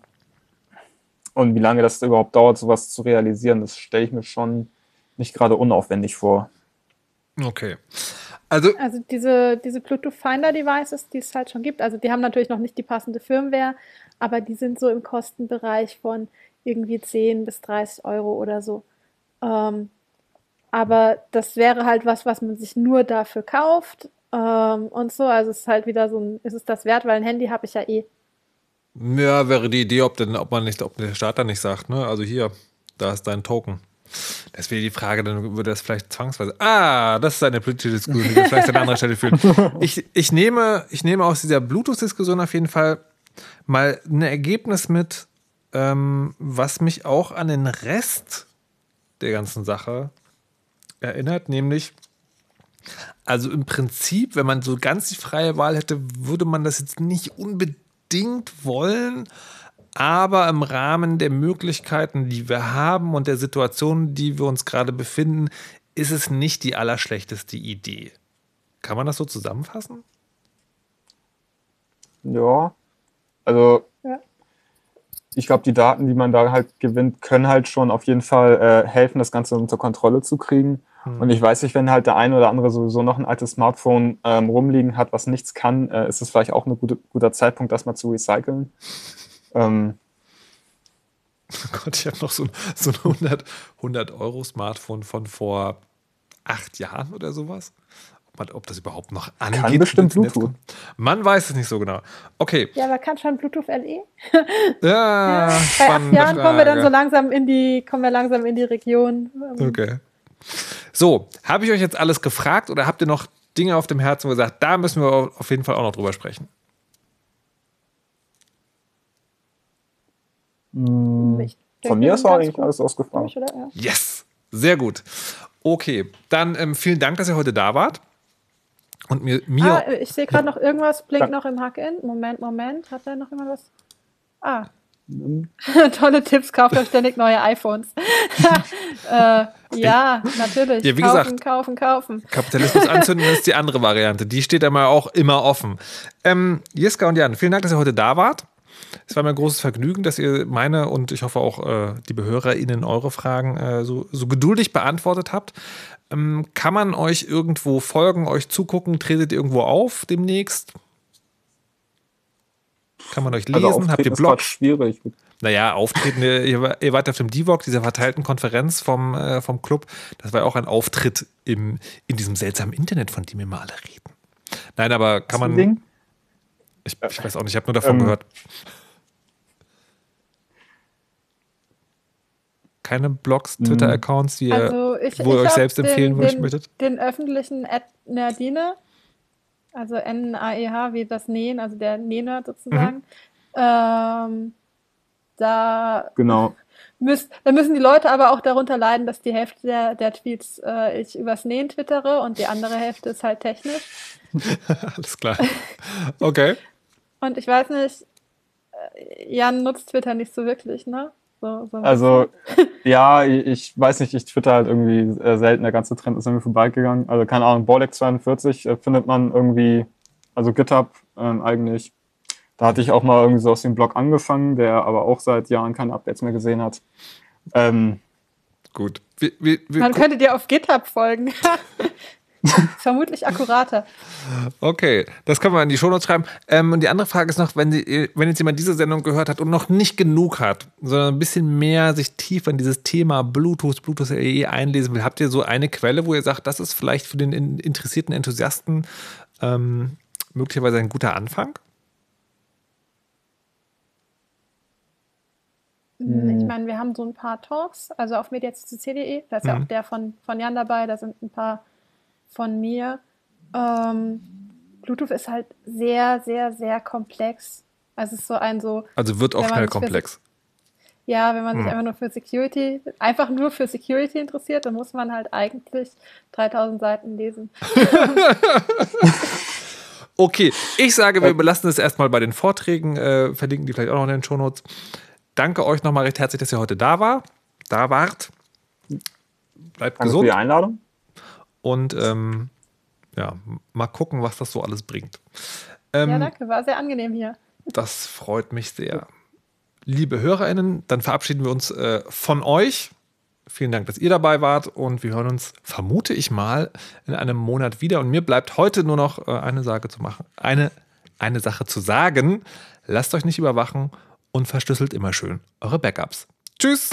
S2: und wie lange das überhaupt dauert, sowas zu realisieren, das stelle ich mir schon nicht gerade unaufwendig vor.
S1: Okay. Also,
S3: also diese, diese Bluetooth Finder Devices, die es halt schon gibt, also die haben natürlich noch nicht die passende Firmware, aber die sind so im Kostenbereich von irgendwie 10 bis 30 Euro oder so. Ähm, aber das wäre halt was, was man sich nur dafür kauft ähm, und so. Also es ist halt wieder so ein, ist es das wert, weil ein Handy habe ich ja eh.
S1: Ja, wäre die Idee, ob denn, ob man nicht, ob der Starter nicht sagt, ne? Also hier, da ist dein Token. Das wäre die Frage, dann würde das vielleicht zwangsweise. Ah, das ist eine politische Diskussion, die wir vielleicht an anderer Stelle führen. Ich, ich, nehme, ich nehme aus dieser Bluetooth-Diskussion auf jeden Fall mal ein Ergebnis mit, ähm, was mich auch an den Rest der ganzen Sache erinnert, nämlich, also im Prinzip, wenn man so ganz die freie Wahl hätte, würde man das jetzt nicht unbedingt wollen, aber im Rahmen der Möglichkeiten, die wir haben und der Situation, die wir uns gerade befinden, ist es nicht die allerschlechteste Idee. Kann man das so zusammenfassen?
S2: Ja, also ja. ich glaube, die Daten, die man da halt gewinnt, können halt schon auf jeden Fall äh, helfen, das Ganze unter Kontrolle zu kriegen. Hm. Und ich weiß nicht, wenn halt der eine oder andere sowieso noch ein altes Smartphone ähm, rumliegen hat, was nichts kann, äh, ist es vielleicht auch ein gute, guter Zeitpunkt, das mal zu recyceln. Ähm,
S1: oh Gott, ich habe noch so ein, so ein 100, 100 Euro Smartphone von vor acht Jahren oder sowas. Ob, man, ob das überhaupt noch
S2: angeht. Kann bestimmt Bluetooth.
S1: Man weiß es nicht so genau. Okay.
S3: Ja, aber kann schon Bluetooth LE?
S1: ja, ja.
S3: Bei acht Jahren kommen wir dann so langsam in die, kommen wir langsam in die Region.
S1: Okay. So, habe ich euch jetzt alles gefragt oder habt ihr noch Dinge auf dem Herzen, wo ihr sagt, da müssen wir auf jeden Fall auch noch drüber sprechen?
S2: Hm, von mir ist war eigentlich alles ausgefallen.
S1: Yes, sehr gut. Okay, dann ähm, vielen Dank, dass ihr heute da wart. Und mir. mir
S3: ah, ich sehe gerade noch irgendwas, blinkt noch im Hack-In. Moment, Moment. Hat da noch jemand was? Ah. Mhm. Tolle Tipps, kauft euch ständig neue iPhones. äh, ja, natürlich.
S1: Ja, wie
S3: kaufen,
S1: gesagt,
S3: kaufen, kaufen.
S1: Kapitalismus anzünden ist die andere Variante. Die steht einmal auch immer offen. Ähm, Jeska und Jan, vielen Dank, dass ihr heute da wart. Es war mir ein großes Vergnügen, dass ihr meine und ich hoffe auch äh, die BehörerInnen eure Fragen äh, so, so, geduldig beantwortet habt. Ähm, kann man euch irgendwo folgen, euch zugucken? Tretet ihr irgendwo auf demnächst? Kann man euch also lesen? Also Habt ihr Blog?
S2: schwierig.
S1: Naja, auftreten, ihr, ihr wart auf dem DIVOG, dieser verteilten Konferenz vom, äh, vom Club. Das war ja auch ein Auftritt im, in diesem seltsamen Internet, von dem wir mal alle reden. Nein, aber kann man. Ich, ich, weiß auch nicht, ich habe nur davon ähm, gehört. Keine Blogs, mhm. Twitter-Accounts, die also ich, wo ihr euch selbst empfehlen
S3: den,
S1: möchtet?
S3: Den öffentlichen Ad Nerdine, also N-A-E-H, wie das Nähen, also der Nähnerd sozusagen. Mhm. Ähm, da,
S2: genau.
S3: Müsst, da müssen die Leute aber auch darunter leiden, dass die Hälfte der, der Tweets äh, ich übers Nähen twittere und die andere Hälfte ist halt technisch.
S1: Alles klar. Okay.
S3: Und ich weiß nicht, äh, Jan nutzt Twitter nicht so wirklich, ne?
S2: So, so also, ja, ich weiß nicht, ich twitter halt irgendwie äh, selten, der ganze Trend ist irgendwie vorbeigegangen. Also, keine Ahnung, Bordex42 äh, findet man irgendwie, also GitHub ähm, eigentlich. Da hatte ich auch mal irgendwie so aus dem Blog angefangen, der aber auch seit Jahren keine Updates mehr gesehen hat. Ähm,
S1: Gut.
S3: Wie, wie, wie, man könnte dir auf GitHub folgen. Vermutlich akkurater.
S1: Okay, das können wir in die Shownotes schreiben. Ähm, und die andere Frage ist noch, wenn, Sie, wenn jetzt jemand diese Sendung gehört hat und noch nicht genug hat, sondern ein bisschen mehr sich tiefer in dieses Thema Bluetooth, Bluetooth LE einlesen will, habt ihr so eine Quelle, wo ihr sagt, das ist vielleicht für den interessierten Enthusiasten ähm, möglicherweise ein guter Anfang?
S3: Ich meine, wir haben so ein paar Talks, also auf mediaccc.de, da ist mhm. ja auch der von, von Jan dabei, da sind ein paar von mir. Ähm, Bluetooth ist halt sehr, sehr, sehr komplex. Also es ist so ein so.
S1: Also wird auch schnell komplex.
S3: Ja, wenn man sich einfach nur für Security, einfach nur für Security interessiert, dann muss man halt eigentlich 3000 Seiten lesen.
S4: Okay, ich sage, wir belassen es erstmal bei den Vorträgen, äh, verlinken die vielleicht auch noch in den Shownotes. Danke euch nochmal recht herzlich, dass ihr heute da war, da wart. Bleibt
S2: Danke für
S4: gesund
S2: die Einladung.
S4: Und ähm, ja, mal gucken, was das so alles bringt. Ähm,
S3: Ja, danke, war sehr angenehm hier.
S4: Das freut mich sehr. Liebe HörerInnen, dann verabschieden wir uns äh, von euch. Vielen Dank, dass ihr dabei wart und wir hören uns, vermute ich mal, in einem Monat wieder. Und mir bleibt heute nur noch äh, eine Sache zu machen, eine, eine Sache zu sagen. Lasst euch nicht überwachen und verschlüsselt immer schön eure Backups. Tschüss!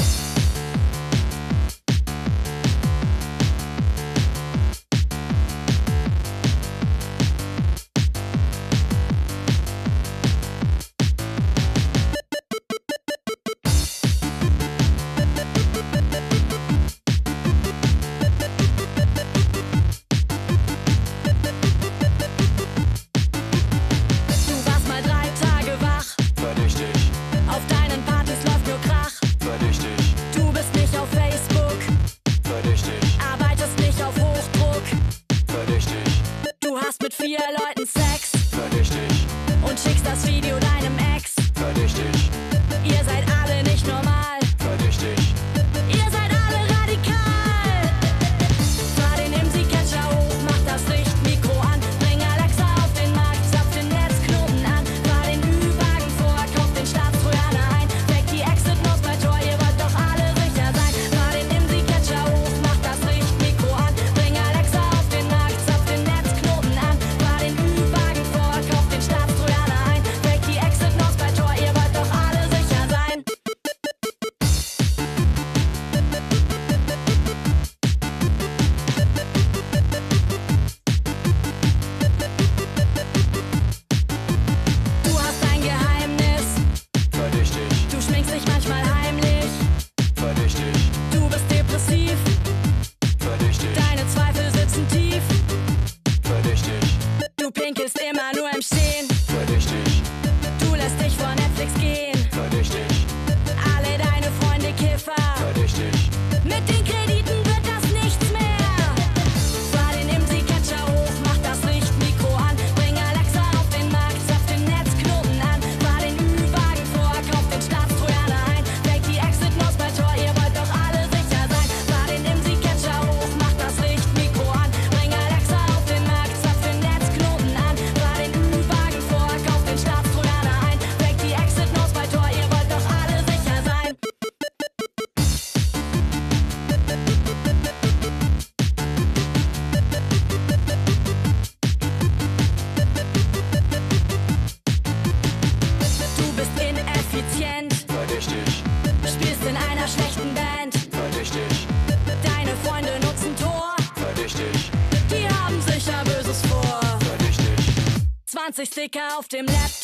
S5: Sticker auf dem Laptop,